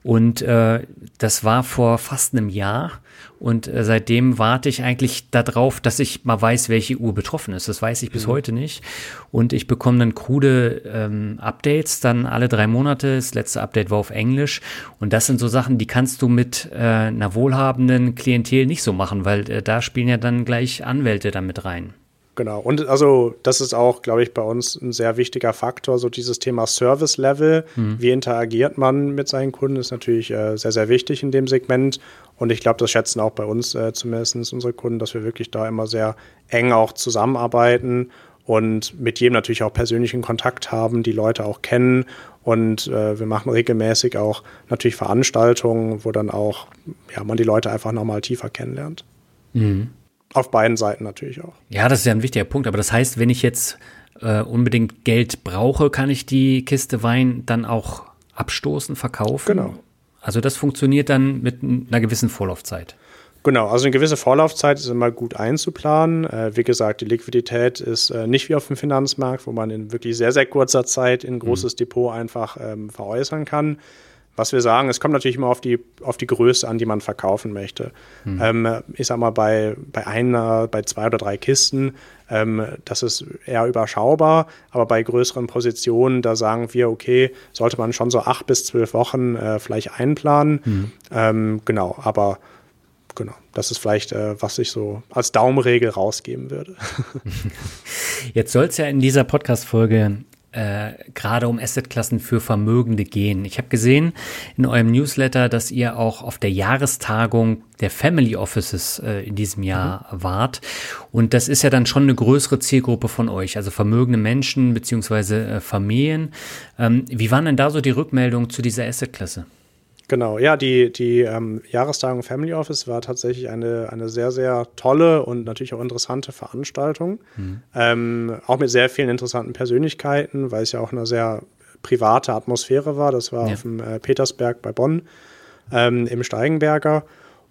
Und äh, das war vor fast einem Jahr. Und äh, seitdem warte ich eigentlich darauf, dass ich mal weiß, welche Uhr betroffen ist. Das weiß ich bis mhm. heute nicht. Und ich bekomme dann krude ähm, Updates, dann alle drei Monate. Das letzte Update war auf Englisch. Und das sind so Sachen, die kannst du mit äh, einer wohlhabenden Klientel nicht so machen, weil äh, da spielen ja dann gleich Anwälte damit rein. Genau. Und also das ist auch, glaube ich, bei uns ein sehr wichtiger Faktor. So dieses Thema Service Level. Mhm. Wie interagiert man mit seinen Kunden ist natürlich äh, sehr, sehr wichtig in dem Segment. Und ich glaube, das schätzen auch bei uns äh, zumindest unsere Kunden, dass wir wirklich da immer sehr eng auch zusammenarbeiten und mit jedem natürlich auch persönlichen Kontakt haben, die Leute auch kennen. Und äh, wir machen regelmäßig auch natürlich Veranstaltungen, wo dann auch ja, man die Leute einfach nochmal tiefer kennenlernt. Mhm. Auf beiden Seiten natürlich auch. Ja, das ist ja ein wichtiger Punkt. Aber das heißt, wenn ich jetzt äh, unbedingt Geld brauche, kann ich die Kiste Wein dann auch abstoßen, verkaufen? Genau. Also das funktioniert dann mit einer gewissen Vorlaufzeit. Genau, also eine gewisse Vorlaufzeit ist immer gut einzuplanen. Äh, wie gesagt, die Liquidität ist äh, nicht wie auf dem Finanzmarkt, wo man in wirklich sehr, sehr kurzer Zeit in ein großes mhm. Depot einfach ähm, veräußern kann. Was wir sagen, es kommt natürlich immer auf die, auf die Größe an, die man verkaufen möchte. Mhm. Ähm, ich sag mal, bei, bei einer, bei zwei oder drei Kisten, ähm, das ist eher überschaubar, aber bei größeren Positionen, da sagen wir, okay, sollte man schon so acht bis zwölf Wochen äh, vielleicht einplanen. Mhm. Ähm, genau, aber genau, das ist vielleicht, äh, was ich so als Daumenregel rausgeben würde. Jetzt soll es ja in dieser Podcast-Folge äh, gerade um Assetklassen für Vermögende gehen. Ich habe gesehen in eurem Newsletter, dass ihr auch auf der Jahrestagung der Family Offices äh, in diesem Jahr mhm. wart. Und das ist ja dann schon eine größere Zielgruppe von euch, also vermögende Menschen beziehungsweise äh, Familien. Ähm, wie waren denn da so die Rückmeldungen zu dieser Assetklasse? Genau, ja, die, die ähm, Jahrestagung Family Office war tatsächlich eine, eine sehr, sehr tolle und natürlich auch interessante Veranstaltung. Mhm. Ähm, auch mit sehr vielen interessanten Persönlichkeiten, weil es ja auch eine sehr private Atmosphäre war. Das war ja. auf dem äh, Petersberg bei Bonn ähm, im Steigenberger.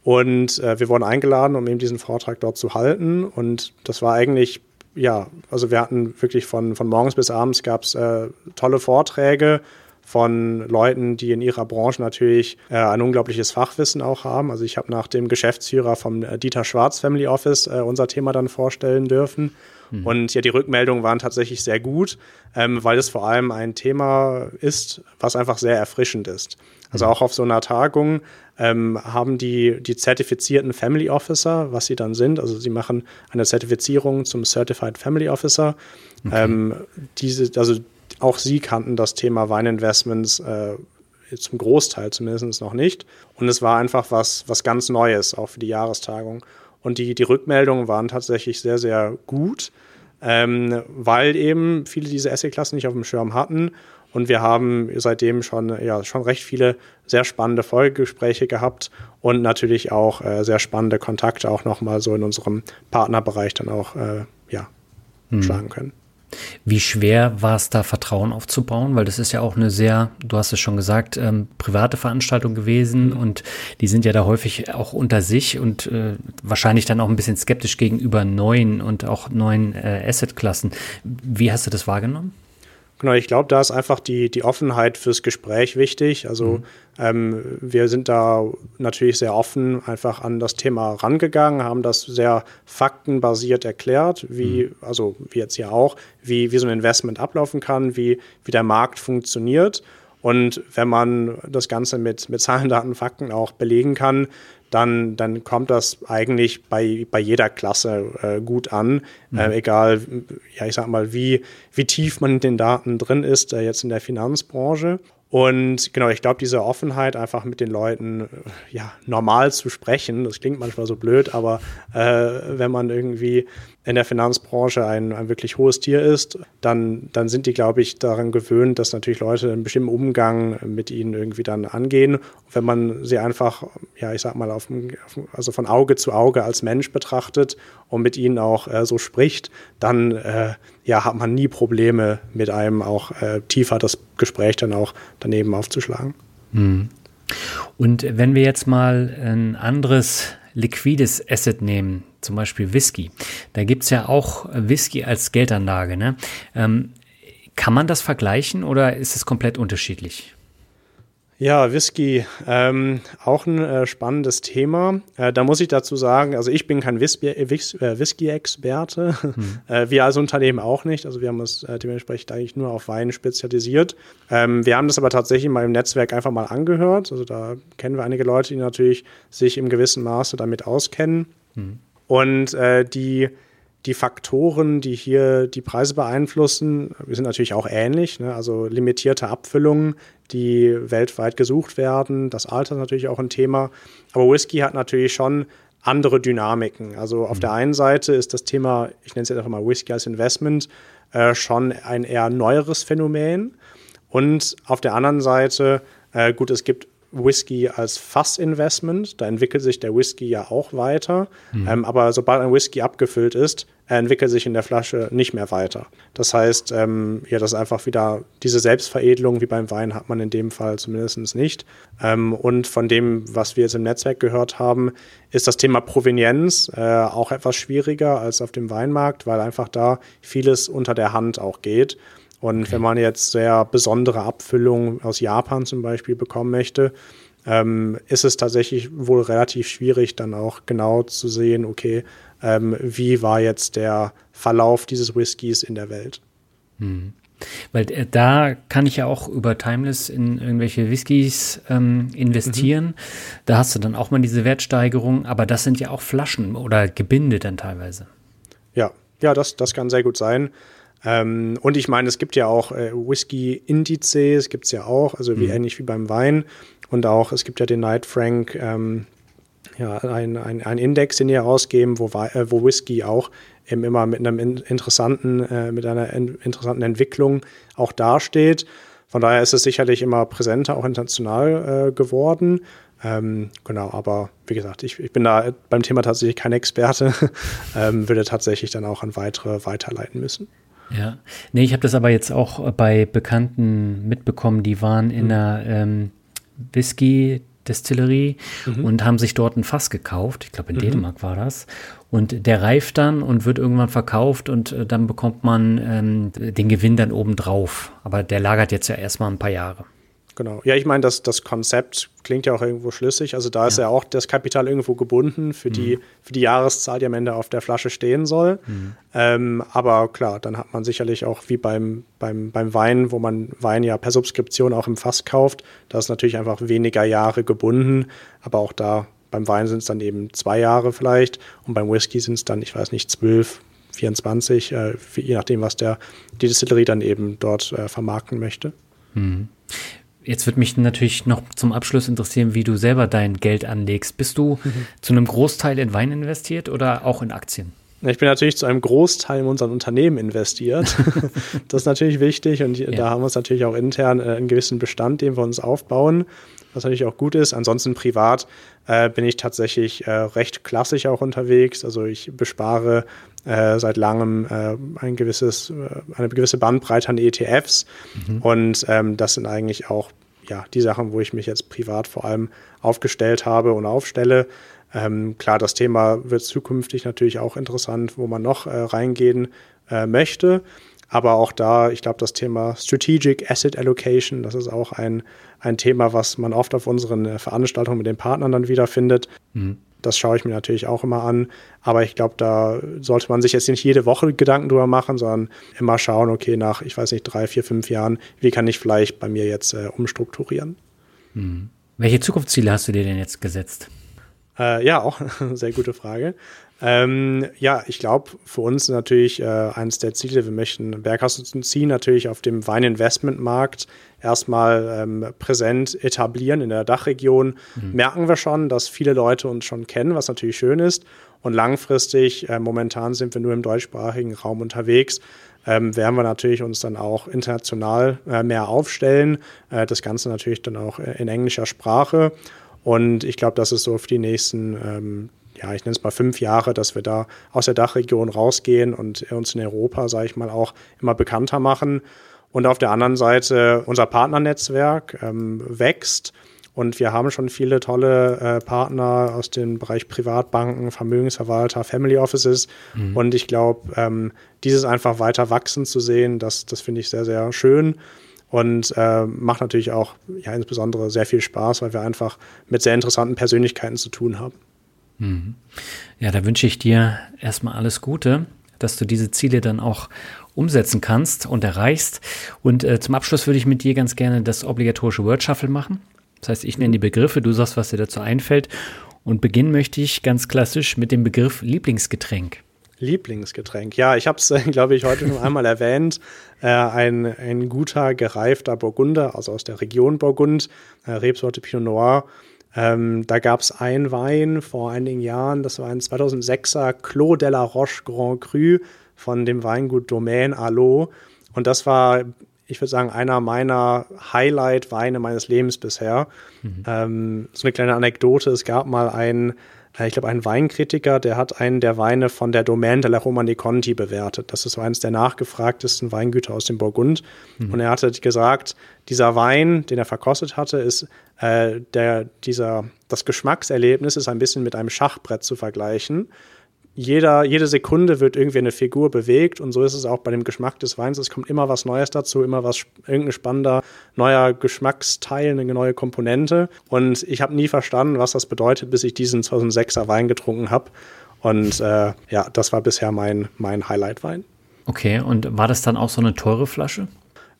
Und äh, wir wurden eingeladen, um eben diesen Vortrag dort zu halten. Und das war eigentlich, ja, also wir hatten wirklich von, von morgens bis abends gab es äh, tolle Vorträge von Leuten, die in ihrer Branche natürlich äh, ein unglaubliches Fachwissen auch haben. Also ich habe nach dem Geschäftsführer vom äh, Dieter Schwarz Family Office äh, unser Thema dann vorstellen dürfen. Mhm. Und ja, die Rückmeldungen waren tatsächlich sehr gut, ähm, weil es vor allem ein Thema ist, was einfach sehr erfrischend ist. Also mhm. auch auf so einer Tagung ähm, haben die, die zertifizierten Family Officer, was sie dann sind, also sie machen eine Zertifizierung zum Certified Family Officer. Okay. Ähm, diese, also auch sie kannten das Thema Weininvestments äh, zum Großteil zumindest noch nicht. Und es war einfach was, was ganz Neues, auch für die Jahrestagung. Und die, die Rückmeldungen waren tatsächlich sehr, sehr gut, ähm, weil eben viele diese Essay-Klassen nicht auf dem Schirm hatten. Und wir haben seitdem schon, ja, schon recht viele sehr spannende Folgegespräche gehabt und natürlich auch äh, sehr spannende Kontakte auch nochmal so in unserem Partnerbereich dann auch äh, ja, hm. schlagen können. Wie schwer war es da, Vertrauen aufzubauen? Weil das ist ja auch eine sehr, du hast es schon gesagt, ähm, private Veranstaltung gewesen und die sind ja da häufig auch unter sich und äh, wahrscheinlich dann auch ein bisschen skeptisch gegenüber neuen und auch neuen äh, Assetklassen. Wie hast du das wahrgenommen? Genau, ich glaube, da ist einfach die, die Offenheit fürs Gespräch wichtig. Also mhm. ähm, wir sind da natürlich sehr offen einfach an das Thema rangegangen, haben das sehr faktenbasiert erklärt, wie, mhm. also wie jetzt hier auch, wie, wie so ein Investment ablaufen kann, wie, wie der Markt funktioniert. Und wenn man das Ganze mit, mit Zahlen, Daten, Fakten auch belegen kann, dann, dann kommt das eigentlich bei, bei jeder Klasse äh, gut an. Mhm. Äh, egal, ja, ich sag mal, wie, wie tief man in den Daten drin ist, äh, jetzt in der Finanzbranche. Und genau, ich glaube, diese Offenheit, einfach mit den Leuten äh, ja, normal zu sprechen, das klingt manchmal so blöd, aber äh, wenn man irgendwie in der Finanzbranche ein, ein wirklich hohes Tier ist, dann, dann sind die, glaube ich, daran gewöhnt, dass natürlich Leute einen bestimmten Umgang mit ihnen irgendwie dann angehen. Und wenn man sie einfach, ja, ich sag mal, auf, also von Auge zu Auge als Mensch betrachtet und mit ihnen auch äh, so spricht, dann äh, ja, hat man nie Probleme mit einem auch äh, tiefer das Gespräch dann auch daneben aufzuschlagen. Hm. Und wenn wir jetzt mal ein anderes liquides Asset nehmen, zum Beispiel Whisky, da gibt es ja auch Whisky als Geldanlage. Ne? Ähm, kann man das vergleichen oder ist es komplett unterschiedlich? Ja, Whisky, ähm, auch ein äh, spannendes Thema. Äh, da muss ich dazu sagen, also ich bin kein äh, Whisky-Experte, hm. äh, wir als Unternehmen auch nicht. Also wir haben uns äh, dementsprechend eigentlich nur auf Wein spezialisiert. Ähm, wir haben das aber tatsächlich mal im Netzwerk einfach mal angehört. Also da kennen wir einige Leute, die natürlich sich im gewissen Maße damit auskennen. Hm. Und äh, die die Faktoren, die hier die Preise beeinflussen, sind natürlich auch ähnlich. Ne? Also limitierte Abfüllungen, die weltweit gesucht werden. Das Alter ist natürlich auch ein Thema. Aber Whisky hat natürlich schon andere Dynamiken. Also auf mhm. der einen Seite ist das Thema, ich nenne es jetzt einfach mal Whisky als Investment, äh, schon ein eher neueres Phänomen. Und auf der anderen Seite, äh, gut, es gibt Whisky als Fassinvestment. Da entwickelt sich der Whisky ja auch weiter. Mhm. Ähm, aber sobald ein Whisky abgefüllt ist, entwickelt sich in der Flasche nicht mehr weiter. Das heißt, ähm, ja, das ist einfach wieder diese Selbstveredelung wie beim Wein hat man in dem Fall zumindest nicht. Ähm, und von dem, was wir jetzt im Netzwerk gehört haben, ist das Thema Provenienz äh, auch etwas schwieriger als auf dem Weinmarkt, weil einfach da vieles unter der Hand auch geht. Und okay. wenn man jetzt sehr besondere Abfüllungen aus Japan zum Beispiel bekommen möchte, ähm, ist es tatsächlich wohl relativ schwierig, dann auch genau zu sehen, okay, ähm, wie war jetzt der Verlauf dieses Whiskys in der Welt. Hm. Weil äh, da kann ich ja auch über Timeless in irgendwelche Whiskys ähm, investieren. Mhm. Da hast du dann auch mal diese Wertsteigerung, aber das sind ja auch Flaschen oder Gebinde dann teilweise. Ja, ja, das, das kann sehr gut sein. Ähm, und ich meine, es gibt ja auch äh, Whisky-Indizes, gibt es ja auch, also wie mhm. ähnlich wie beim Wein. Und auch, es gibt ja den Night Frank, ähm, ja, ein, ein, ein Index, den die herausgeben, wo, äh, wo Whisky auch eben immer mit einem interessanten, äh, mit einer in, interessanten Entwicklung auch dasteht. Von daher ist es sicherlich immer präsenter, auch international äh, geworden. Ähm, genau, aber wie gesagt, ich, ich, bin da beim Thema tatsächlich kein Experte, ähm, würde tatsächlich dann auch an weitere weiterleiten müssen. Ja, nee, ich habe das aber jetzt auch bei Bekannten mitbekommen, die waren in mhm. einer ähm, Whisky Destillerie mhm. und haben sich dort ein Fass gekauft. Ich glaube, in mhm. Dänemark war das. Und der reift dann und wird irgendwann verkauft und äh, dann bekommt man ähm, den Gewinn dann oben drauf. Aber der lagert jetzt ja erstmal ein paar Jahre. Genau. Ja, ich meine, das, das Konzept klingt ja auch irgendwo schlüssig. Also da ist ja auch das Kapital irgendwo gebunden für, mhm. die, für die Jahreszahl, die am Ende auf der Flasche stehen soll. Mhm. Ähm, aber klar, dann hat man sicherlich auch wie beim, beim, beim Wein, wo man Wein ja per Subskription auch im Fass kauft, da ist natürlich einfach weniger Jahre gebunden. Aber auch da beim Wein sind es dann eben zwei Jahre vielleicht und beim Whisky sind es dann, ich weiß nicht, zwölf, 24, äh, je nachdem, was der, die Distillerie dann eben dort äh, vermarkten möchte. Mhm. Jetzt wird mich natürlich noch zum Abschluss interessieren, wie du selber dein Geld anlegst. Bist du mhm. zu einem Großteil in Wein investiert oder auch in Aktien? Ich bin natürlich zu einem Großteil in unseren Unternehmen investiert. das ist natürlich wichtig und ja. da haben wir uns natürlich auch intern äh, einen gewissen Bestand, den wir uns aufbauen, was natürlich auch gut ist. Ansonsten privat äh, bin ich tatsächlich äh, recht klassisch auch unterwegs. Also ich bespare äh, seit langem äh, ein gewisses, äh, eine gewisse Bandbreite an ETFs. Mhm. Und ähm, das sind eigentlich auch ja, die Sachen, wo ich mich jetzt privat vor allem aufgestellt habe und aufstelle. Ähm, klar, das Thema wird zukünftig natürlich auch interessant, wo man noch äh, reingehen äh, möchte. Aber auch da, ich glaube, das Thema Strategic Asset Allocation, das ist auch ein, ein Thema, was man oft auf unseren äh, Veranstaltungen mit den Partnern dann wiederfindet. Mhm. Das schaue ich mir natürlich auch immer an. Aber ich glaube, da sollte man sich jetzt nicht jede Woche Gedanken drüber machen, sondern immer schauen, okay, nach, ich weiß nicht, drei, vier, fünf Jahren, wie kann ich vielleicht bei mir jetzt äh, umstrukturieren? Hm. Welche Zukunftsziele hast du dir denn jetzt gesetzt? Äh, ja, auch eine sehr gute Frage. Ähm, ja, ich glaube, für uns natürlich äh, eines der Ziele, wir möchten Berghausen ziehen natürlich auf dem Weininvestmentmarkt erstmal ähm, präsent etablieren in der Dachregion. Mhm. Merken wir schon, dass viele Leute uns schon kennen, was natürlich schön ist. Und langfristig, äh, momentan sind wir nur im deutschsprachigen Raum unterwegs, ähm, werden wir natürlich uns dann auch international äh, mehr aufstellen. Äh, das Ganze natürlich dann auch äh, in englischer Sprache. Und ich glaube, das ist so für die nächsten ähm, ja, ich nenne es mal fünf Jahre, dass wir da aus der Dachregion rausgehen und uns in Europa, sage ich mal, auch immer bekannter machen. Und auf der anderen Seite unser Partnernetzwerk ähm, wächst. Und wir haben schon viele tolle äh, Partner aus dem Bereich Privatbanken, Vermögensverwalter, Family Offices. Mhm. Und ich glaube, ähm, dieses einfach weiter wachsen zu sehen, das, das finde ich sehr, sehr schön. Und äh, macht natürlich auch ja, insbesondere sehr viel Spaß, weil wir einfach mit sehr interessanten Persönlichkeiten zu tun haben. Mhm. Ja, da wünsche ich dir erstmal alles Gute, dass du diese Ziele dann auch umsetzen kannst und erreichst. Und äh, zum Abschluss würde ich mit dir ganz gerne das obligatorische Word Shuffle machen. Das heißt, ich nenne die Begriffe, du sagst, was dir dazu einfällt. Und beginnen möchte ich ganz klassisch mit dem Begriff Lieblingsgetränk. Lieblingsgetränk. Ja, ich habe es, glaube ich, heute schon einmal erwähnt. Äh, ein, ein guter, gereifter Burgunder, also aus der Region Burgund, äh, Rebsorte Pinot Noir. Ähm, da gab es einen Wein vor einigen Jahren, das war ein 2006er Clos de la Roche Grand Cru von dem Weingut Domaine Allo. Und das war ich würde sagen, einer meiner Highlight-Weine meines Lebens bisher. Mhm. Ähm, so eine kleine Anekdote, es gab mal einen, äh, ich glaube, einen Weinkritiker, der hat einen der Weine von der Domaine de la Romani Conti bewertet. Das ist so eines der nachgefragtesten Weingüter aus dem Burgund. Mhm. Und er hatte gesagt, dieser Wein, den er verkostet hatte, ist äh, der, dieser, das Geschmackserlebnis ist ein bisschen mit einem Schachbrett zu vergleichen jeder, jede Sekunde wird irgendwie eine Figur bewegt und so ist es auch bei dem Geschmack des Weins. Es kommt immer was Neues dazu, immer was, irgendein spannender neuer Geschmacksteil, eine neue Komponente. Und ich habe nie verstanden, was das bedeutet, bis ich diesen 2006er Wein getrunken habe. Und äh, ja, das war bisher mein, mein Highlight-Wein. Okay, und war das dann auch so eine teure Flasche?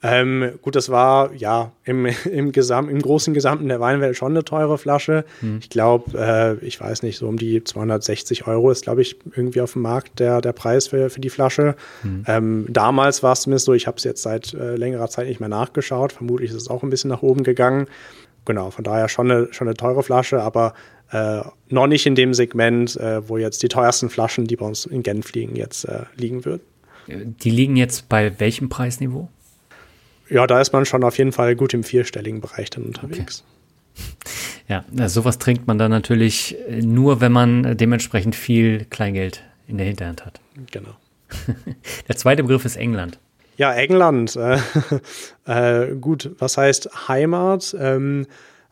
Ähm, gut, das war ja im, im, Gesam im großen Gesamten der Weinwelt schon eine teure Flasche. Hm. Ich glaube, äh, ich weiß nicht, so um die 260 Euro ist, glaube ich, irgendwie auf dem Markt der, der Preis für, für die Flasche. Hm. Ähm, damals war es zumindest so, ich habe es jetzt seit äh, längerer Zeit nicht mehr nachgeschaut. Vermutlich ist es auch ein bisschen nach oben gegangen. Genau, von daher schon eine, schon eine teure Flasche, aber äh, noch nicht in dem Segment, äh, wo jetzt die teuersten Flaschen, die bei uns in Genf liegen, jetzt äh, liegen würden. Die liegen jetzt bei welchem Preisniveau? Ja, da ist man schon auf jeden Fall gut im vierstelligen Bereich dann unterwegs. Okay. Ja, sowas trinkt man dann natürlich nur, wenn man dementsprechend viel Kleingeld in der Hinterhand hat. Genau. Der zweite Begriff ist England. Ja, England. Äh, äh, gut, was heißt Heimat? Ähm,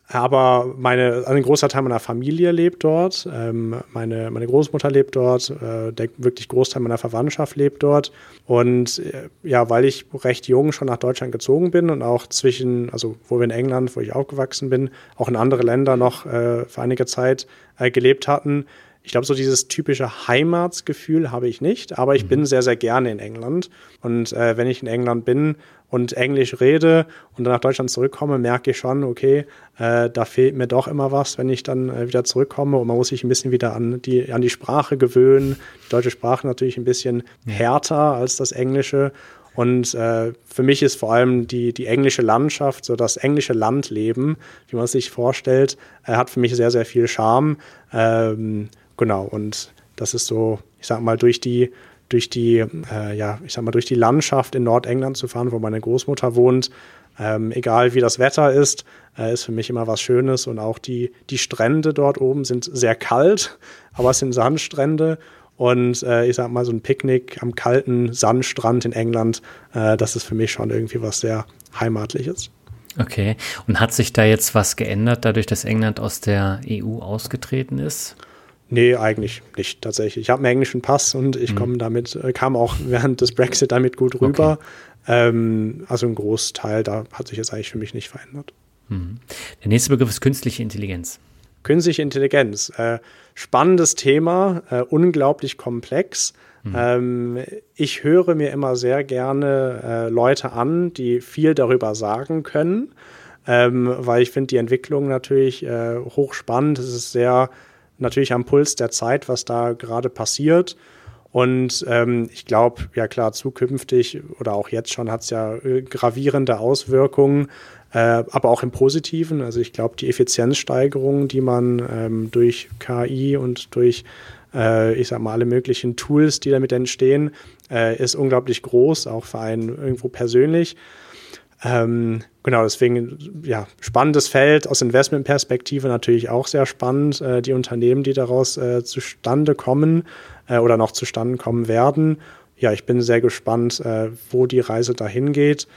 aber meine, ein großer Teil meiner Familie lebt dort. Ähm, meine, meine Großmutter lebt dort. Äh, der wirklich Großteil meiner Verwandtschaft lebt dort. Und äh, ja, weil ich recht jung schon nach Deutschland gezogen bin und auch zwischen, also wo wir in England, wo ich aufgewachsen bin, auch in andere Länder noch äh, für einige Zeit gelebt hatten, ich glaube, so dieses typische Heimatsgefühl habe ich nicht, aber ich mhm. bin sehr, sehr gerne in England. Und wenn ich in England bin und Englisch rede und dann nach Deutschland zurückkomme, merke ich schon, okay, äh, da fehlt mir doch immer was, wenn ich dann äh, wieder zurückkomme und man muss sich ein bisschen wieder an die, an die Sprache gewöhnen. Die deutsche Sprache natürlich ein bisschen härter als das Englische. Und äh, für mich ist vor allem die, die englische Landschaft, so das englische Landleben, wie man es sich vorstellt, äh, hat für mich sehr, sehr viel Charme. Ähm, Genau, und das ist so, ich sag mal, durch die, durch die, äh, ja, ich sag mal, durch die Landschaft in Nordengland zu fahren, wo meine Großmutter wohnt, ähm, egal wie das Wetter ist, äh, ist für mich immer was Schönes. Und auch die, die Strände dort oben sind sehr kalt, aber es sind Sandstrände. Und äh, ich sag mal, so ein Picknick am kalten Sandstrand in England, äh, das ist für mich schon irgendwie was sehr Heimatliches. Okay. Und hat sich da jetzt was geändert, dadurch, dass England aus der EU ausgetreten ist? Nee, eigentlich nicht tatsächlich. Ich habe einen englischen Pass und ich mhm. komme damit, äh, kam auch während des Brexit damit gut rüber. Okay. Ähm, also ein Großteil, da hat sich jetzt eigentlich für mich nicht verändert. Mhm. Der nächste Begriff ist künstliche Intelligenz. Künstliche Intelligenz. Äh, spannendes Thema, äh, unglaublich komplex. Mhm. Ähm, ich höre mir immer sehr gerne äh, Leute an, die viel darüber sagen können, ähm, weil ich finde die Entwicklung natürlich äh, hochspannend. Es ist sehr natürlich am Puls der Zeit, was da gerade passiert. Und ähm, ich glaube, ja klar, zukünftig oder auch jetzt schon hat es ja äh, gravierende Auswirkungen, äh, aber auch im Positiven. Also ich glaube, die Effizienzsteigerung, die man ähm, durch KI und durch, äh, ich sag mal, alle möglichen Tools, die damit entstehen, äh, ist unglaublich groß, auch für einen irgendwo persönlich. Ähm, genau, deswegen, ja, spannendes Feld aus Investmentperspektive natürlich auch sehr spannend. Äh, die Unternehmen, die daraus äh, zustande kommen äh, oder noch zustande kommen werden. Ja, ich bin sehr gespannt, äh, wo die Reise dahin geht.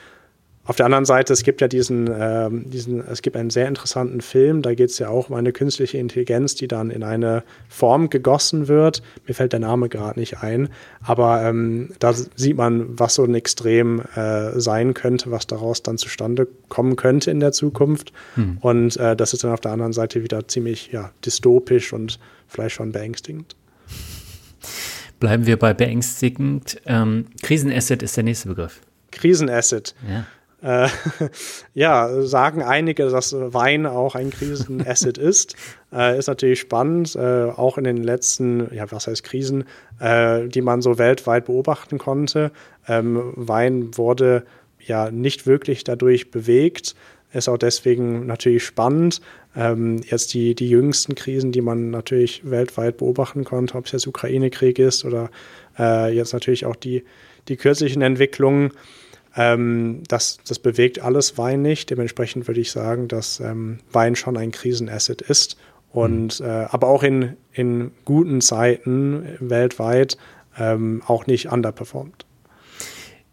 Auf der anderen Seite, es gibt ja diesen, äh, diesen es gibt einen sehr interessanten Film, da geht es ja auch um eine künstliche Intelligenz, die dann in eine Form gegossen wird. Mir fällt der Name gerade nicht ein, aber ähm, da sieht man, was so ein Extrem äh, sein könnte, was daraus dann zustande kommen könnte in der Zukunft. Hm. Und äh, das ist dann auf der anderen Seite wieder ziemlich ja, dystopisch und vielleicht schon beängstigend. Bleiben wir bei beängstigend. Ähm, Krisenasset ist der nächste Begriff. Krisenasset. Ja. Äh, ja, sagen einige, dass Wein auch ein Krisenasset ist. Äh, ist natürlich spannend, äh, auch in den letzten, ja, was heißt Krisen, äh, die man so weltweit beobachten konnte. Ähm, Wein wurde ja nicht wirklich dadurch bewegt. Ist auch deswegen natürlich spannend. Ähm, jetzt die, die jüngsten Krisen, die man natürlich weltweit beobachten konnte, ob es jetzt Ukraine-Krieg ist oder äh, jetzt natürlich auch die, die kürzlichen Entwicklungen Ähm, das, das bewegt alles Wein nicht. Dementsprechend würde ich sagen, dass ähm, Wein schon ein Krisenasset ist. Und mhm. äh, aber auch in, in guten Zeiten weltweit ähm, auch nicht underperformt.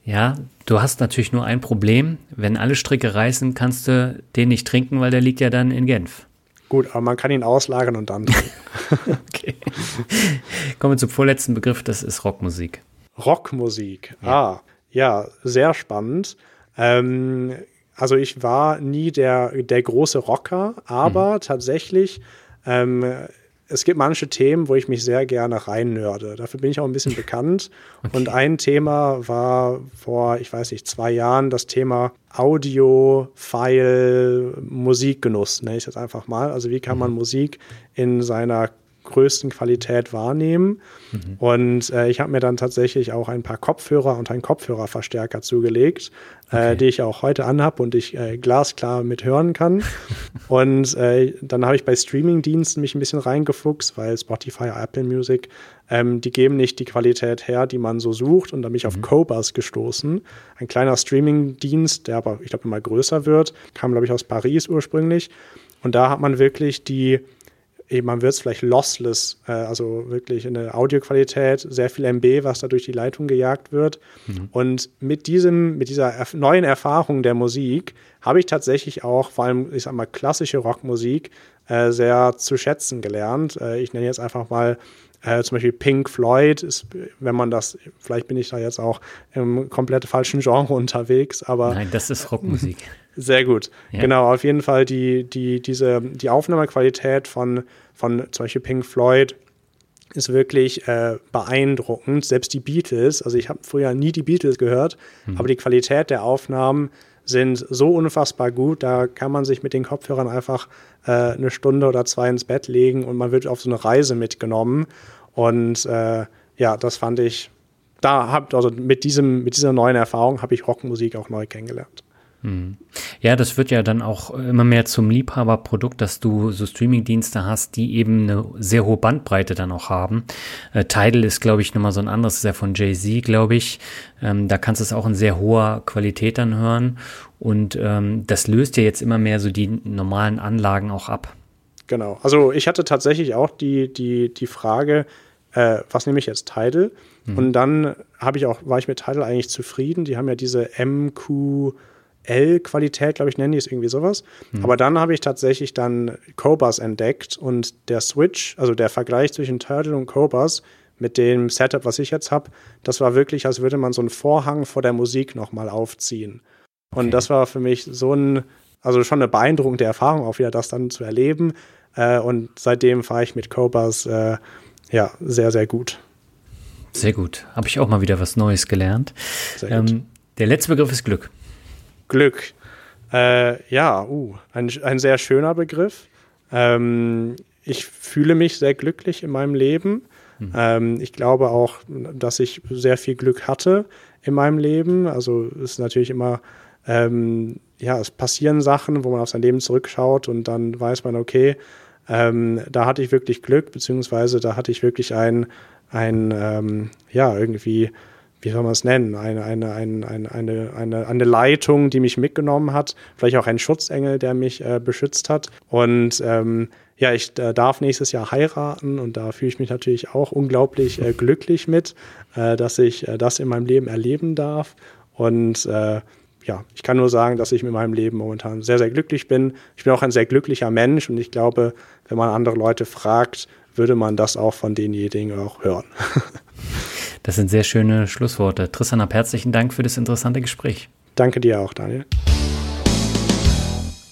Ja, du hast natürlich nur ein Problem. Wenn alle Stricke reißen, kannst du den nicht trinken, weil der liegt ja dann in Genf. Gut, aber man kann ihn auslagern und dann okay. Kommen wir zum vorletzten Begriff, das ist Rockmusik. Rockmusik, ja. ah, ja, sehr spannend. Ähm, also ich war nie der, der große Rocker, aber mhm. tatsächlich ähm, es gibt manche Themen, wo ich mich sehr gerne reinnörde. Dafür bin ich auch ein bisschen bekannt. Okay. Und ein Thema war vor, ich weiß nicht, zwei Jahren das Thema Audio, File, Musikgenuss, nenne ich das einfach mal. Also wie kann man mhm. Musik in seiner größten Qualität wahrnehmen. Mhm. Und äh, ich habe mir dann tatsächlich auch ein paar Kopfhörer und einen Kopfhörerverstärker zugelegt, äh, okay. äh, die ich auch heute anhab und ich äh, glasklar mithören kann. und äh, dann habe ich bei Streamingdiensten mich ein bisschen reingefuchst, weil Spotify, Apple Music, ähm, die geben nicht die Qualität her, die man so sucht. Und dann bin ich mhm. auf Cobus gestoßen, ein kleiner Streamingdienst, der aber, ich glaube, immer größer wird, kam, glaube ich, aus Paris ursprünglich. Und da hat man wirklich die eben man wird es vielleicht lossless, äh, also wirklich in der Audioqualität, sehr viel MB, was da durch die Leitung gejagt wird. Mhm. Und mit diesem, mit dieser erf neuen Erfahrung der Musik habe ich tatsächlich auch, vor allem, ich sag mal, klassische Rockmusik äh, sehr zu schätzen gelernt. Äh, ich nenne jetzt einfach mal äh, zum Beispiel Pink Floyd ist, wenn man das, vielleicht bin ich da jetzt auch im komplett falschen Genre unterwegs, aber. Nein, das ist Rockmusik. Sehr gut. Ja. Genau, auf jeden Fall die, die, diese, die Aufnahmequalität von, von zum Beispiel Pink Floyd ist wirklich äh, beeindruckend. Selbst die Beatles, also ich habe früher nie die Beatles gehört, mhm. aber die Qualität der Aufnahmen sind so unfassbar gut, da kann man sich mit den Kopfhörern einfach äh, eine Stunde oder zwei ins Bett legen und man wird auf so eine Reise mitgenommen. Und äh, ja, das fand ich, da habt also mit diesem, mit dieser neuen Erfahrung habe ich Rockmusik auch neu kennengelernt. Hm. Ja, das wird ja dann auch immer mehr zum Liebhaberprodukt, dass du so Streamingdienste hast, die eben eine sehr hohe Bandbreite dann auch haben. Äh, Tidal ist, glaube ich, nochmal so ein anderes, ist ja von Jay-Z, glaube ich. Ähm, da kannst du es auch in sehr hoher Qualität dann hören. Und ähm, das löst ja jetzt immer mehr so die normalen Anlagen auch ab. Genau. Also ich hatte tatsächlich auch die, die, die Frage, äh, was nehme ich jetzt Tidal? Hm. Und dann habe ich auch, war ich mit Tidal eigentlich zufrieden. Die haben ja diese MQ L-Qualität, glaube ich, nennen die es irgendwie sowas. Mhm. Aber dann habe ich tatsächlich dann Cobas entdeckt und der Switch, also der Vergleich zwischen Turtle und Cobas mit dem Setup, was ich jetzt habe, das war wirklich, als würde man so einen Vorhang vor der Musik nochmal aufziehen. Und das war für mich so ein, also schon eine beeindruckende Erfahrung, auch wieder das dann zu erleben. Äh, und seitdem fahre ich mit Cobas äh, ja sehr, sehr gut. Sehr gut. Habe ich auch mal wieder was Neues gelernt. Ähm, der letzte Begriff ist Glück. Glück. Äh, ja, uh, ein, ein sehr schöner Begriff. Ähm, ich fühle mich sehr glücklich in meinem Leben. Mhm. Ähm, ich glaube auch, dass ich sehr viel Glück hatte in meinem Leben. Also es ist natürlich immer, ähm, ja, es passieren Sachen, wo man auf sein Leben zurückschaut und dann weiß man, okay, ähm, da hatte ich wirklich Glück, beziehungsweise da hatte ich wirklich ein, ein ähm, ja, irgendwie wie soll man es nennen, eine, eine, eine, eine, eine, eine Leitung, die mich mitgenommen hat, vielleicht auch ein Schutzengel, der mich äh, beschützt hat. Und ähm, ja, ich äh, darf nächstes Jahr heiraten und da fühle ich mich natürlich auch unglaublich äh, glücklich mit, äh, dass ich äh, das in meinem Leben erleben darf. Und äh, ja, ich kann nur sagen, dass ich mit meinem Leben momentan sehr, sehr glücklich bin. Ich bin auch ein sehr glücklicher Mensch und ich glaube, wenn man andere Leute fragt, würde man das auch von denjenigen auch hören. Das sind sehr schöne Schlussworte. Tristan, ab herzlichen Dank für das interessante Gespräch. Danke dir auch, Daniel.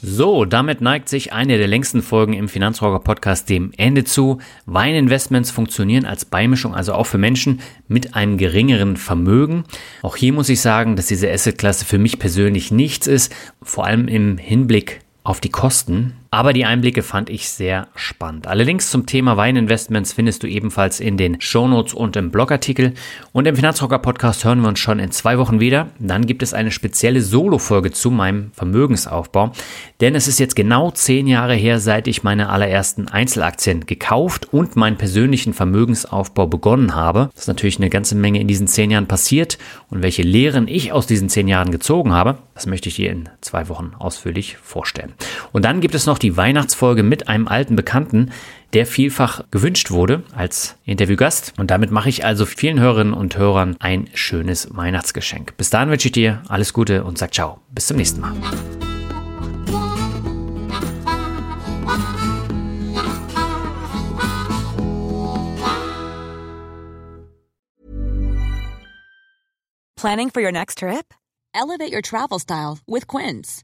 So, damit neigt sich eine der längsten Folgen im Finanzrocker Podcast dem Ende zu. Weininvestments funktionieren als Beimischung, also auch für Menschen mit einem geringeren Vermögen. Auch hier muss ich sagen, dass diese Assetklasse für mich persönlich nichts ist, vor allem im Hinblick auf die Kosten. Aber die Einblicke fand ich sehr spannend. Alle Links zum Thema Weininvestments findest du ebenfalls in den Shownotes und im Blogartikel. Und im Finanzrocker Podcast hören wir uns schon in zwei Wochen wieder. Dann gibt es eine spezielle Solo-Folge zu meinem Vermögensaufbau. Denn es ist jetzt genau zehn Jahre her, seit ich meine allerersten Einzelaktien gekauft und meinen persönlichen Vermögensaufbau begonnen habe. Das ist natürlich eine ganze Menge in diesen zehn Jahren passiert und welche Lehren ich aus diesen zehn Jahren gezogen habe, das möchte ich dir in zwei Wochen ausführlich vorstellen. Und dann gibt es noch die Weihnachtsfolge mit einem alten Bekannten, der vielfach gewünscht wurde als Interviewgast. Und damit mache ich also vielen Hörerinnen und Hörern ein schönes Weihnachtsgeschenk. Bis dahin wünsche ich dir alles Gute und sag ciao. Bis zum nächsten Mal. Planning for your next trip? Elevate your travel style with Quince.